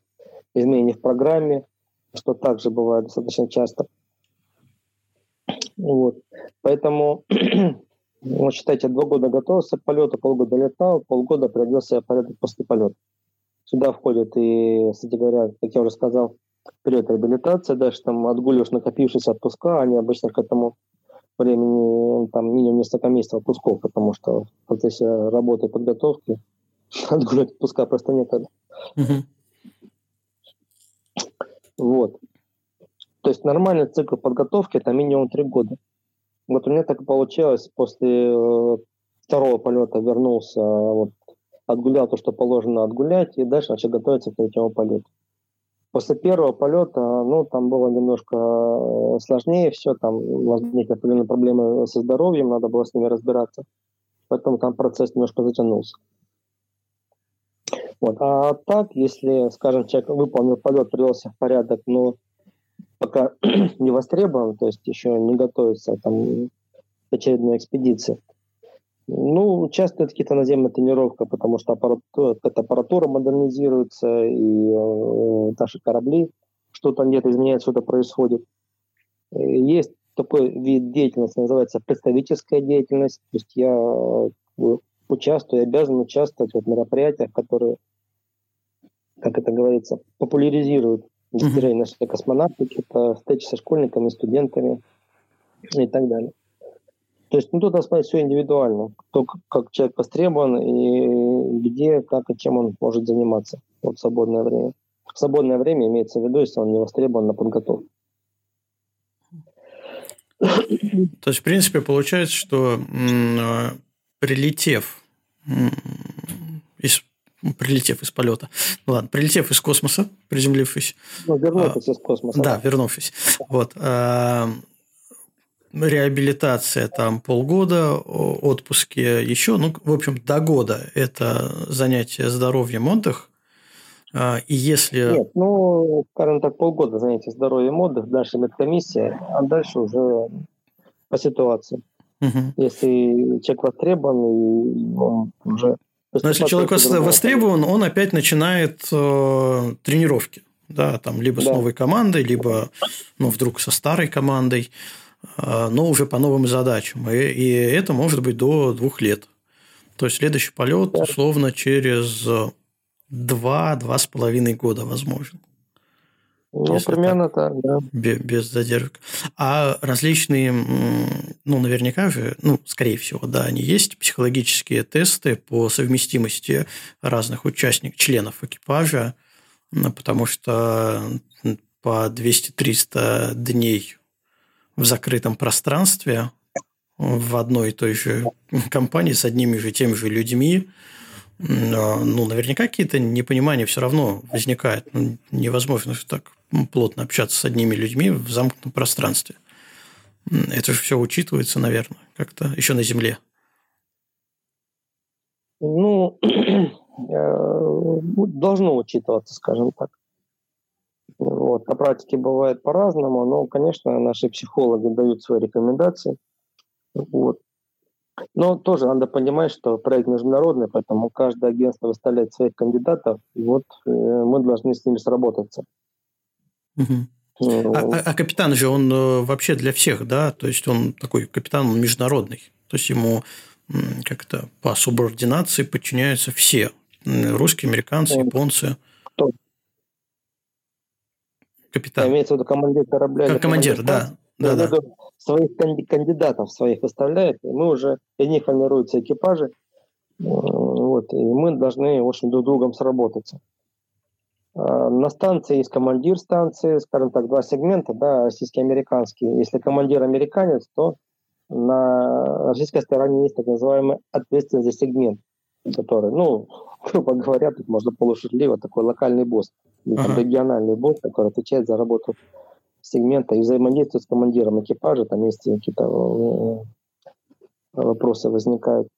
изменений в программе, что также бывает достаточно часто. Вот. Поэтому, вот считайте, два года готовился к полету, полгода летал, полгода приводил себя порядок после полета. Сюда входит и, кстати говоря, как я уже сказал, период реабилитации, дальше там отгуливаешь накопившиеся отпуска, они обычно к этому времени там минимум несколько месяцев отпусков, потому что в процессе работы и подготовки отгулять отпуска просто некогда. Угу. Вот. То есть нормальный цикл подготовки это минимум три года. Вот у меня так получилось, после э, второго полета вернулся вот, отгулял то, что положено отгулять, и дальше начал готовиться к третьему полету. После первого полета, ну, там было немножко э, сложнее все, там возникли определенные проблемы со здоровьем, надо было с ними разбираться. Поэтому там процесс немножко затянулся. Вот. А так, если, скажем, человек выполнил полет, привелся в порядок, но пока не востребован, то есть еще не готовится там, к очередной экспедиции, ну, участвует какие-то наземные тренировки, потому что аппаратура, аппаратура модернизируется, и э, наши корабли, что-то где-то изменяется, что-то происходит. Э, есть такой вид деятельности, называется представительская деятельность. То есть я э, участвую, обязан участвовать в мероприятиях, которые, как это говорится, популяризируют достижения нашей космонавтики, это встречи со школьниками, студентами и так далее. То есть, ну, тут надо смотреть все индивидуально. Кто, как человек востребован и где, как и чем он может заниматься вот, в свободное время. В свободное время имеется в виду, если он не востребован на подготовку. То есть, в принципе, получается, что прилетев из прилетев из полета. Ну, ладно, прилетев из космоса, приземлившись. Ну, вернувшись а, из космоса. Да, вернувшись. Вот. А, реабилитация там полгода, отпуски еще, ну, в общем, до года это занятие здоровьем, отдых. А, и если... Нет, ну, скажем так, полгода занятия здоровьем, отдых, дальше медкомиссия, а дальше уже по ситуации. Угу. Если человек востребован, он уже... Но если человек востребован, он опять начинает э, тренировки. Да, там либо да. с новой командой, либо ну, вдруг со старой командой. А, но уже по новым задачам. И, и это может быть до двух лет. То есть следующий полет условно через два-два с половиной года возможен. Ну, примерно так, так, да. Без, без задержек. А различные, ну, наверняка же, ну, скорее всего, да, они есть, психологические тесты по совместимости разных участников, членов экипажа, потому что по 200-300 дней в закрытом пространстве в одной и той же компании с одними же теми же людьми, ну, наверняка какие-то непонимания все равно возникают. Ну, невозможно же так плотно общаться с одними людьми в замкнутом пространстве. Это же все учитывается, наверное, как-то еще на Земле. Ну, э, должно учитываться, скажем так. Вот. На практике бывает по-разному, но, конечно, наши психологи дают свои рекомендации. Вот. Но тоже надо понимать, что проект международный, поэтому каждое агентство выставляет своих кандидатов, и вот э, мы должны с ними сработаться. Угу. А, а, а капитан же, он э, вообще для всех, да? То есть он такой капитан он международный. То есть ему как-то по субординации подчиняются все. Русские, американцы, японцы. Капитан. Имеется в виду командир корабля. Как командир, да. Да, да. Своих кандидатов своих выставляет, и мы уже, из них формируются экипажи, вот, и мы должны, в общем, друг с другом сработаться. А, на станции есть командир станции, скажем так, два сегмента, да, российский и американский. Если командир американец, то на российской стороне есть так называемый ответственный за сегмент, который, ну, грубо говоря, тут можно полушутливо, такой локальный босс, uh-huh. региональный босс, который отвечает за работу сегмента и взаимодействует с командиром экипажа, там есть какие-то э, вопросы возникают.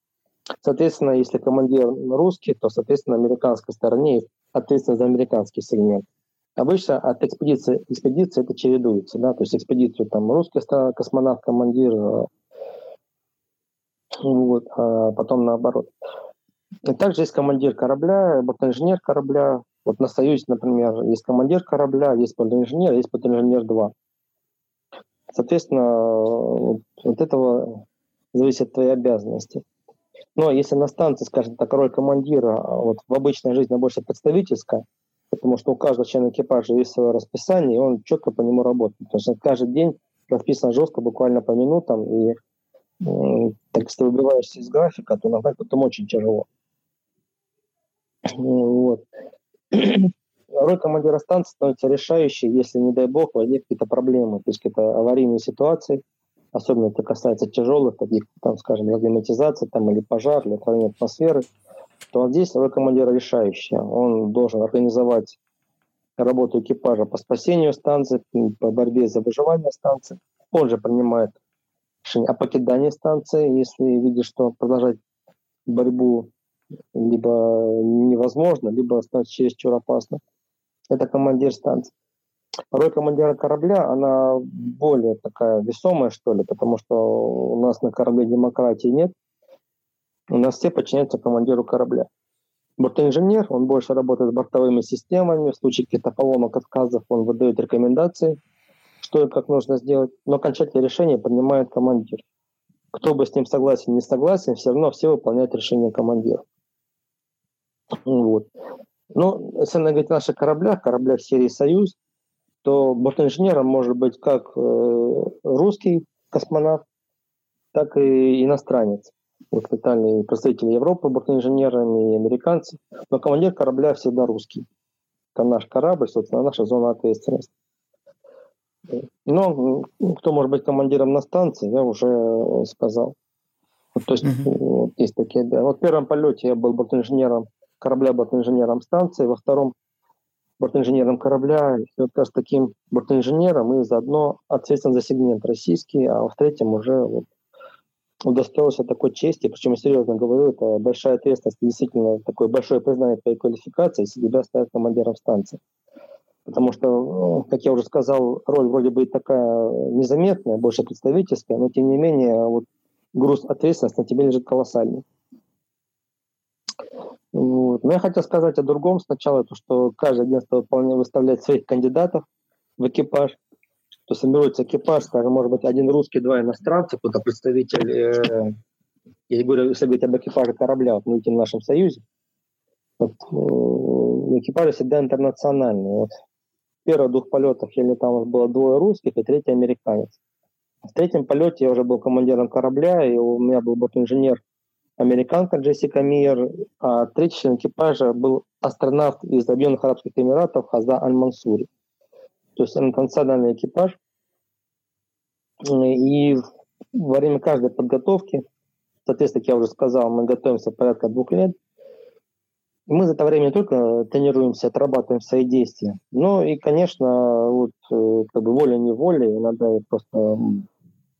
Соответственно, если командир русский, то, соответственно, американской стороне ответственность за американский сегмент. Обычно от экспедиции экспедиции это чередуется, да, то есть экспедицию там русский космонавт, командир, э, вот, а потом наоборот. И также есть командир корабля, бортинженер корабля. Вот на Союзе, например, есть командир корабля, есть бортинженер, есть бортинженер 2. Соответственно, вот этого зависит от твоей обязанности. Но если на станции, скажем так, роль командира а вот в обычной жизни больше представительская, потому что у каждого члена экипажа есть свое расписание, и он четко по нему работает. Потому что каждый день расписано жестко, буквально по минутам, и так если выбиваешься из графика, то иногда потом очень тяжело. Вот. Роль командира станции становится решающей, если, не дай бог, возникнут какие-то проблемы, то есть какие-то аварийные ситуации, особенно это касается тяжелых, таких, там, скажем, разгерметизации там, или пожар, или отравление атмосферы, то здесь роль командира решающая. Он должен организовать работу экипажа по спасению станции, по борьбе за выживание станции. Он же принимает решение о покидании станции, если видит, что продолжать борьбу либо невозможно, либо становится чересчур опасно. Это командир станции. Роль командира корабля, она более такая весомая, что ли, потому что у нас на корабле демократии нет. У нас все подчиняются командиру корабля. Бортинженер, он больше работает с бортовыми системами, в случае каких-то поломок, отказов он выдает рекомендации, что и как нужно сделать, но окончательное решение принимает командир. Кто бы с ним согласен, не согласен, все равно все выполняют решение командира. Вот. Ну, если говорить о наших кораблях, кораблях серии «Союз», то бортинженером может быть как э, русский космонавт, так и иностранец. Вот летали представители Европы бортинженерами и американцы. Но командир корабля всегда русский. Это наш корабль, собственно, наша зона ответственности. Но кто может быть командиром на станции, я уже сказал. Вот, то есть mm-hmm. вот, есть такие. Да. Вот в первом полете я был бортинженером корабля бортинженером станции, во втором бортинженером корабля, и вот как раз таким бортинженером и заодно ответственен за сегмент российский, а в третьем уже вот удостоился такой чести, причем я серьезно говорю, это большая ответственность, действительно такое большое признание твоей квалификации, если тебя ставят командиром станции. Потому что, ну, как я уже сказал, роль вроде бы такая незаметная, больше представительская, но тем не менее вот груз ответственности на тебе лежит колоссальный. Вот. Но я хотел сказать о другом сначала, то, что каждое агентство вполне выставляет своих кандидатов в экипаж. То собирается экипаж, скажем, может быть, один русский, два иностранца, кто-то представитель, э, если, говорить об экипаже корабля, вот мы в нашем союзе, вот, э, экипажи всегда интернациональные. Вот, первых двух полетах я летал, было двое русских и третий американец. В третьем полете я уже был командиром корабля, и у меня был бортинженер американка Джессика Миер, а третий член экипажа был астронавт из Объединенных Арабских Эмиратов Хаза Аль-Мансури. То есть интернациональный экипаж. И во время каждой подготовки, соответственно, как я уже сказал, мы готовимся порядка двух лет. Мы за это время не только тренируемся, отрабатываем свои действия, но и, конечно, вот, э, как бы волей-неволей, иногда просто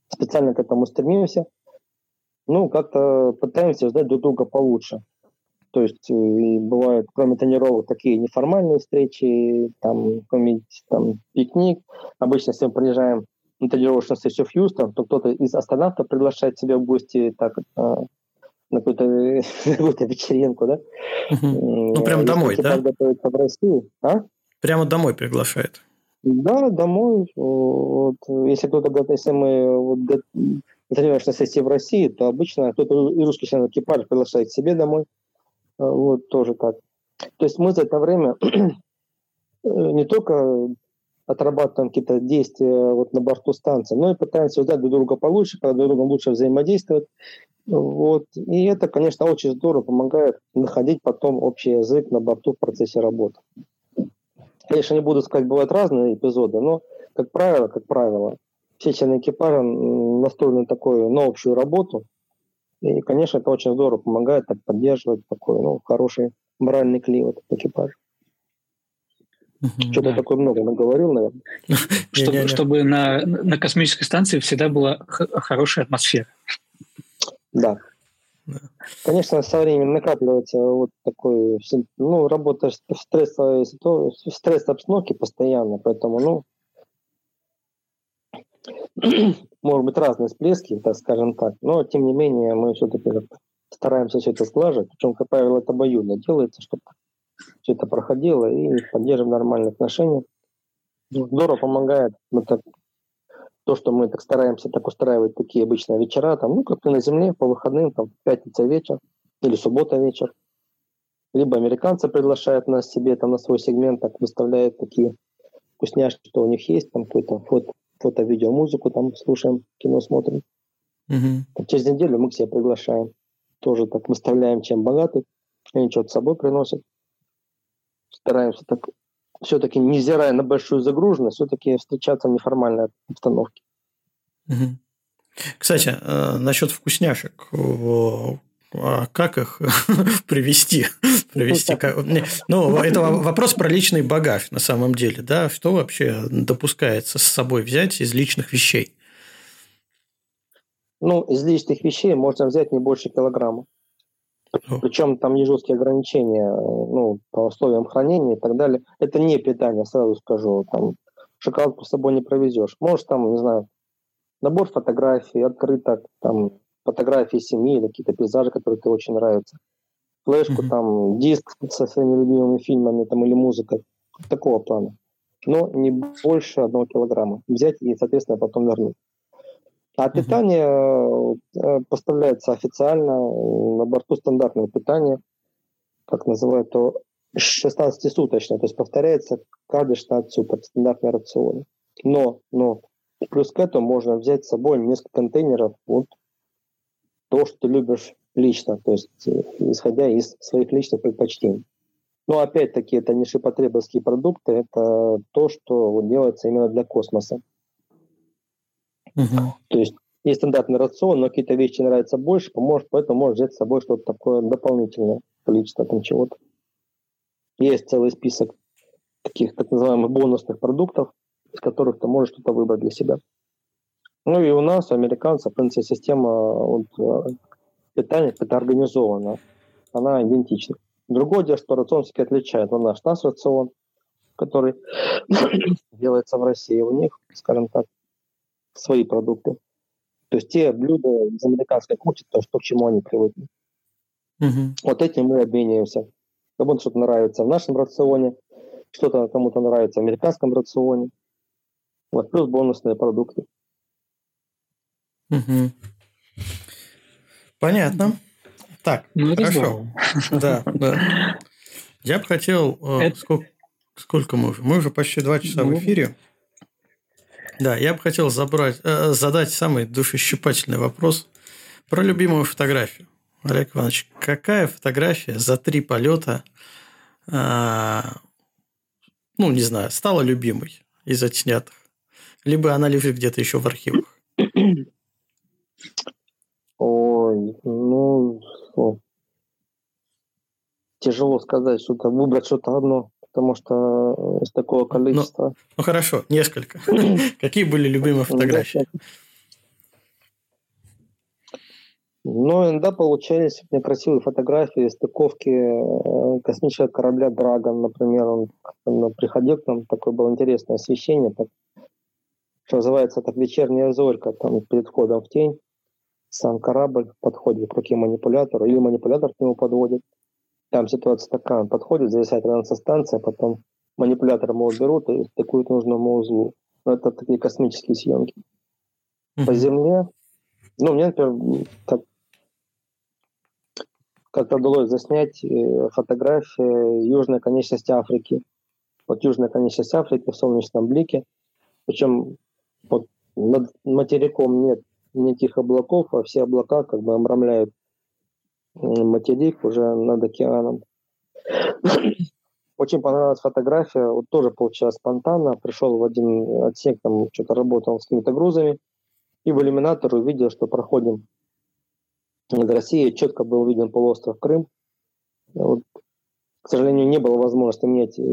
специально к этому стремимся, ну, как-то пытаемся ждать друг друга получше. То есть э, и бывают, кроме тренировок, такие неформальные встречи, там, какой-нибудь там пикник. Обычно, если мы приезжаем на тренировочную сессию в Хьюстон, то кто-то из астронавтов приглашает себя в гости так, а, на какую-то, какую-то вечеринку, да? Ну, прямо домой, да? готовится в России. А? Прямо домой приглашает. Да, домой. Вот. Если кто-то если мы вот, тренировочной сессии в России, то обычно кто-то из русских членов экипажа приглашает себе домой. А, вот тоже так. То есть мы за это время не только отрабатываем какие-то действия вот на борту станции, но и пытаемся узнать друг друга получше, когда друг другом лучше взаимодействовать. Вот. И это, конечно, очень здорово помогает находить потом общий язык на борту в процессе работы. Конечно, не буду сказать, бывают разные эпизоды, но, как правило, как правило, все члены экипажа настроены такую на общую работу. И, конечно, это очень здорово помогает так, поддерживать такой ну, хороший моральный климат в экипаже. Что-то да. такое много наговорил, наверное. Чтобы, чтобы на, на космической станции всегда была хорошая атмосфера. Да. да. Конечно, со временем накапливается вот такой, ну, работа в стрессовой, в стрессовой обстановке постоянно, поэтому, ну, может быть, разные всплески, так скажем так, но, тем не менее, мы все-таки стараемся все это сглаживать, причем, как правило, это обоюдно делается, чтобы все это проходило и поддерживаем нормальные отношения. Здорово помогает это, то, что мы так стараемся так устраивать такие обычные вечера, там, ну, как на земле, по выходным, там, пятница вечер или суббота вечер. Либо американцы приглашают нас себе там на свой сегмент, так выставляют такие вкусняшки, что у них есть, там какой-то фото, фото, видео, музыку там слушаем, кино смотрим. Угу. Через неделю мы к себе приглашаем. Тоже так выставляем, чем богаты. Они что-то с собой приносят. Стараемся так все-таки, невзирая на большую загруженность, все-таки встречаться в неформальной обстановке. Угу. Кстати, э, насчет вкусняшек. А как их привести? привести? Ну, это вопрос про личный багаж на самом деле. Да? Что вообще допускается с собой взять из личных вещей? Ну, из личных вещей можно взять не больше килограмма. Причем там не жесткие ограничения ну, по условиям хранения и так далее. Это не питание, сразу скажу. Там шоколадку с собой не провезешь. Можешь там, не знаю, набор фотографий, открыток, там фотографии семьи или какие-то пейзажи, которые тебе очень нравятся. Флешку, mm-hmm. там, диск со своими любимыми фильмами там, или музыкой. Такого плана. Но не больше одного килограмма. Взять и, соответственно, потом вернуть. А питание mm-hmm. поставляется официально, на борту стандартное питание, как называют, то 16-суточное, то есть повторяется каждые 16 суток, стандартный рацион. Но, но плюс к этому можно взять с собой несколько контейнеров вот то, что ты любишь лично, то есть э, исходя из своих личных предпочтений. Но опять-таки это не шипотребовские продукты, это то, что делается именно для космоса. Угу. То есть есть стандартный рацион, но какие-то вещи нравятся больше, поможет, поэтому можешь взять с собой что-то такое дополнительное, количество там чего-то. Есть целый список таких так называемых бонусных продуктов, из которых ты можешь что-то выбрать для себя. Ну и у нас, у американцев, в принципе, система вот, э, питания это организована. Она идентична. Другое дело, что рацион все отличает. У нас наш рацион, который делается в России, у них, скажем так, свои продукты. То есть те блюда из американской кухни, то, что к чему они привыкли. Угу. Вот этим мы обмениваемся. Кому-то что-то нравится в нашем рационе, что-то кому-то нравится в американском рационе. Вот, плюс бонусные продукты. Угу. Понятно. Так, ну, хорошо. Да, да. Я бы хотел... Э, это... Сколько, сколько мы уже? Мы уже почти два часа ну... в эфире. Да, я бы хотел забрать, э, задать самый душещипательный вопрос про любимую фотографию. Олег Иванович, какая фотография за три полета, э, ну, не знаю, стала любимой из отснятых? Либо она лежит где-то еще в архивах? Ой, ну, тяжело сказать, что-то выбрать что-то одно, потому что из такого ну, количества. Ну, ну хорошо, несколько. Какие были любимые фотографии? Ну, иногда получались некрасивые фотографии стыковки э, космического корабля «Драгон», например. Он, он приходил к нам, такое было интересное освещение, так, что называется так вечерняя зорька, там перед входом в тень сам корабль подходит к руке манипулятора, или манипулятор к нему подводит. Там ситуация такая, он подходит, зависает рядом со станцией, а потом манипулятор ему берут и стыкуют нужному узлу. Но это такие космические съемки. По Земле, ну, мне, например, как, как-то удалось заснять э, фотографии южной конечности Африки. Вот южная конечность Африки в солнечном блике. Причем вот над материком нет никаких облаков, а все облака как бы обрамляют материк уже над океаном. Очень понравилась фотография, вот тоже получилось спонтанно. Пришел в один отсек, там что-то работал с какими-то грузами, и в иллюминатор увидел, что проходим над Россией, четко был виден полуостров Крым. Вот, к сожалению, не было возможности менять, э,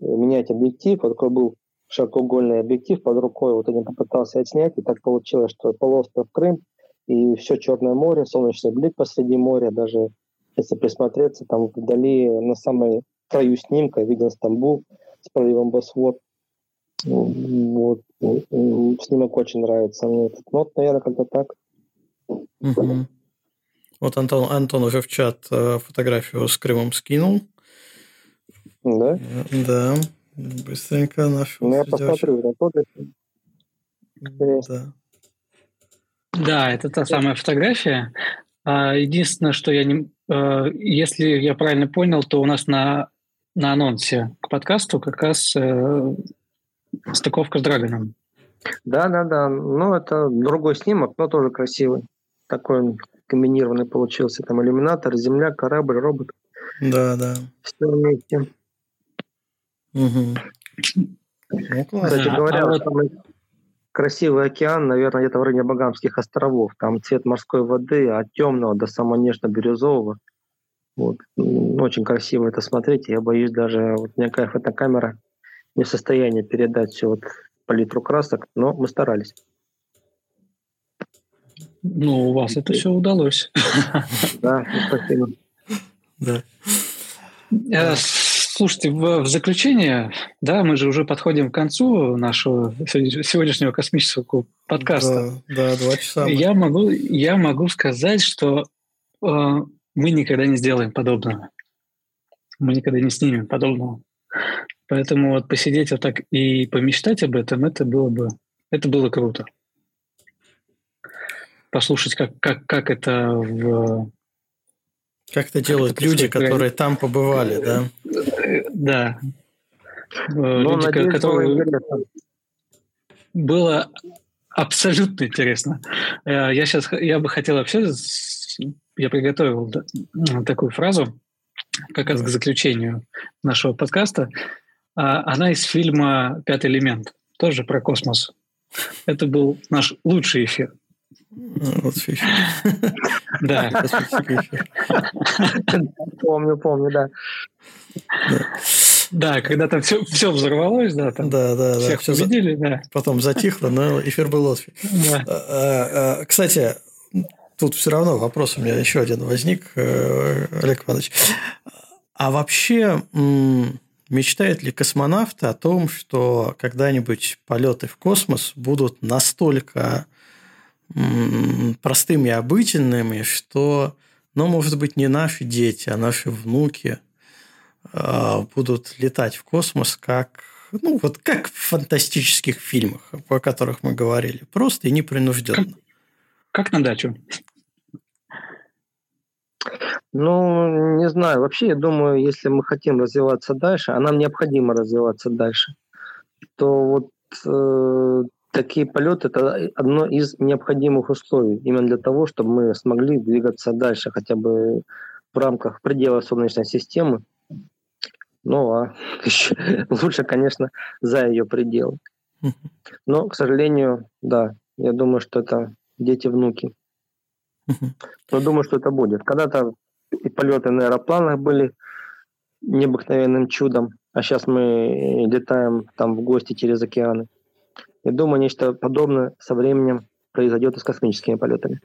менять объектив. Вот такой был широкоугольный объектив под рукой, вот один попытался отснять, и так получилось, что полуостров Крым и все Черное море, солнечный блик посреди моря, даже если присмотреться, там вдали на самой краю снимка виден Стамбул с проливом Босфор. Вот. Снимок очень нравится мне. Этот. Ну, вот, наверное, как-то так. Угу. Вот Антон, Антон уже в чат э, фотографию с Крымом скинул. Да? Да. Быстренько нашел. Ну, я посмотрю, Да. Да, это та самая фотография. А, единственное, что я не... А, если я правильно понял, то у нас на, на анонсе к подкасту как раз э, стыковка с Драгоном. Да, да, да. Ну, это другой снимок, но тоже красивый. Такой он комбинированный получился. Там иллюминатор, земля, корабль, робот. Да, да. Все вместе. Угу. Ну, Кстати говоря, а вот... самый красивый океан, наверное, где-то в районе Багамских островов. Там цвет морской воды от темного до самого нежно-бирюзового. Вот. Очень красиво это смотреть. Я боюсь, даже вот никакая фотокамера не в состоянии передать все вот палитру красок, но мы старались. Ну, у вас это все удалось. Да, спасибо. Да. Слушайте, в, в заключение, да, мы же уже подходим к концу нашего сегодняшнего космического подкаста. Да, да два часа. Я могу, я могу сказать, что э, мы никогда не сделаем подобного. Мы никогда не снимем подобного. Поэтому вот посидеть вот так и помечтать об этом, это было бы, это было круто. Послушать, как, как, как это в как это делают как люди, которые там побывали, да? Да. Ну, люди, надеюсь, которые... Было абсолютно интересно. Э, я сейчас, я бы хотел вообще, я приготовил такую фразу, как раз к заключению нашего подкаста. А, она из фильма «Пятый элемент», тоже про космос. Это был наш лучший эфир. Да. Помню, помню, да. Да, когда там все, все взорвалось, да, там да, да, да, всех победили, да. Потом затихло, но эфир был отфиг. Да. А, а, кстати, тут все равно вопрос у меня еще один возник, э, Олег Иванович. А вообще мечтает ли космонавт о том, что когда-нибудь полеты в космос будут настолько простыми и обыденными, что, ну, может быть, не наши дети, а наши внуки а, будут летать в космос как ну, вот как в фантастических фильмах, о которых мы говорили, просто и непринужденно. Как, как на дачу? Ну, не знаю. Вообще, я думаю, если мы хотим развиваться дальше, а нам необходимо развиваться дальше, то вот э, такие полеты – это одно из необходимых условий именно для того, чтобы мы смогли двигаться дальше хотя бы в рамках предела Солнечной системы. Ну, а еще лучше, конечно, за ее пределы. Но, к сожалению, да, я думаю, что это дети-внуки. Но думаю, что это будет. Когда-то и полеты на аэропланах были необыкновенным чудом, а сейчас мы летаем там в гости через океаны. Я думаю, нечто подобное со временем произойдет и с космическими полетами.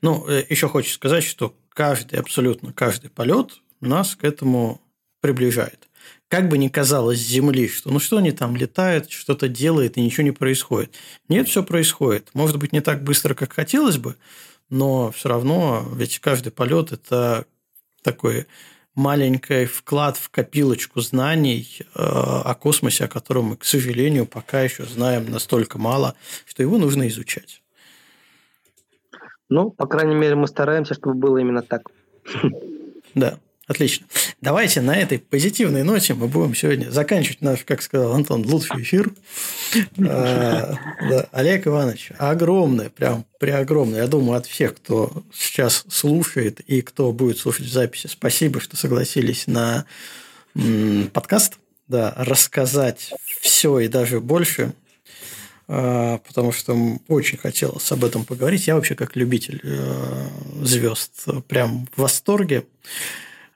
Ну, э, еще хочу сказать, что каждый, абсолютно каждый полет нас к этому приближает. Как бы ни казалось Земли, что ну что они там летают, что-то делают, и ничего не происходит. Нет, все происходит. Может быть, не так быстро, как хотелось бы, но все равно ведь каждый полет – это такой маленький вклад в копилочку знаний э, о космосе, о котором мы, к сожалению, пока еще знаем настолько мало, что его нужно изучать. Ну, по крайней мере, мы стараемся, чтобы было именно так. Да. Отлично. Давайте на этой позитивной ноте мы будем сегодня заканчивать наш, как сказал Антон, лучший эфир. А, Олег Иванович, огромное, прям преогромное, я думаю, от всех, кто сейчас слушает и кто будет слушать записи, спасибо, что согласились на подкаст, да, рассказать все и даже больше, а, потому что очень хотелось об этом поговорить. Я вообще как любитель э, звезд прям в восторге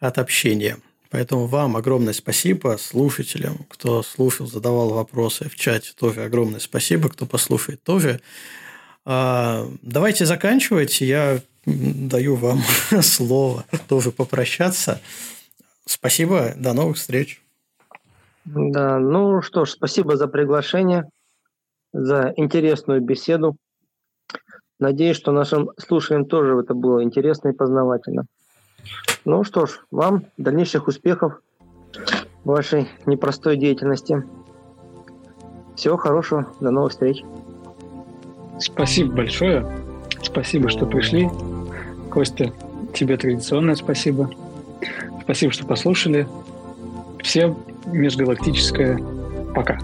от общения. Поэтому вам огромное спасибо, слушателям, кто слушал, задавал вопросы в чате, тоже огромное спасибо, кто послушает тоже. А, давайте заканчивать. Я даю вам слово тоже попрощаться. Спасибо, до новых встреч. Да, ну что ж, спасибо за приглашение, за интересную беседу. Надеюсь, что нашим слушателям тоже это было интересно и познавательно. Ну что ж, вам дальнейших успехов в вашей непростой деятельности. Всего хорошего, до новых встреч. Спасибо большое. Спасибо, что пришли. Костя, тебе традиционное спасибо. Спасибо, что послушали. Всем межгалактическое пока.